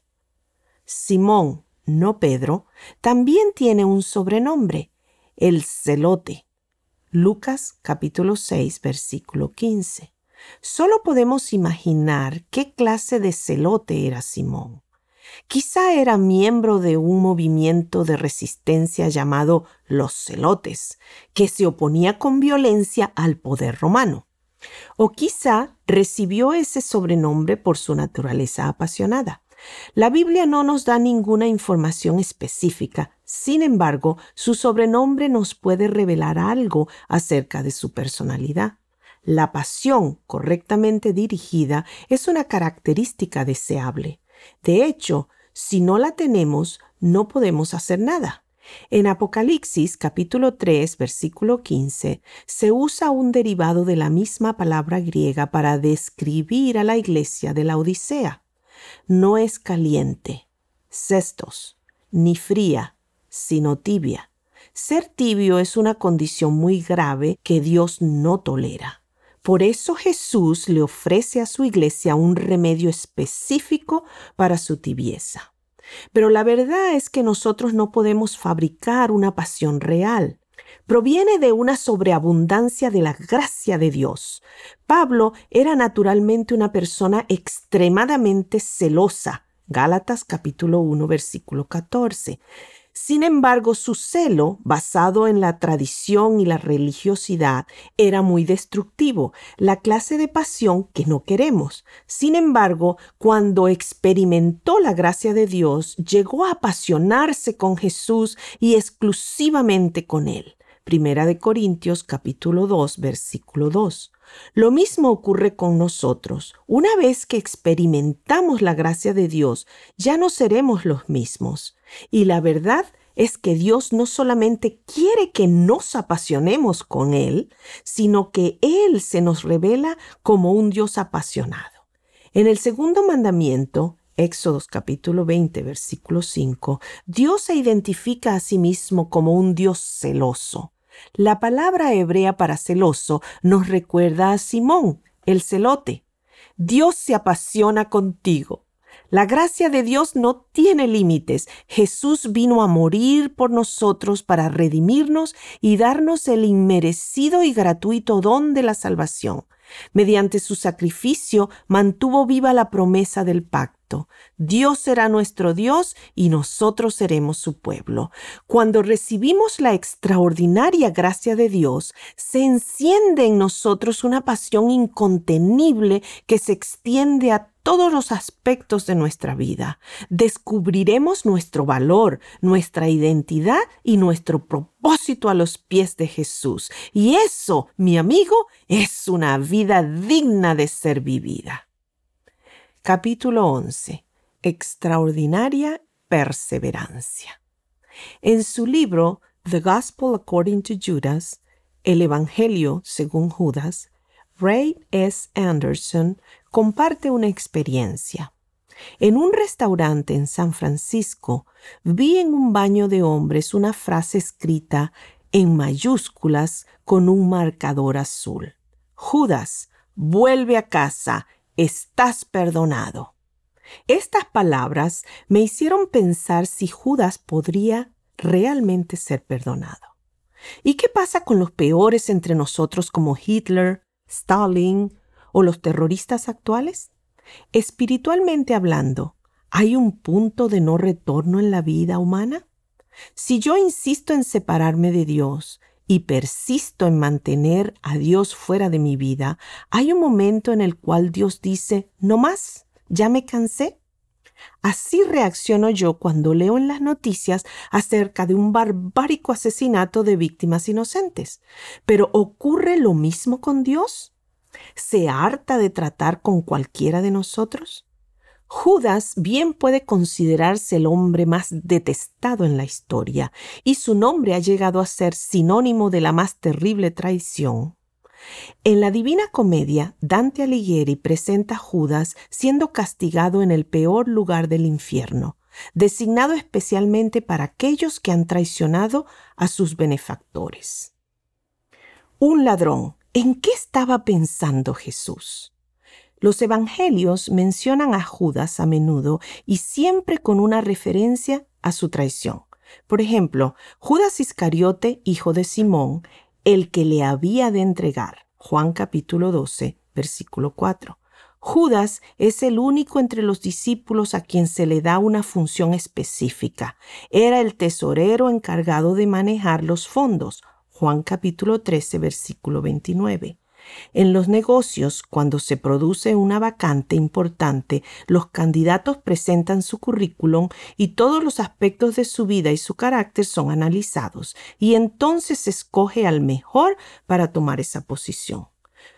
Simón no Pedro, también tiene un sobrenombre, el celote. Lucas capítulo 6 versículo 15. Solo podemos imaginar qué clase de celote era Simón. Quizá era miembro de un movimiento de resistencia llamado los celotes, que se oponía con violencia al poder romano. O quizá recibió ese sobrenombre por su naturaleza apasionada. La Biblia no nos da ninguna información específica, sin embargo, su sobrenombre nos puede revelar algo acerca de su personalidad. La pasión correctamente dirigida es una característica deseable. De hecho, si no la tenemos, no podemos hacer nada. En Apocalipsis capítulo 3 versículo 15 se usa un derivado de la misma palabra griega para describir a la iglesia de la Odisea no es caliente, cestos, ni fría, sino tibia. Ser tibio es una condición muy grave que Dios no tolera. Por eso Jesús le ofrece a su iglesia un remedio específico para su tibieza. Pero la verdad es que nosotros no podemos fabricar una pasión real proviene de una sobreabundancia de la gracia de Dios. Pablo era naturalmente una persona extremadamente celosa. Gálatas capítulo 1 versículo 14. Sin embargo, su celo, basado en la tradición y la religiosidad, era muy destructivo, la clase de pasión que no queremos. Sin embargo, cuando experimentó la gracia de Dios, llegó a apasionarse con Jesús y exclusivamente con Él. Primera de Corintios capítulo 2 versículo 2. Lo mismo ocurre con nosotros. Una vez que experimentamos la gracia de Dios, ya no seremos los mismos. Y la verdad es que Dios no solamente quiere que nos apasionemos con Él, sino que Él se nos revela como un Dios apasionado. En el segundo mandamiento, Éxodos capítulo 20, versículo 5, Dios se identifica a sí mismo como un Dios celoso. La palabra hebrea para celoso nos recuerda a Simón, el celote. Dios se apasiona contigo. La gracia de Dios no tiene límites. Jesús vino a morir por nosotros para redimirnos y darnos el inmerecido y gratuito don de la salvación. Mediante su sacrificio mantuvo viva la promesa del pacto. Dios será nuestro Dios y nosotros seremos su pueblo. Cuando recibimos la extraordinaria gracia de Dios, se enciende en nosotros una pasión incontenible que se extiende a todos los aspectos de nuestra vida. Descubriremos nuestro valor, nuestra identidad y nuestro propósito a los pies de Jesús. Y eso, mi amigo, es una vida digna de ser vivida. Capítulo 11. Extraordinaria perseverancia. En su libro The Gospel According to Judas, El Evangelio según Judas, Ray S. Anderson comparte una experiencia. En un restaurante en San Francisco vi en un baño de hombres una frase escrita en mayúsculas con un marcador azul. Judas, vuelve a casa estás perdonado. Estas palabras me hicieron pensar si Judas podría realmente ser perdonado. ¿Y qué pasa con los peores entre nosotros como Hitler, Stalin o los terroristas actuales? Espiritualmente hablando, ¿hay un punto de no retorno en la vida humana? Si yo insisto en separarme de Dios y persisto en mantener a Dios fuera de mi vida, hay un momento en el cual Dios dice, no más, ya me cansé. Así reacciono yo cuando leo en las noticias acerca de un barbárico asesinato de víctimas inocentes. Pero ¿ocurre lo mismo con Dios? ¿Se harta de tratar con cualquiera de nosotros? Judas bien puede considerarse el hombre más detestado en la historia, y su nombre ha llegado a ser sinónimo de la más terrible traición. En la Divina Comedia, Dante Alighieri presenta a Judas siendo castigado en el peor lugar del infierno, designado especialmente para aquellos que han traicionado a sus benefactores. Un ladrón. ¿En qué estaba pensando Jesús? Los evangelios mencionan a Judas a menudo y siempre con una referencia a su traición. Por ejemplo, Judas Iscariote, hijo de Simón, el que le había de entregar. Juan capítulo 12, versículo 4. Judas es el único entre los discípulos a quien se le da una función específica. Era el tesorero encargado de manejar los fondos. Juan capítulo 13, versículo 29. En los negocios, cuando se produce una vacante importante, los candidatos presentan su currículum y todos los aspectos de su vida y su carácter son analizados, y entonces se escoge al mejor para tomar esa posición.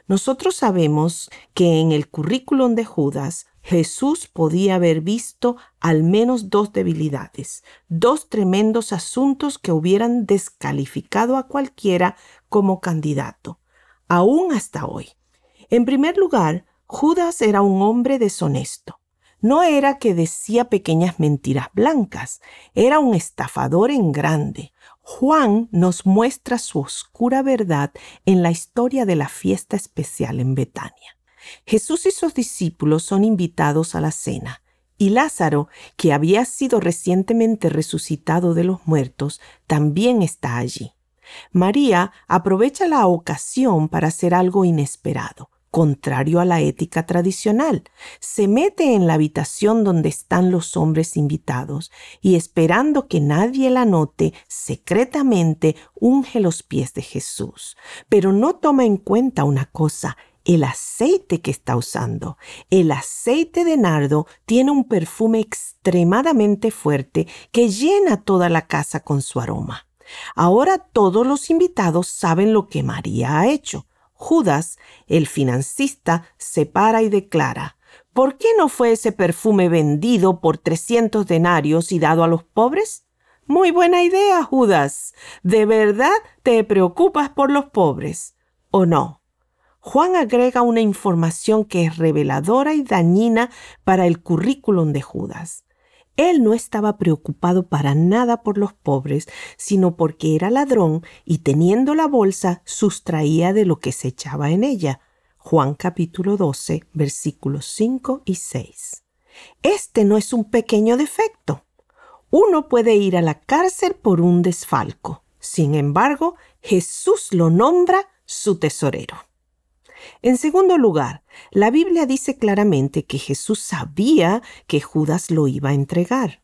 Nosotros sabemos que en el currículum de Judas Jesús podía haber visto al menos dos debilidades, dos tremendos asuntos que hubieran descalificado a cualquiera como candidato aún hasta hoy. En primer lugar, Judas era un hombre deshonesto. No era que decía pequeñas mentiras blancas, era un estafador en grande. Juan nos muestra su oscura verdad en la historia de la fiesta especial en Betania. Jesús y sus discípulos son invitados a la cena, y Lázaro, que había sido recientemente resucitado de los muertos, también está allí. María aprovecha la ocasión para hacer algo inesperado, contrario a la ética tradicional. Se mete en la habitación donde están los hombres invitados y esperando que nadie la note, secretamente unge los pies de Jesús. Pero no toma en cuenta una cosa, el aceite que está usando. El aceite de nardo tiene un perfume extremadamente fuerte que llena toda la casa con su aroma. Ahora todos los invitados saben lo que María ha hecho. Judas, el financista, se para y declara, ¿por qué no fue ese perfume vendido por trescientos denarios y dado a los pobres? Muy buena idea, Judas. ¿De verdad te preocupas por los pobres? ¿O no? Juan agrega una información que es reveladora y dañina para el currículum de Judas. Él no estaba preocupado para nada por los pobres, sino porque era ladrón y teniendo la bolsa sustraía de lo que se echaba en ella. Juan capítulo 12, versículos 5 y 6. Este no es un pequeño defecto. Uno puede ir a la cárcel por un desfalco. Sin embargo, Jesús lo nombra su tesorero. En segundo lugar, la Biblia dice claramente que Jesús sabía que Judas lo iba a entregar.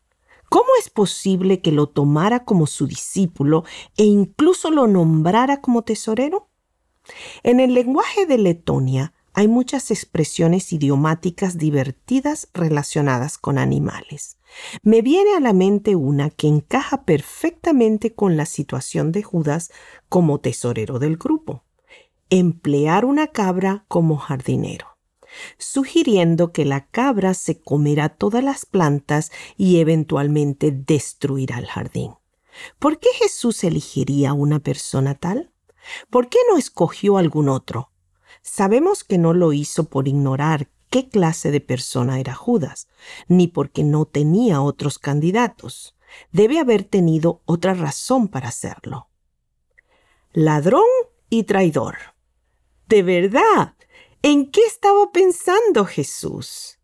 ¿Cómo es posible que lo tomara como su discípulo e incluso lo nombrara como tesorero? En el lenguaje de Letonia hay muchas expresiones idiomáticas divertidas relacionadas con animales. Me viene a la mente una que encaja perfectamente con la situación de Judas como tesorero del grupo emplear una cabra como jardinero, sugiriendo que la cabra se comerá todas las plantas y eventualmente destruirá el jardín. ¿Por qué Jesús elegiría una persona tal? ¿Por qué no escogió algún otro? Sabemos que no lo hizo por ignorar qué clase de persona era Judas, ni porque no tenía otros candidatos. Debe haber tenido otra razón para hacerlo. Ladrón y traidor. De verdad, ¿en qué estaba pensando Jesús?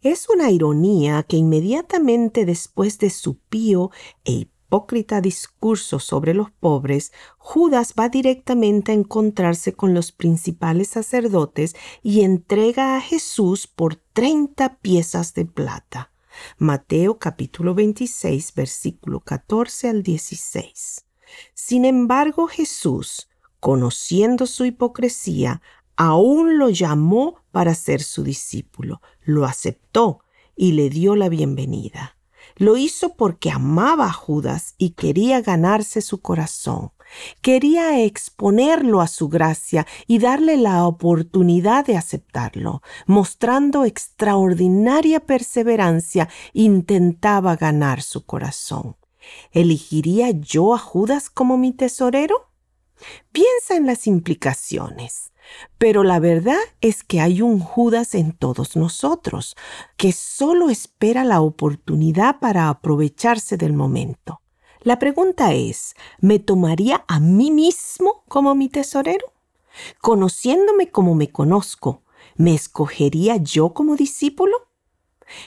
Es una ironía que inmediatamente después de su pío e hipócrita discurso sobre los pobres, Judas va directamente a encontrarse con los principales sacerdotes y entrega a Jesús por treinta piezas de plata. Mateo capítulo 26 versículo 14 al 16. Sin embargo, Jesús, conociendo su hipocresía, aún lo llamó para ser su discípulo, lo aceptó y le dio la bienvenida. Lo hizo porque amaba a Judas y quería ganarse su corazón. Quería exponerlo a su gracia y darle la oportunidad de aceptarlo. Mostrando extraordinaria perseverancia, intentaba ganar su corazón. ¿Elegiría yo a Judas como mi tesorero? Piensa en las implicaciones. Pero la verdad es que hay un Judas en todos nosotros, que solo espera la oportunidad para aprovecharse del momento. La pregunta es, ¿me tomaría a mí mismo como mi tesorero? Conociéndome como me conozco, ¿me escogería yo como discípulo?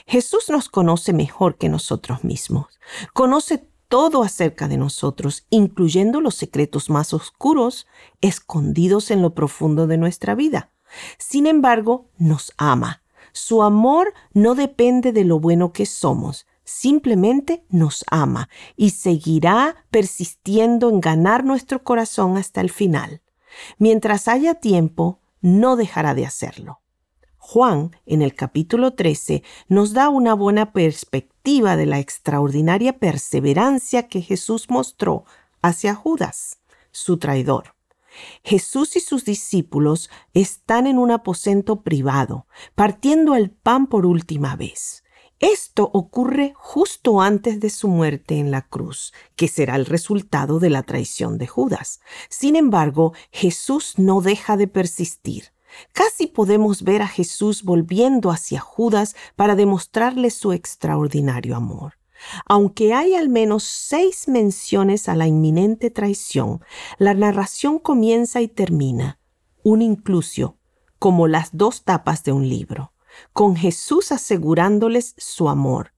Jesús nos conoce mejor que nosotros mismos. Conoce todo acerca de nosotros, incluyendo los secretos más oscuros escondidos en lo profundo de nuestra vida. Sin embargo, nos ama. Su amor no depende de lo bueno que somos, simplemente nos ama y seguirá persistiendo en ganar nuestro corazón hasta el final. Mientras haya tiempo, no dejará de hacerlo. Juan, en el capítulo 13, nos da una buena perspectiva de la extraordinaria perseverancia que Jesús mostró hacia Judas, su traidor. Jesús y sus discípulos están en un aposento privado, partiendo el pan por última vez. Esto ocurre justo antes de su muerte en la cruz, que será el resultado de la traición de Judas. Sin embargo, Jesús no deja de persistir. Casi podemos ver a Jesús volviendo hacia Judas para demostrarle su extraordinario amor. Aunque hay al menos seis menciones a la inminente traición, la narración comienza y termina, un inclusio, como las dos tapas de un libro con Jesús asegurándoles su amor.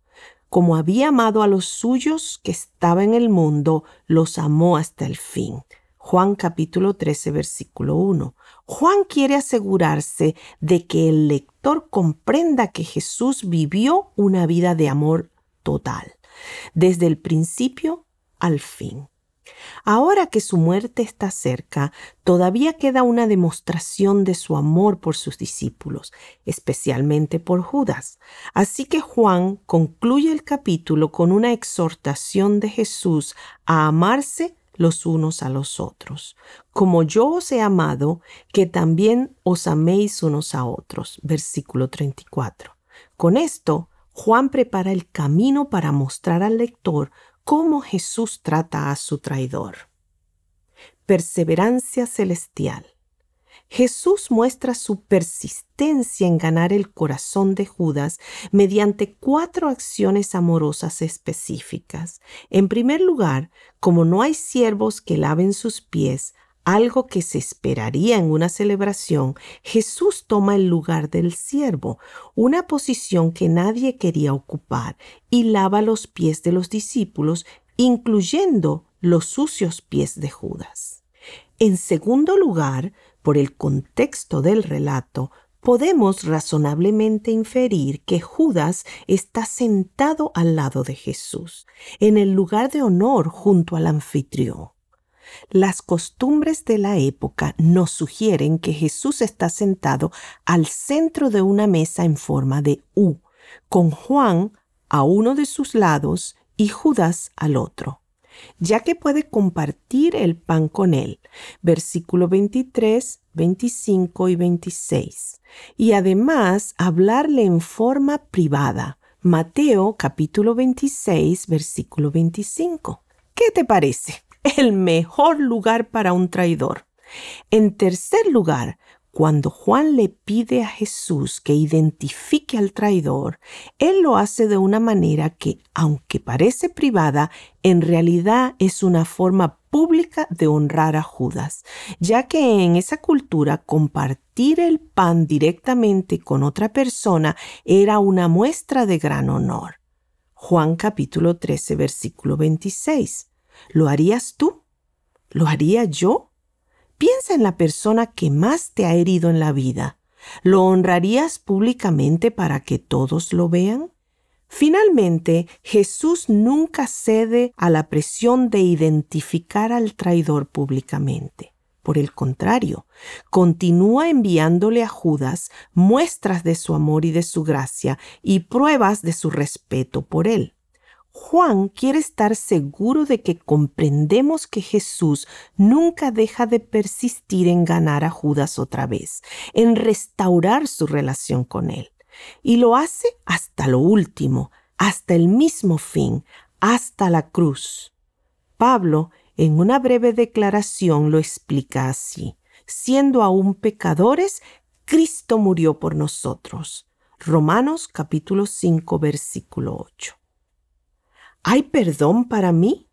Como había amado a los suyos que estaba en el mundo, los amó hasta el fin. Juan capítulo 13 versículo 1. Juan quiere asegurarse de que el lector comprenda que Jesús vivió una vida de amor total, desde el principio al fin. Ahora que su muerte está cerca, todavía queda una demostración de su amor por sus discípulos, especialmente por Judas. Así que Juan concluye el capítulo con una exhortación de Jesús a amarse los unos a los otros. Como yo os he amado, que también os améis unos a otros. Versículo 34. Con esto, Juan prepara el camino para mostrar al lector cómo Jesús trata a su traidor. Perseverancia celestial. Jesús muestra su persistencia en ganar el corazón de Judas mediante cuatro acciones amorosas específicas. En primer lugar, como no hay siervos que laven sus pies, algo que se esperaría en una celebración, Jesús toma el lugar del siervo, una posición que nadie quería ocupar, y lava los pies de los discípulos, incluyendo los sucios pies de Judas. En segundo lugar, por el contexto del relato, podemos razonablemente inferir que Judas está sentado al lado de Jesús, en el lugar de honor junto al anfitrión. Las costumbres de la época nos sugieren que Jesús está sentado al centro de una mesa en forma de U, con Juan a uno de sus lados y Judas al otro, ya que puede compartir el pan con él. Versículo 23, 25 y 26. Y además hablarle en forma privada. Mateo capítulo 26, versículo 25. ¿Qué te parece? el mejor lugar para un traidor. En tercer lugar, cuando Juan le pide a Jesús que identifique al traidor, él lo hace de una manera que, aunque parece privada, en realidad es una forma pública de honrar a Judas, ya que en esa cultura compartir el pan directamente con otra persona era una muestra de gran honor. Juan capítulo 13 versículo 26. ¿Lo harías tú? ¿Lo haría yo? Piensa en la persona que más te ha herido en la vida. ¿Lo honrarías públicamente para que todos lo vean? Finalmente, Jesús nunca cede a la presión de identificar al traidor públicamente. Por el contrario, continúa enviándole a Judas muestras de su amor y de su gracia y pruebas de su respeto por él. Juan quiere estar seguro de que comprendemos que Jesús nunca deja de persistir en ganar a Judas otra vez, en restaurar su relación con él. Y lo hace hasta lo último, hasta el mismo fin, hasta la cruz. Pablo, en una breve declaración, lo explica así. Siendo aún pecadores, Cristo murió por nosotros. Romanos capítulo 5 versículo 8. ¿Hay perdón para mí?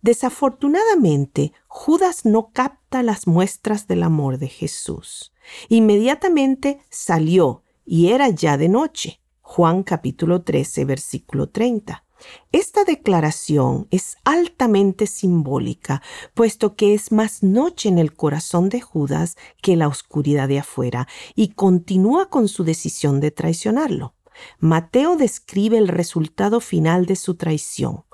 Desafortunadamente, Judas no capta las muestras del amor de Jesús. Inmediatamente salió y era ya de noche. Juan capítulo 13, versículo 30. Esta declaración es altamente simbólica, puesto que es más noche en el corazón de Judas que la oscuridad de afuera, y continúa con su decisión de traicionarlo. Mateo describe el resultado final de su traición.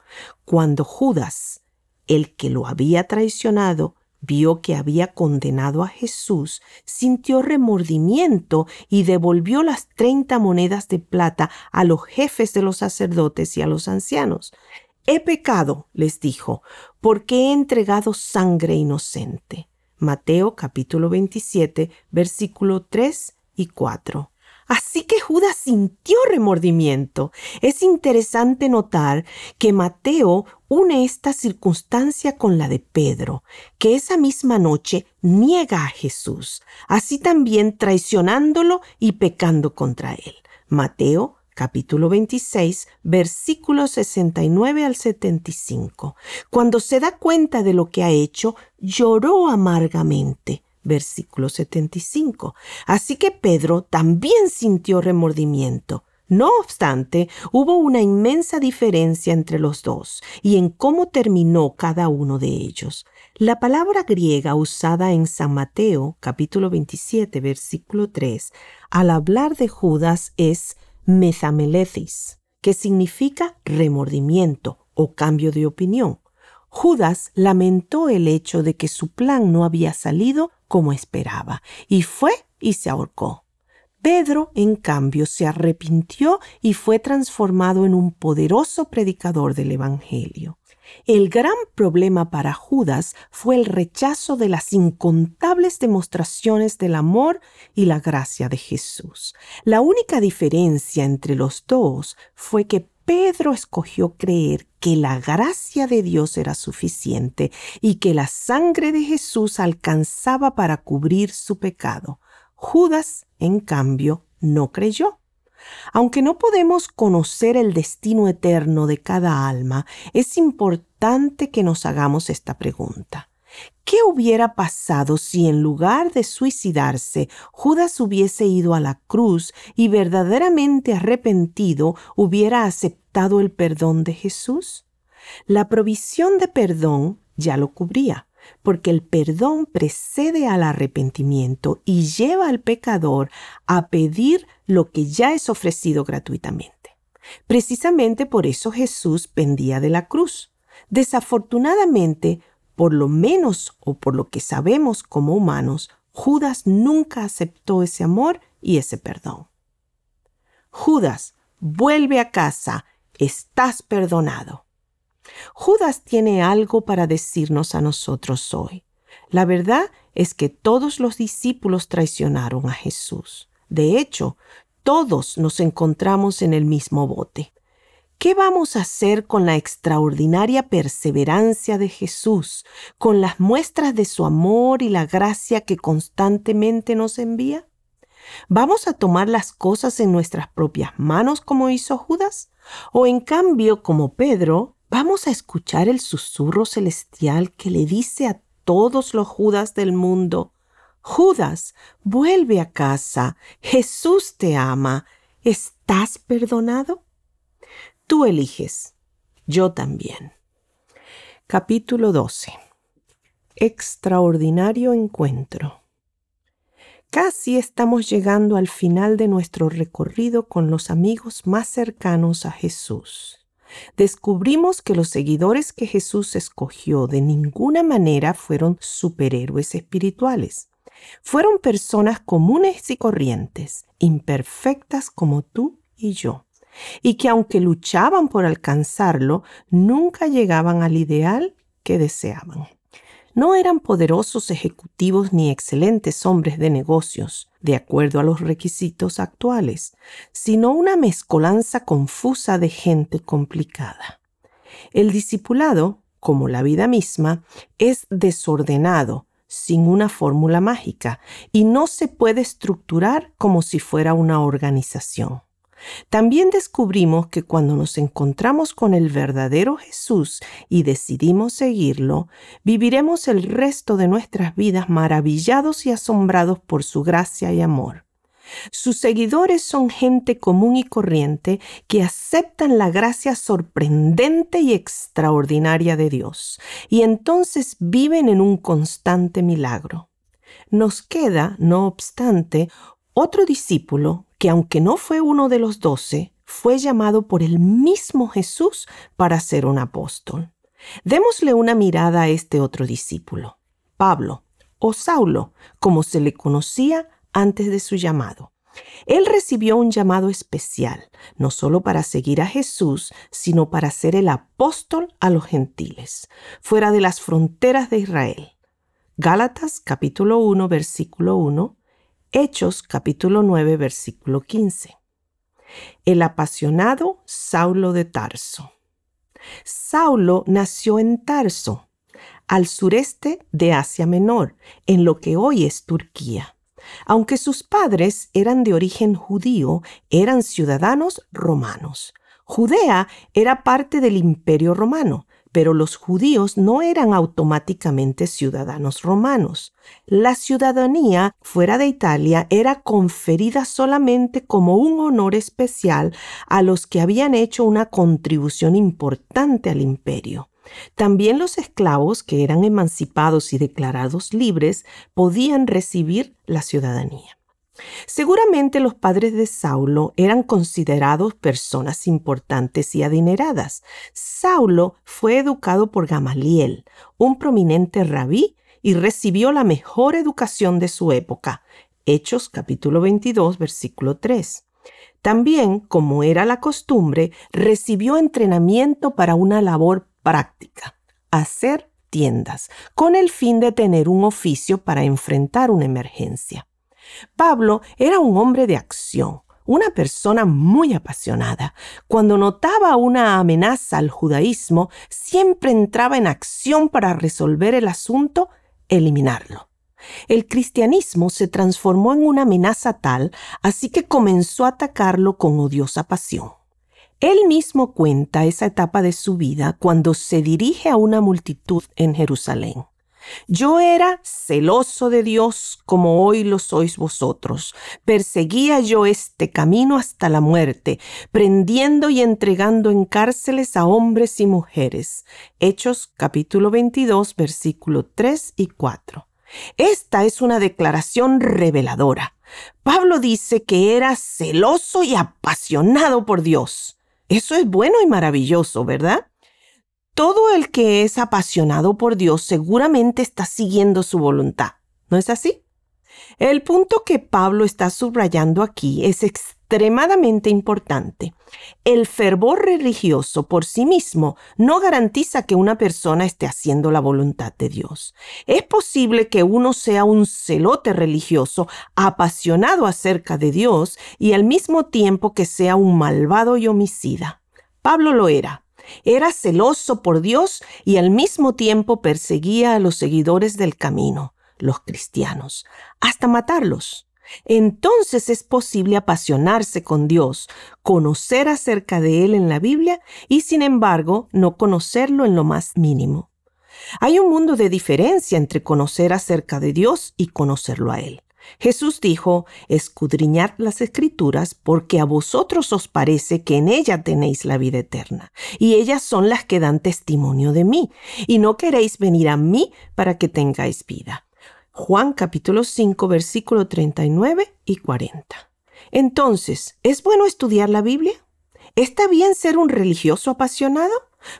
Cuando Judas, el que lo había traicionado, vio que había condenado a Jesús, sintió remordimiento y devolvió las treinta monedas de plata a los jefes de los sacerdotes y a los ancianos. He pecado, les dijo, porque he entregado sangre inocente. Mateo capítulo 27, versículo 3 y 4. Así que Judas sintió remordimiento. Es interesante notar que Mateo une esta circunstancia con la de Pedro, que esa misma noche niega a Jesús, así también traicionándolo y pecando contra él. Mateo capítulo 26, versículos 69 al 75. Cuando se da cuenta de lo que ha hecho, lloró amargamente versículo 75. Así que Pedro también sintió remordimiento. No obstante, hubo una inmensa diferencia entre los dos y en cómo terminó cada uno de ellos. La palabra griega usada en San Mateo capítulo 27 versículo 3 al hablar de Judas es methamelesis, que significa remordimiento o cambio de opinión. Judas lamentó el hecho de que su plan no había salido como esperaba, y fue y se ahorcó. Pedro, en cambio, se arrepintió y fue transformado en un poderoso predicador del Evangelio. El gran problema para Judas fue el rechazo de las incontables demostraciones del amor y la gracia de Jesús. La única diferencia entre los dos fue que Pedro escogió creer que la gracia de Dios era suficiente y que la sangre de Jesús alcanzaba para cubrir su pecado. Judas, en cambio, no creyó. Aunque no podemos conocer el destino eterno de cada alma, es importante que nos hagamos esta pregunta. ¿Qué hubiera pasado si en lugar de suicidarse Judas hubiese ido a la cruz y verdaderamente arrepentido hubiera aceptado el perdón de Jesús? La provisión de perdón ya lo cubría, porque el perdón precede al arrepentimiento y lleva al pecador a pedir lo que ya es ofrecido gratuitamente. Precisamente por eso Jesús pendía de la cruz. Desafortunadamente, por lo menos o por lo que sabemos como humanos, Judas nunca aceptó ese amor y ese perdón. Judas, vuelve a casa, estás perdonado. Judas tiene algo para decirnos a nosotros hoy. La verdad es que todos los discípulos traicionaron a Jesús. De hecho, todos nos encontramos en el mismo bote. ¿Qué vamos a hacer con la extraordinaria perseverancia de Jesús, con las muestras de su amor y la gracia que constantemente nos envía? ¿Vamos a tomar las cosas en nuestras propias manos como hizo Judas? ¿O en cambio, como Pedro, vamos a escuchar el susurro celestial que le dice a todos los Judas del mundo, Judas, vuelve a casa, Jesús te ama, ¿estás perdonado? Tú eliges. Yo también. Capítulo 12. Extraordinario encuentro. Casi estamos llegando al final de nuestro recorrido con los amigos más cercanos a Jesús. Descubrimos que los seguidores que Jesús escogió de ninguna manera fueron superhéroes espirituales. Fueron personas comunes y corrientes, imperfectas como tú y yo y que aunque luchaban por alcanzarlo, nunca llegaban al ideal que deseaban. No eran poderosos ejecutivos ni excelentes hombres de negocios, de acuerdo a los requisitos actuales, sino una mezcolanza confusa de gente complicada. El discipulado, como la vida misma, es desordenado, sin una fórmula mágica, y no se puede estructurar como si fuera una organización. También descubrimos que cuando nos encontramos con el verdadero Jesús y decidimos seguirlo, viviremos el resto de nuestras vidas maravillados y asombrados por su gracia y amor. Sus seguidores son gente común y corriente que aceptan la gracia sorprendente y extraordinaria de Dios, y entonces viven en un constante milagro. Nos queda, no obstante, otro discípulo que aunque no fue uno de los doce, fue llamado por el mismo Jesús para ser un apóstol. Démosle una mirada a este otro discípulo, Pablo, o Saulo, como se le conocía antes de su llamado. Él recibió un llamado especial, no solo para seguir a Jesús, sino para ser el apóstol a los gentiles, fuera de las fronteras de Israel. Gálatas capítulo 1 versículo 1 Hechos capítulo 9 versículo 15. El apasionado Saulo de Tarso. Saulo nació en Tarso, al sureste de Asia Menor, en lo que hoy es Turquía. Aunque sus padres eran de origen judío, eran ciudadanos romanos. Judea era parte del imperio romano, pero los judíos no eran automáticamente ciudadanos romanos. La ciudadanía fuera de Italia era conferida solamente como un honor especial a los que habían hecho una contribución importante al imperio. También los esclavos que eran emancipados y declarados libres podían recibir la ciudadanía. Seguramente los padres de Saulo eran considerados personas importantes y adineradas. Saulo fue educado por Gamaliel, un prominente rabí, y recibió la mejor educación de su época. Hechos capítulo 22, versículo 3. También, como era la costumbre, recibió entrenamiento para una labor práctica, hacer tiendas, con el fin de tener un oficio para enfrentar una emergencia. Pablo era un hombre de acción, una persona muy apasionada. Cuando notaba una amenaza al judaísmo, siempre entraba en acción para resolver el asunto, eliminarlo. El cristianismo se transformó en una amenaza tal, así que comenzó a atacarlo con odiosa pasión. Él mismo cuenta esa etapa de su vida cuando se dirige a una multitud en Jerusalén. Yo era celoso de Dios como hoy lo sois vosotros. Perseguía yo este camino hasta la muerte, prendiendo y entregando en cárceles a hombres y mujeres. Hechos capítulo 22 versículo 3 y 4. Esta es una declaración reveladora. Pablo dice que era celoso y apasionado por Dios. Eso es bueno y maravilloso, ¿verdad? Todo el que es apasionado por Dios seguramente está siguiendo su voluntad. ¿No es así? El punto que Pablo está subrayando aquí es extremadamente importante. El fervor religioso por sí mismo no garantiza que una persona esté haciendo la voluntad de Dios. Es posible que uno sea un celote religioso apasionado acerca de Dios y al mismo tiempo que sea un malvado y homicida. Pablo lo era, era celoso por Dios y al mismo tiempo perseguía a los seguidores del camino, los cristianos, hasta matarlos. Entonces es posible apasionarse con Dios, conocer acerca de Él en la Biblia y sin embargo no conocerlo en lo más mínimo. Hay un mundo de diferencia entre conocer acerca de Dios y conocerlo a Él. Jesús dijo, escudriñad las escrituras porque a vosotros os parece que en ella tenéis la vida eterna, y ellas son las que dan testimonio de mí, y no queréis venir a mí para que tengáis vida. Juan capítulo 5 versículo 39 y 40. Entonces, ¿es bueno estudiar la Biblia? ¿Está bien ser un religioso apasionado?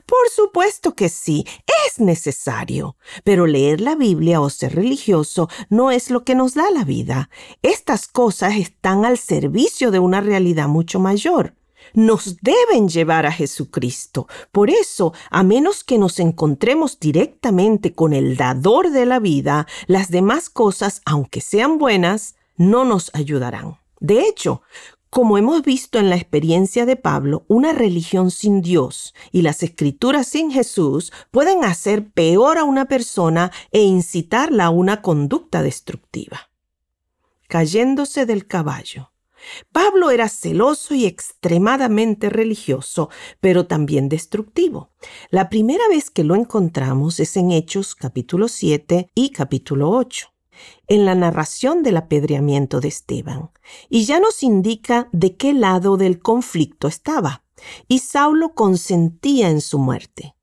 Por supuesto que sí, es necesario. Pero leer la Biblia o ser religioso no es lo que nos da la vida. Estas cosas están al servicio de una realidad mucho mayor. nos deben llevar a Jesucristo. Por eso, a menos que nos encontremos directamente con el dador de la vida, las demás cosas, aunque sean buenas, no nos ayudarán. De hecho, como hemos visto en la experiencia de Pablo, una religión sin Dios y las escrituras sin Jesús pueden hacer peor a una persona e incitarla a una conducta destructiva. Cayéndose del caballo. Pablo era celoso y extremadamente religioso, pero también destructivo. La primera vez que lo encontramos es en Hechos capítulo 7 y capítulo 8 en la narración del apedreamiento de Esteban, y ya nos indica de qué lado del conflicto estaba, y Saulo consentía en su muerte.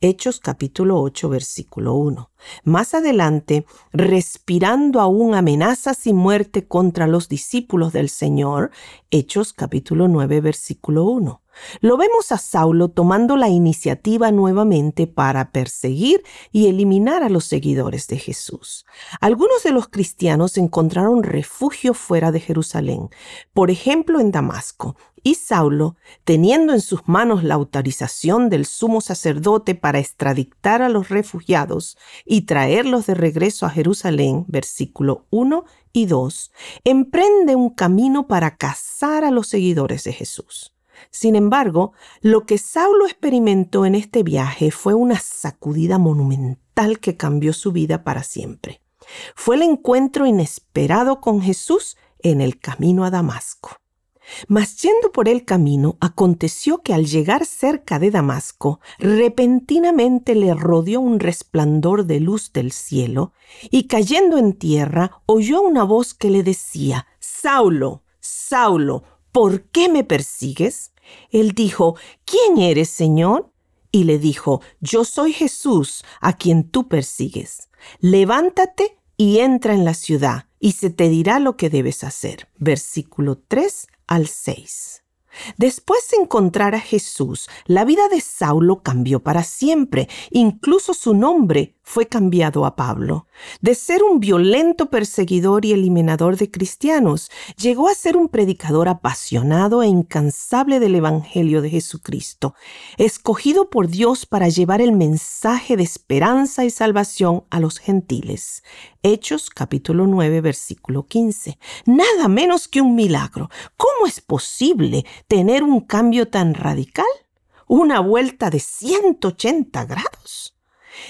Hechos capítulo 8 versículo 1. Más adelante, respirando aún amenazas y muerte contra los discípulos del Señor, Hechos capítulo 9 versículo 1. Lo vemos a Saulo tomando la iniciativa nuevamente para perseguir y eliminar a los seguidores de Jesús. Algunos de los cristianos encontraron refugio fuera de Jerusalén, por ejemplo en Damasco, y Saulo, teniendo en sus manos la autorización del sumo sacerdote para extraditar a los refugiados y traerlos de regreso a Jerusalén, versículo 1 y 2, emprende un camino para cazar a los seguidores de Jesús. Sin embargo, lo que Saulo experimentó en este viaje fue una sacudida monumental que cambió su vida para siempre. Fue el encuentro inesperado con Jesús en el camino a Damasco. Mas yendo por el camino, aconteció que al llegar cerca de Damasco, repentinamente le rodeó un resplandor de luz del cielo, y cayendo en tierra, oyó una voz que le decía, Saulo, Saulo, ¿por qué me persigues? Él dijo, ¿quién eres, Señor? Y le dijo, yo soy Jesús, a quien tú persigues. Levántate y entra en la ciudad, y se te dirá lo que debes hacer. Versículo 3 al 6. Después de encontrar a Jesús, la vida de Saulo cambió para siempre. Incluso su nombre fue cambiado a Pablo. De ser un violento perseguidor y eliminador de cristianos, llegó a ser un predicador apasionado e incansable del Evangelio de Jesucristo, escogido por Dios para llevar el mensaje de esperanza y salvación a los gentiles. Hechos capítulo 9 versículo 15. Nada menos que un milagro. ¿Cómo es posible tener un cambio tan radical? ¿Una vuelta de 180 grados?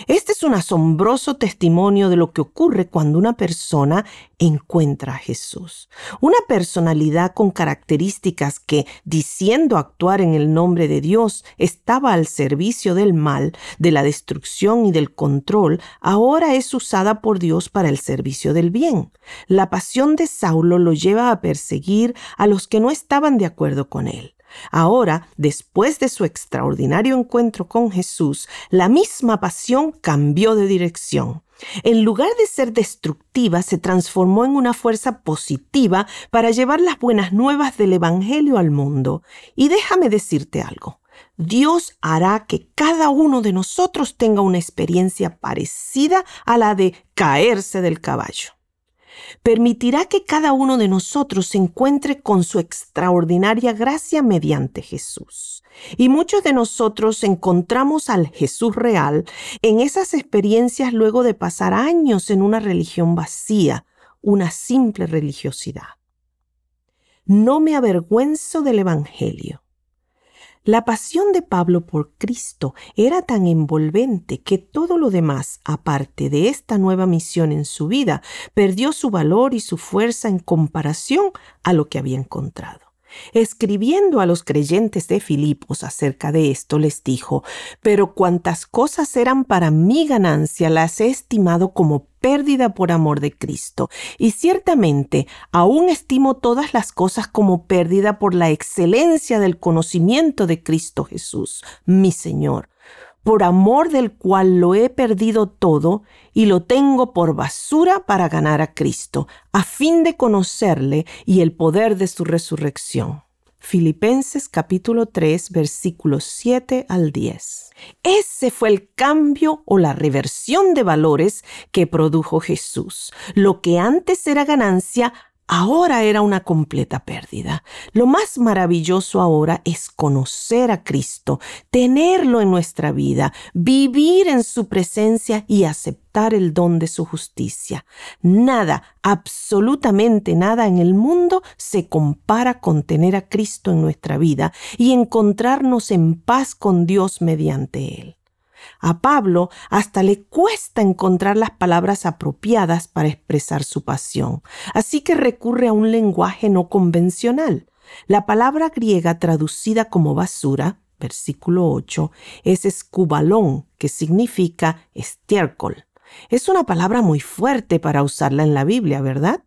Este es un asombroso testimonio de lo que ocurre cuando una persona encuentra a Jesús. Una personalidad con características que, diciendo actuar en el nombre de Dios, estaba al servicio del mal, de la destrucción y del control, ahora es usada por Dios para el servicio del bien. La pasión de Saulo lo lleva a perseguir a los que no estaban de acuerdo con él. Ahora, después de su extraordinario encuentro con Jesús, la misma pasión cambió de dirección. En lugar de ser destructiva, se transformó en una fuerza positiva para llevar las buenas nuevas del Evangelio al mundo. Y déjame decirte algo. Dios hará que cada uno de nosotros tenga una experiencia parecida a la de caerse del caballo permitirá que cada uno de nosotros se encuentre con su extraordinaria gracia mediante Jesús. Y muchos de nosotros encontramos al Jesús real en esas experiencias luego de pasar años en una religión vacía, una simple religiosidad. No me avergüenzo del Evangelio la pasión de Pablo por Cristo era tan envolvente que todo lo demás, aparte de esta nueva misión en su vida, perdió su valor y su fuerza en comparación a lo que había encontrado. Escribiendo a los creyentes de Filipos acerca de esto, les dijo, pero cuantas cosas eran para mi ganancia las he estimado como pérdida por amor de Cristo, y ciertamente aún estimo todas las cosas como pérdida por la excelencia del conocimiento de Cristo Jesús, mi Señor, por amor del cual lo he perdido todo y lo tengo por basura para ganar a Cristo, a fin de conocerle y el poder de su resurrección. Filipenses capítulo 3 versículos 7 al 10. Ese fue el cambio o la reversión de valores que produjo Jesús. Lo que antes era ganancia, ahora era una completa pérdida. Lo más maravilloso ahora es conocer a Cristo, tenerlo en nuestra vida, vivir en su presencia y aceptar el don de su justicia. Nada, absolutamente nada en el mundo se compara con tener a Cristo en nuestra vida y encontrarnos en paz con Dios mediante Él. A Pablo hasta le cuesta encontrar las palabras apropiadas para expresar su pasión, así que recurre a un lenguaje no convencional. La palabra griega traducida como basura, versículo 8, es escubalón, que significa estiércol. Es una palabra muy fuerte para usarla en la Biblia, ¿verdad?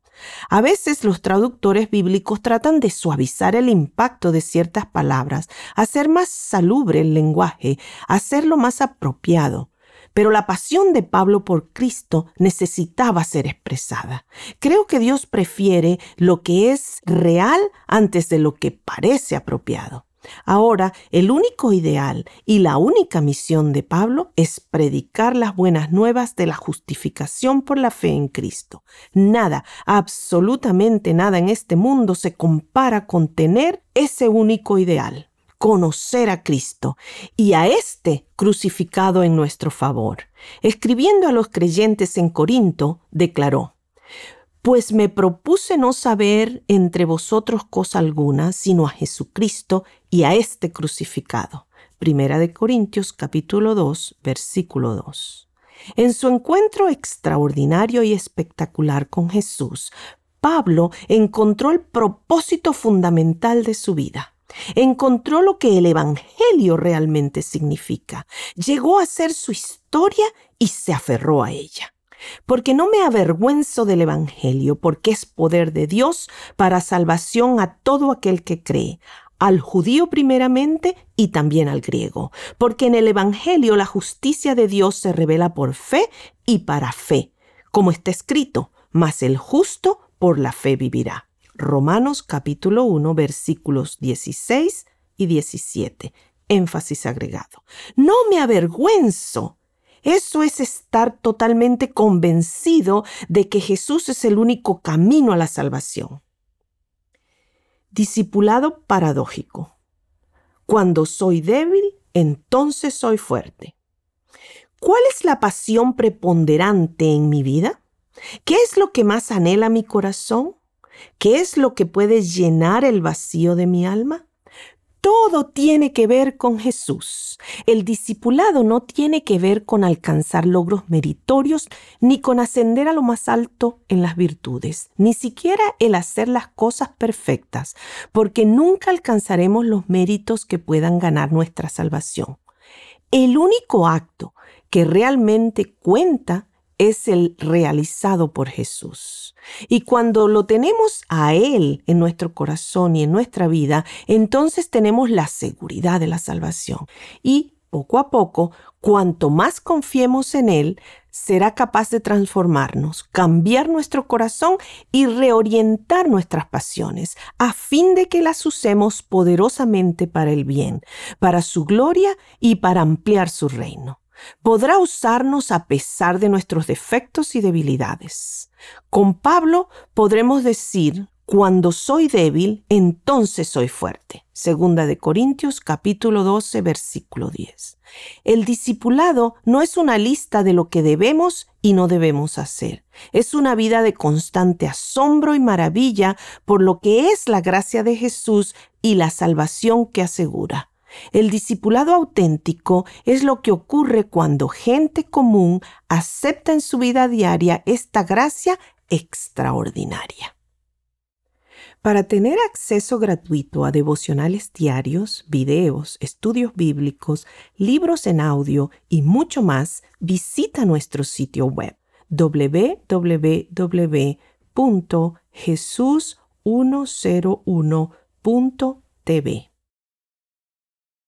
A veces los traductores bíblicos tratan de suavizar el impacto de ciertas palabras, hacer más salubre el lenguaje, hacerlo más apropiado. Pero la pasión de Pablo por Cristo necesitaba ser expresada. Creo que Dios prefiere lo que es real antes de lo que parece apropiado. Ahora, el único ideal y la única misión de Pablo es predicar las buenas nuevas de la justificación por la fe en Cristo. Nada, absolutamente nada en este mundo se compara con tener ese único ideal, conocer a Cristo y a éste crucificado en nuestro favor. Escribiendo a los creyentes en Corinto, declaró, pues me propuse no saber entre vosotros cosa alguna, sino a Jesucristo y a este crucificado. Primera de Corintios capítulo 2, versículo 2. En su encuentro extraordinario y espectacular con Jesús, Pablo encontró el propósito fundamental de su vida. Encontró lo que el Evangelio realmente significa. Llegó a ser su historia y se aferró a ella porque no me avergüenzo del Evangelio, porque es poder de Dios para salvación a todo aquel que cree, al judío primeramente y también al griego, porque en el Evangelio la justicia de Dios se revela por fe y para fe, como está escrito, mas el justo por la fe vivirá. Romanos capítulo 1 versículos 16 y 17. Énfasis agregado. No me avergüenzo eso es estar totalmente convencido de que Jesús es el único camino a la salvación. Discipulado paradójico. Cuando soy débil, entonces soy fuerte. ¿Cuál es la pasión preponderante en mi vida? ¿Qué es lo que más anhela mi corazón? ¿Qué es lo que puede llenar el vacío de mi alma? Todo tiene que ver con Jesús. El discipulado no tiene que ver con alcanzar logros meritorios ni con ascender a lo más alto en las virtudes, ni siquiera el hacer las cosas perfectas, porque nunca alcanzaremos los méritos que puedan ganar nuestra salvación. El único acto que realmente cuenta es el realizado por Jesús. Y cuando lo tenemos a Él en nuestro corazón y en nuestra vida, entonces tenemos la seguridad de la salvación. Y poco a poco, cuanto más confiemos en Él, será capaz de transformarnos, cambiar nuestro corazón y reorientar nuestras pasiones, a fin de que las usemos poderosamente para el bien, para su gloria y para ampliar su reino podrá usarnos a pesar de nuestros defectos y debilidades. Con Pablo podremos decir, cuando soy débil, entonces soy fuerte. Segunda de Corintios capítulo 12 versículo 10. El discipulado no es una lista de lo que debemos y no debemos hacer. Es una vida de constante asombro y maravilla por lo que es la gracia de Jesús y la salvación que asegura. El discipulado auténtico es lo que ocurre cuando gente común acepta en su vida diaria esta gracia extraordinaria. Para tener acceso gratuito a devocionales diarios, videos, estudios bíblicos, libros en audio y mucho más, visita nuestro sitio web www.jesus101.tv.